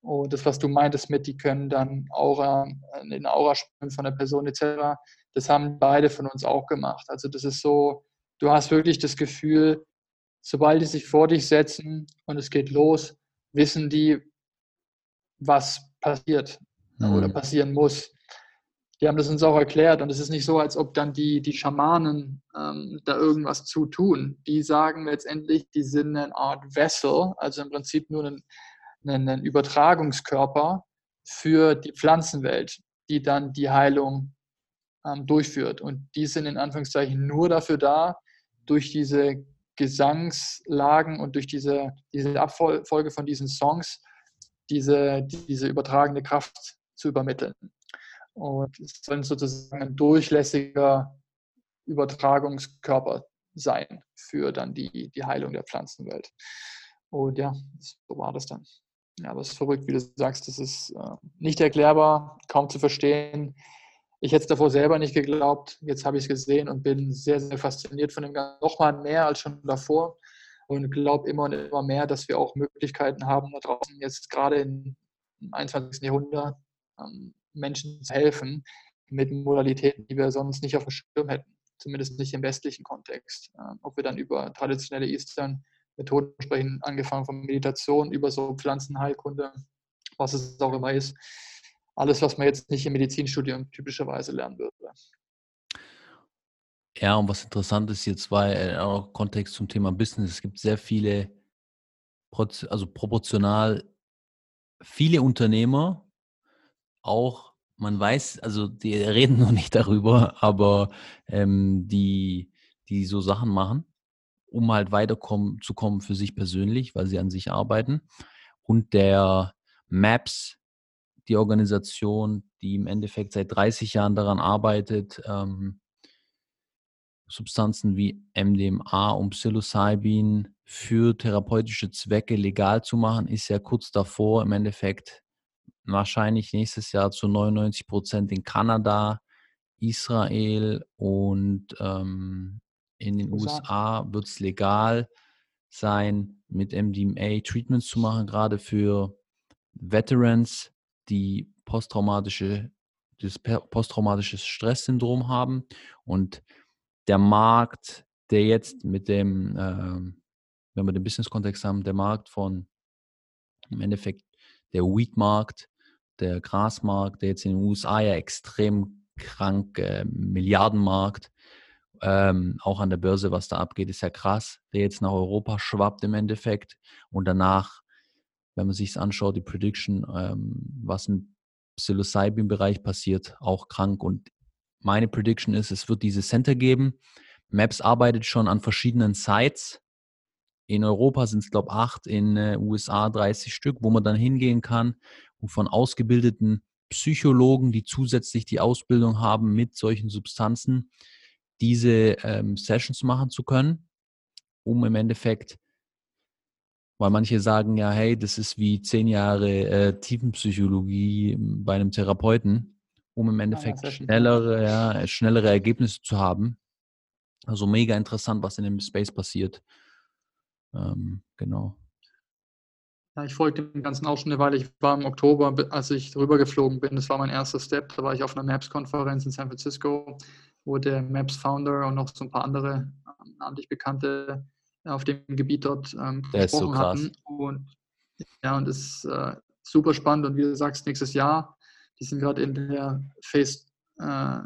S1: Und das, was du meintest mit, die können dann Aura, in den Aura spüren von der Person etc., das haben beide von uns auch gemacht. Also das ist so, du hast wirklich das Gefühl, sobald die sich vor dich setzen und es geht los, wissen die, was passiert mhm. oder passieren muss die haben das uns auch erklärt und es ist nicht so, als ob dann die, die Schamanen ähm, da irgendwas zu tun. Die sagen letztendlich, die sind eine Art Vessel, also im Prinzip nur ein, ein, ein Übertragungskörper für die Pflanzenwelt, die dann die Heilung ähm, durchführt. Und die sind in Anführungszeichen nur dafür da, durch diese Gesangslagen und durch diese, diese Abfolge von diesen Songs diese, diese übertragende Kraft zu übermitteln. Und es soll sozusagen ein durchlässiger Übertragungskörper sein für dann die, die Heilung der Pflanzenwelt. Und ja, so war das dann. Ja, aber es ist verrückt, wie du sagst, das ist äh, nicht erklärbar, kaum zu verstehen. Ich hätte es davor selber nicht geglaubt. Jetzt habe ich es gesehen und bin sehr, sehr fasziniert von dem Ganzen. Nochmal mehr als schon davor. Und glaube immer und immer mehr, dass wir auch Möglichkeiten haben, da draußen jetzt gerade im 21. Jahrhundert ähm, Menschen zu helfen mit Modalitäten, die wir sonst nicht auf dem Schirm hätten, zumindest nicht im westlichen Kontext. Ähm, ob wir dann über traditionelle Eastern Methoden sprechen, angefangen von Meditation über so Pflanzenheilkunde, was es auch immer ist. Alles, was man jetzt nicht im Medizinstudium typischerweise lernen würde.
S2: Ja, und was interessant ist jetzt äh, auch Kontext zum Thema Business. Es gibt sehr viele, also proportional viele Unternehmer, auch, man weiß, also die reden noch nicht darüber, aber ähm, die, die so Sachen machen, um halt weiterkommen zu kommen für sich persönlich, weil sie an sich arbeiten. Und der MAPS, die Organisation, die im Endeffekt seit 30 Jahren daran arbeitet, ähm, Substanzen wie MDMA und Psilocybin für therapeutische Zwecke legal zu machen, ist ja kurz davor im Endeffekt wahrscheinlich nächstes Jahr zu 99 Prozent in Kanada, Israel und ähm, in den USA wird es legal sein, mit MDMA Treatments zu machen, gerade für Veterans, die posttraumatische, das posttraumatische Stresssyndrom haben. Und der Markt, der jetzt mit dem, äh, wenn wir den Business-Kontext haben, der Markt von im Endeffekt der Weed-Markt der Grasmarkt, der jetzt in den USA ja extrem krank, äh, Milliardenmarkt, ähm, auch an der Börse, was da abgeht, ist ja krass, der jetzt nach Europa schwappt im Endeffekt und danach, wenn man sich es anschaut, die Prediction, ähm, was im Psilocybin-Bereich passiert, auch krank und meine Prediction ist, es wird diese Center geben. Maps arbeitet schon an verschiedenen Sites. In Europa sind es, glaube ich, acht, in äh, USA 30 Stück, wo man dann hingehen kann und von ausgebildeten Psychologen, die zusätzlich die Ausbildung haben, mit solchen Substanzen diese ähm, Sessions machen zu können, um im Endeffekt, weil manche sagen ja, hey, das ist wie zehn Jahre äh, Tiefenpsychologie bei einem Therapeuten, um im Endeffekt ja, schnellere, ja, schnellere Ergebnisse zu haben. Also mega interessant, was in dem Space passiert. Ähm, genau.
S1: Ja, ich folgte dem Ganzen auch schon eine Weile. Ich war im Oktober, als ich rübergeflogen bin. Das war mein erster Step. Da war ich auf einer Maps-Konferenz in San Francisco, wo der Maps-Founder und noch so ein paar andere ähm, namentlich Bekannte auf dem Gebiet dort ähm, gesprochen so hatten. Und ja, und das ist äh, super spannend. Und wie du sagst, nächstes Jahr, die sind gerade in der Phase äh,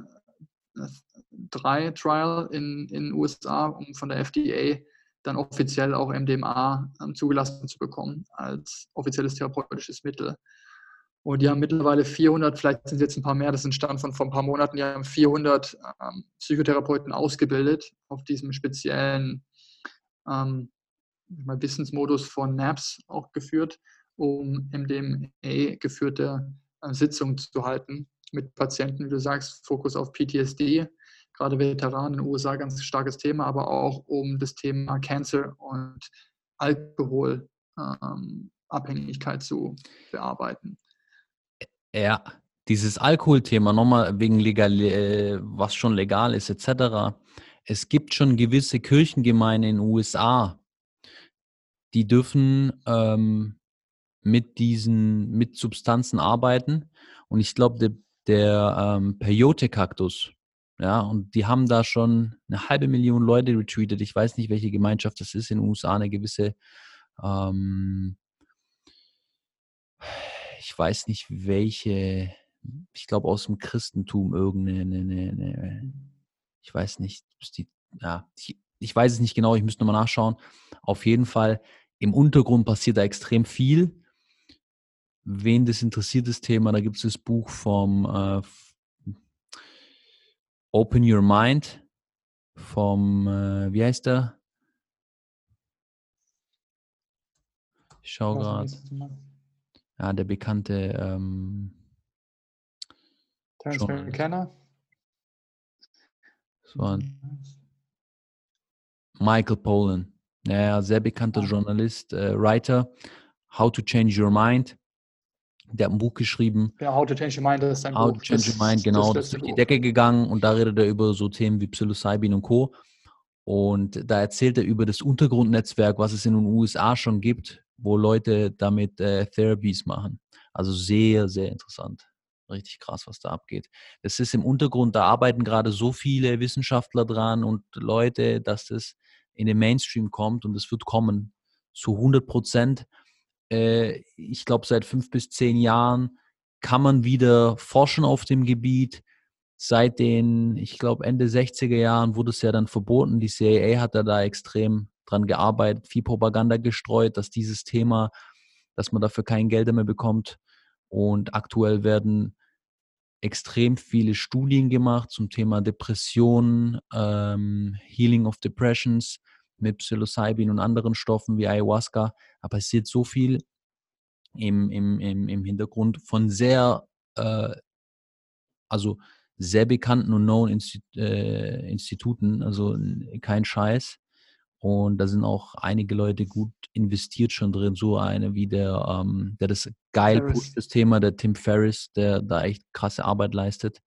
S1: 3 Trial in den USA, um von der FDA dann offiziell auch MDMA ähm, zugelassen zu bekommen als offizielles therapeutisches Mittel. Und die haben mittlerweile 400, vielleicht sind es jetzt ein paar mehr, das ist ein Stand von vor ein paar Monaten, die haben 400 ähm, Psychotherapeuten ausgebildet auf diesem speziellen ähm, Wissensmodus von NAPS auch geführt, um MDMA geführte äh, Sitzungen zu halten mit Patienten, wie du sagst, Fokus auf PTSD, gerade Veteranen in den USA ganz starkes Thema, aber auch um das Thema Cancer und Alkoholabhängigkeit ähm, zu bearbeiten.
S2: Ja, dieses Alkoholthema nochmal wegen legal, äh, was schon legal ist etc. Es gibt schon gewisse Kirchengemeinden in den USA, die dürfen ähm, mit diesen mit Substanzen arbeiten und ich glaube der, der ähm, Peyote-Kaktus ja, und die haben da schon eine halbe Million Leute retweetet. Ich weiß nicht, welche Gemeinschaft das ist in den USA, eine gewisse, ähm, ich weiß nicht, welche, ich glaube aus dem Christentum irgendeine, eine, eine, ich weiß nicht, die, ja, ich, ich weiß es nicht genau, ich müsste nochmal nachschauen. Auf jeden Fall, im Untergrund passiert da extrem viel. Wen das interessiert, das Thema, da gibt es das Buch vom äh, Open Your Mind vom, äh, wie heißt der? Ich schaue gerade. Ja, der bekannte ähm,
S1: Terence McKenna.
S2: So ein Michael Pollan. Ja, sehr bekannter ah. Journalist, äh, Writer. How to Change Your Mind. Der hat ein Buch geschrieben.
S1: Ja, How to Change Your Mind, das ist ein
S2: How Buch. How to Change Your Mind, genau. Das, das ist durch die Decke gegangen und da redet er über so Themen wie Psilocybin und Co. Und da erzählt er über das Untergrundnetzwerk, was es in den USA schon gibt, wo Leute damit äh, Therapies machen. Also sehr, sehr interessant. Richtig krass, was da abgeht. Das ist im Untergrund, da arbeiten gerade so viele Wissenschaftler dran und Leute, dass das in den Mainstream kommt und es wird kommen zu 100 Prozent äh, ich glaube, seit fünf bis zehn Jahren kann man wieder forschen auf dem Gebiet. Seit den, ich glaube, Ende 60er Jahren wurde es ja dann verboten. Die CIA hat da, extrem dran gearbeitet, viel Propaganda gestreut, dass dieses Thema, dass man dafür kein Geld mehr bekommt. Und aktuell werden extrem viele Studien gemacht zum Thema Depressionen, ähm, Healing of Depressions mit Psilocybin und anderen Stoffen wie Ayahuasca. Aber es passiert so viel im, im, im, im Hintergrund von sehr, äh, also sehr bekannten und known Insti äh, Instituten, also kein Scheiß. Und da sind auch einige Leute gut investiert schon drin. So eine wie der, ähm, der das geil pusht, das Thema, der Tim Ferriss, der da echt krasse Arbeit leistet.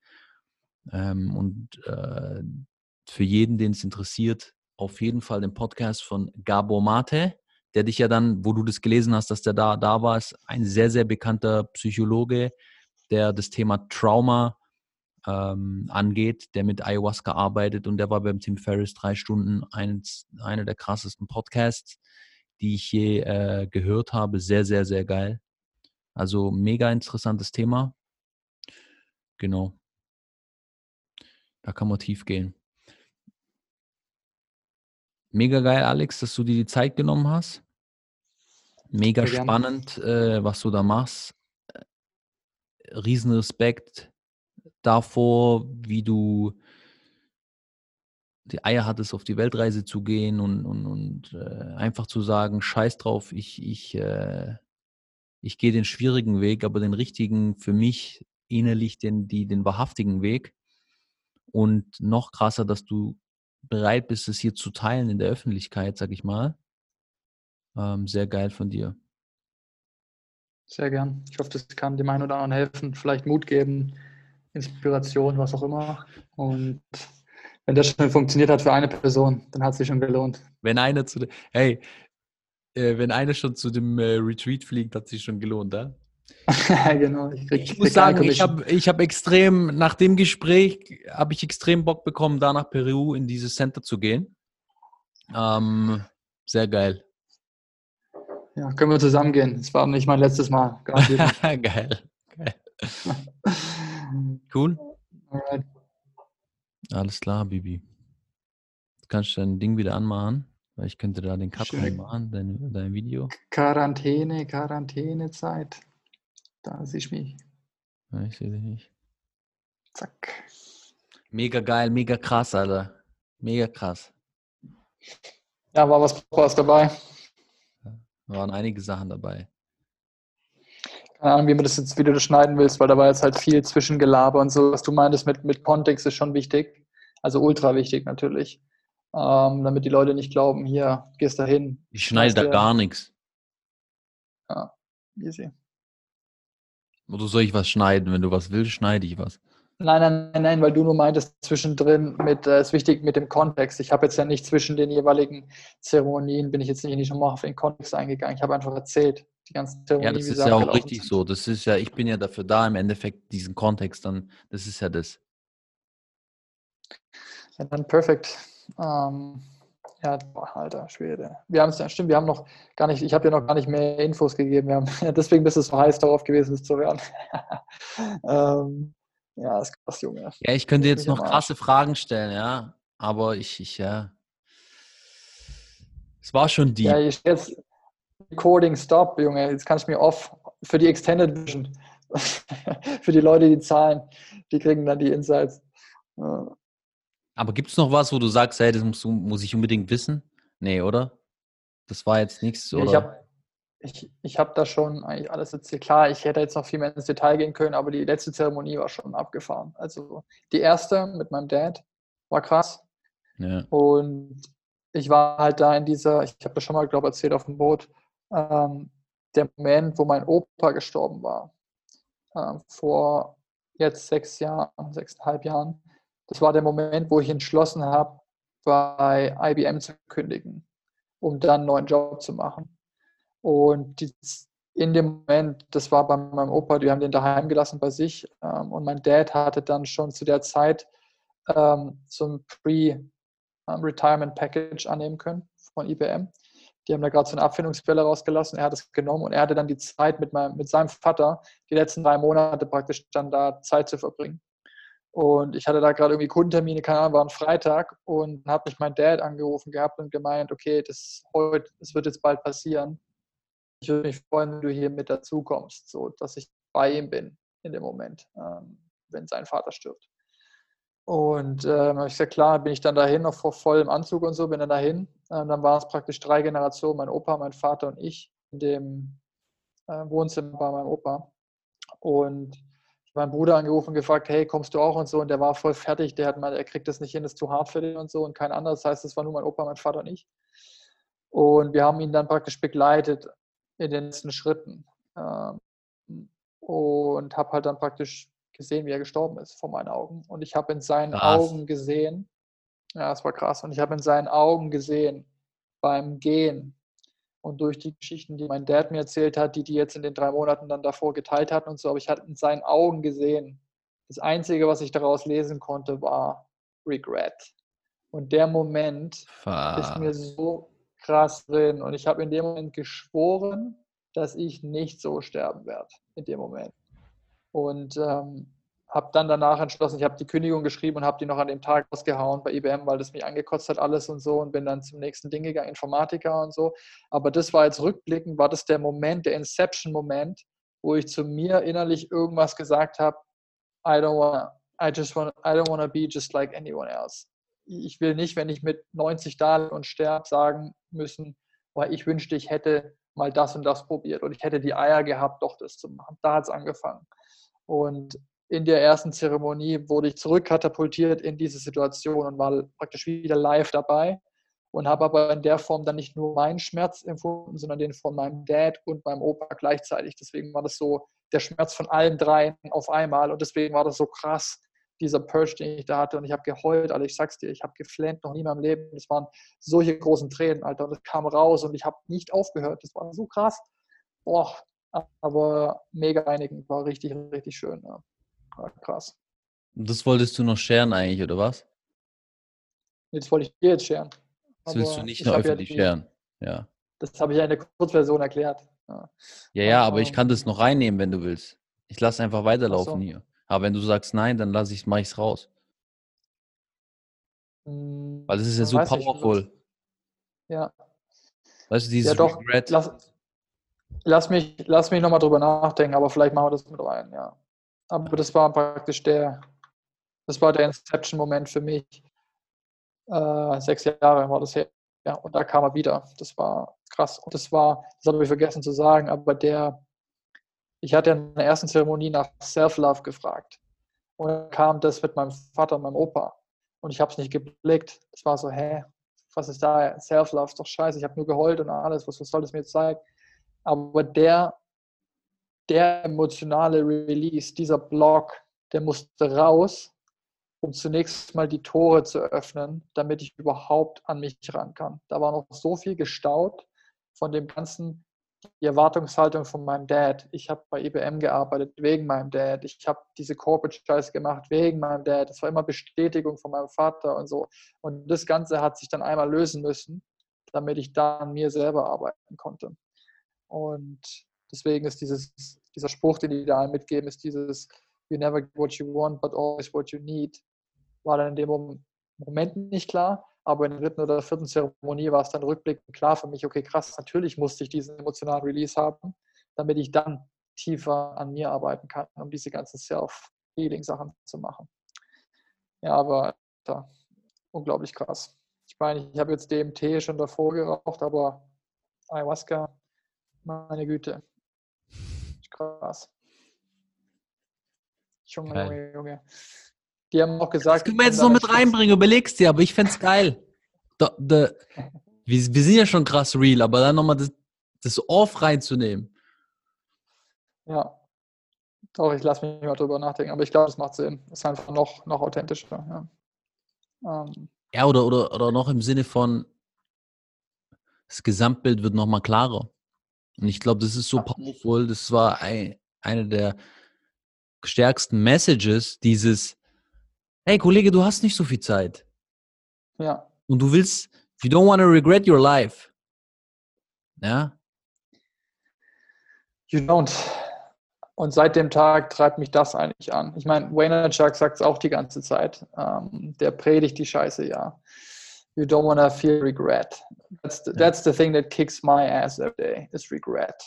S2: Ähm, und äh, für jeden, den es interessiert, auf jeden Fall den Podcast von Gabor Mate, der dich ja dann, wo du das gelesen hast, dass der da, da war, ist ein sehr, sehr bekannter Psychologe, der das Thema Trauma ähm, angeht, der mit Ayahuasca arbeitet und der war beim Tim Ferriss drei Stunden eines, einer der krassesten Podcasts, die ich je äh, gehört habe. Sehr, sehr, sehr geil. Also mega interessantes Thema. Genau. Da kann man tief gehen. Mega geil, Alex, dass du dir die Zeit genommen hast. Mega spannend, äh, was du da machst. Riesenrespekt davor, wie du die Eier hattest, auf die Weltreise zu gehen und, und, und äh, einfach zu sagen, scheiß drauf, ich, ich, äh, ich gehe den schwierigen Weg, aber den richtigen für mich innerlich den, die, den wahrhaftigen Weg. Und noch krasser, dass du bereit bist, es hier zu teilen in der Öffentlichkeit, sag ich mal. Ähm, sehr geil von dir.
S1: Sehr gern. Ich hoffe, das kann dem einen oder anderen helfen, vielleicht Mut geben, Inspiration, was auch immer. Und wenn das schon funktioniert hat für eine Person, dann hat es sich schon gelohnt.
S2: Wenn einer zu. Hey, äh, wenn einer schon zu dem äh, Retreat fliegt, hat sich schon gelohnt, ja?
S1: genau.
S2: Ich, krieg, ich muss sagen, ich habe ich hab extrem, nach dem Gespräch habe ich extrem Bock bekommen, da nach Peru in dieses Center zu gehen. Ähm, sehr geil.
S1: Ja, können wir zusammen gehen. Das war nicht mein letztes Mal.
S2: geil. geil. cool. Alright. Alles klar, Bibi. Du kannst dein Ding wieder anmachen, weil ich könnte da den Cut machen, dein, dein Video.
S1: Quarantäne, Quarantänezeit. Da sehe ich mich.
S2: Ja, ich sehe dich nicht.
S1: Zack.
S2: Mega geil, mega krass, Alter. Mega krass.
S1: Ja, war was, was dabei.
S2: Da waren einige Sachen dabei.
S1: Keine Ahnung, wie man das jetzt wieder schneiden willst, weil da war jetzt halt viel Zwischengelaber und so. Was du meintest mit, mit Kontext ist schon wichtig. Also ultra wichtig natürlich. Ähm, damit die Leute nicht glauben, hier, gehst da hin.
S2: Ich schneide da gar nichts.
S1: Ja, easy.
S2: Oder soll ich was schneiden? Wenn du was willst, schneide ich was.
S1: Nein, nein, nein, nein, weil du nur meintest zwischendrin mit, äh, ist wichtig mit dem Kontext. Ich habe jetzt ja nicht zwischen den jeweiligen Zeremonien, bin ich jetzt nicht nochmal auf den Kontext eingegangen. Ich habe einfach erzählt, die ganzen
S2: Zeremonien. Ja, das ist ja auch richtig sind. so. Das ist ja, ich bin ja dafür da, im Endeffekt diesen Kontext dann, das ist ja das.
S1: Ja, dann perfekt. Ähm, ja, boah, alter Schwede. Wir haben es ja, stimmt, wir haben noch gar nicht, ich habe dir noch gar nicht mehr Infos gegeben. Wir haben, deswegen bist du so heiß darauf gewesen, es zu hören. ähm, ja, ist krass, Junge.
S2: Ja, ich könnte jetzt noch krasse Fragen stellen, ja. Aber ich, ich, ja. Es war schon die.
S1: Ja, ich jetzt Recording Stop, Junge. Jetzt kann ich mir off für die Extended Vision. für die Leute, die zahlen, die kriegen dann die Insights. Ja.
S2: Aber gibt es noch was, wo du sagst, hey, das musst du, muss ich unbedingt wissen? Nee, oder? Das war jetzt nichts, oder?
S1: ich habe ich, ich hab da schon eigentlich alles erzählt. Klar, ich hätte jetzt noch viel mehr ins Detail gehen können, aber die letzte Zeremonie war schon abgefahren. Also die erste mit meinem Dad war krass. Ja. Und ich war halt da in dieser, ich habe das schon mal, glaube ich, erzählt auf dem Boot, ähm, der Moment, wo mein Opa gestorben war. Ähm, vor jetzt sechs Jahren, sechseinhalb Jahren. Das war der Moment, wo ich entschlossen habe, bei IBM zu kündigen, um dann einen neuen Job zu machen. Und die, in dem Moment, das war bei meinem Opa, die haben den daheim gelassen bei sich. Ähm, und mein Dad hatte dann schon zu der Zeit ähm, so ein Pre-Retirement Package annehmen können von IBM. Die haben da gerade so eine Abfindungsquelle rausgelassen. Er hat es genommen und er hatte dann die Zeit mit, meinem, mit seinem Vater, die letzten drei Monate praktisch dann da Zeit zu verbringen. Und ich hatte da gerade irgendwie Kundentermine, keine Ahnung, war ein Freitag und habe mich mein Dad angerufen gehabt und gemeint, okay, das heute, das wird jetzt bald passieren. Ich würde mich freuen, wenn du hier mit dazu kommst, so dass ich bei ihm bin in dem Moment, ähm, wenn sein Vater stirbt. Und habe ich gesagt, klar, bin ich dann dahin, noch vor vollem Anzug und so, bin dann dahin. Ähm, dann waren es praktisch drei Generationen, mein Opa, mein Vater und ich, in dem äh, Wohnzimmer bei meinem Opa. Und meinen Bruder angerufen und gefragt, hey, kommst du auch und so? Und der war voll fertig, der hat mal, er kriegt das nicht hin, das ist zu hart für den und so und kein anderes. Das heißt, es war nur mein Opa, mein Vater und ich. Und wir haben ihn dann praktisch begleitet in den letzten Schritten. Ähm, und habe halt dann praktisch gesehen, wie er gestorben ist vor meinen Augen. Und ich habe in seinen krass. Augen gesehen, ja, es war krass, und ich habe in seinen Augen gesehen, beim Gehen, und durch die Geschichten, die mein Dad mir erzählt hat, die die jetzt in den drei Monaten dann davor geteilt hatten und so, aber ich hatte in seinen Augen gesehen, das Einzige, was ich daraus lesen konnte, war Regret. Und der Moment Fuck. ist mir so krass drin. Und ich habe in dem Moment geschworen, dass ich nicht so sterben werde in dem Moment. Und ähm, habe dann danach entschlossen, ich habe die Kündigung geschrieben und habe die noch an dem Tag ausgehauen bei IBM, weil das mich angekotzt hat alles und so und bin dann zum nächsten Ding gegangen, Informatiker und so. Aber das war jetzt rückblickend, war das der Moment, der Inception-Moment, wo ich zu mir innerlich irgendwas gesagt habe, I don't wanna, I just wanna, I don't wanna be just like anyone else. Ich will nicht, wenn ich mit 90 da und sterbe, sagen müssen, weil ich wünschte, ich hätte mal das und das probiert und ich hätte die Eier gehabt, doch das zu machen. Da hat es angefangen. Und in der ersten Zeremonie wurde ich zurückkatapultiert in diese Situation und war praktisch wieder live dabei und habe aber in der Form dann nicht nur meinen Schmerz empfunden, sondern den von meinem Dad und meinem Opa gleichzeitig. Deswegen war das so der Schmerz von allen dreien auf einmal und deswegen war das so krass, dieser Purge, den ich da hatte. Und ich habe geheult, Alter, ich sag's dir, ich habe geflennt, noch nie in meinem Leben. Es waren solche großen Tränen, Alter. Und es kam raus und ich habe nicht aufgehört. Das war so krass. Boah, aber mega reinigend, war richtig, richtig schön. Ja. War krass.
S2: Das wolltest du noch scheren eigentlich, oder was?
S1: Jetzt wollte ich dir jetzt scheren.
S2: Das willst du nicht noch öffentlich ja die, scheren. Ja.
S1: Das habe ich ja in der Kurzversion erklärt. Ja,
S2: ja, ja aber ich kann das noch reinnehmen, wenn du willst. Ich lasse einfach weiterlaufen so. hier. Aber wenn du sagst nein, dann lasse ich mache ich es raus. Hm, Weil das ist ja so powerful.
S1: Ja.
S2: Weißt du, dieses
S1: ja, doch, Regret. Lass, lass mich, lass mich nochmal drüber nachdenken, aber vielleicht machen wir das mit rein, ja. Aber das war praktisch der, das war der Inception-Moment für mich. Äh, sechs Jahre war das her. Ja, und da kam er wieder. Das war krass. Und das war, das habe ich vergessen zu sagen, aber der, ich hatte in der ersten Zeremonie nach Self-Love gefragt. Und dann kam das mit meinem Vater und meinem Opa. Und ich habe es nicht geblickt. Es war so, hä, was ist da? Self-Love ist doch scheiße. Ich habe nur geheult und alles. Was, was soll das mir jetzt zeigen? Aber der, der emotionale Release, dieser Block, der musste raus, um zunächst mal die Tore zu öffnen, damit ich überhaupt an mich ran kann. Da war noch so viel gestaut von dem ganzen die Erwartungshaltung von meinem Dad. Ich habe bei IBM gearbeitet wegen meinem Dad. Ich habe diese Corporate Scheiße gemacht wegen meinem Dad. Das war immer Bestätigung von meinem Vater und so. Und das Ganze hat sich dann einmal lösen müssen, damit ich da an mir selber arbeiten konnte. Und deswegen ist dieses, dieser Spruch, den die da mitgeben, ist dieses You never get what you want, but always what you need. War dann in dem Moment nicht klar, aber in der dritten oder vierten Zeremonie war es dann rückblickend klar für mich, okay, krass, natürlich musste ich diesen emotionalen Release haben, damit ich dann tiefer an mir arbeiten kann, um diese ganzen Self-Healing-Sachen zu machen. Ja, aber ja, unglaublich krass. Ich meine, ich habe jetzt DMT schon davor geraucht, aber Ayahuasca, meine Güte, krass. Junge, Junge, Junge. Die haben auch gesagt. Das
S2: können wir jetzt noch mit reinbringen, überlegst dir, aber ich fände es geil. Da, da, wir, wir, sind ja schon krass real, aber dann nochmal das, das Off reinzunehmen.
S1: Ja. Doch, ich lasse mich mal drüber nachdenken, aber ich glaube, das macht Sinn. Das ist einfach noch, noch authentischer.
S2: Ja, ähm. ja oder, oder, oder noch im Sinne von, das Gesamtbild wird nochmal klarer. Und ich glaube, das ist so powerful. Das war ein, eine der stärksten Messages, dieses, hey Kollege, du hast nicht so viel Zeit.
S1: Ja.
S2: Und du willst, you don't want to regret your life. Ja.
S1: You don't. Und seit dem Tag treibt mich das eigentlich an. Ich meine, Wayne Chuck sagt es auch die ganze Zeit. Ähm, der predigt die Scheiße, ja. You don't want to feel regret. That's the, that's the thing that kicks my ass every day, is regret.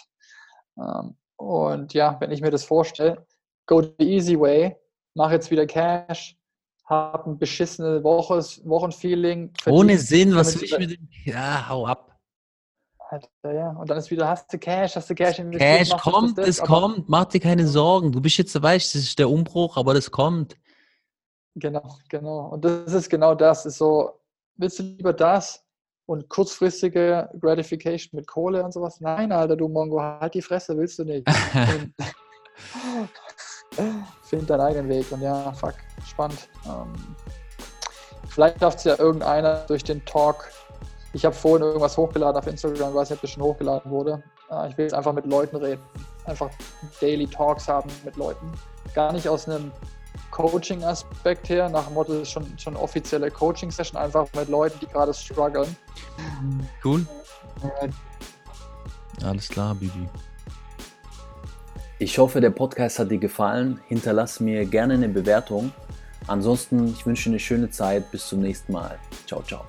S1: Ähm, und ja, wenn ich mir das vorstelle, go the easy way, mach jetzt wieder Cash, habe ein beschissenes Wochenfeeling.
S2: Ohne Sinn, was will ich mit dem? Ja, hau ab.
S1: Alter, ja. Und dann ist wieder, hast du Cash, hast du Cash
S2: investiert. Cash kommt, es kommt, mach dir keine Sorgen. Du bist jetzt, weißt das ist der Umbruch, aber das kommt.
S1: Genau, genau. Und das ist genau das. Ist so, willst du lieber das und kurzfristige Gratification mit Kohle und sowas? Nein, Alter, du Mongo, halt die Fresse, willst du nicht. Find deinen eigenen Weg und ja, fuck, spannend. Ähm, vielleicht schafft es ja irgendeiner durch den Talk. Ich habe vorhin irgendwas hochgeladen auf Instagram, ich weiß nicht, ob das schon hochgeladen wurde. Äh, ich will jetzt einfach mit Leuten reden. Einfach Daily Talks haben mit Leuten. Gar nicht aus einem Coaching-Aspekt her, nach dem Motto, schon, schon offizielle Coaching-Session, einfach mit Leuten, die gerade strugglen.
S2: Cool. Äh, Alles klar, Bibi. Ich hoffe, der Podcast hat dir gefallen. Hinterlass mir gerne eine Bewertung. Ansonsten, ich wünsche dir eine schöne Zeit. Bis zum nächsten Mal. Ciao, ciao.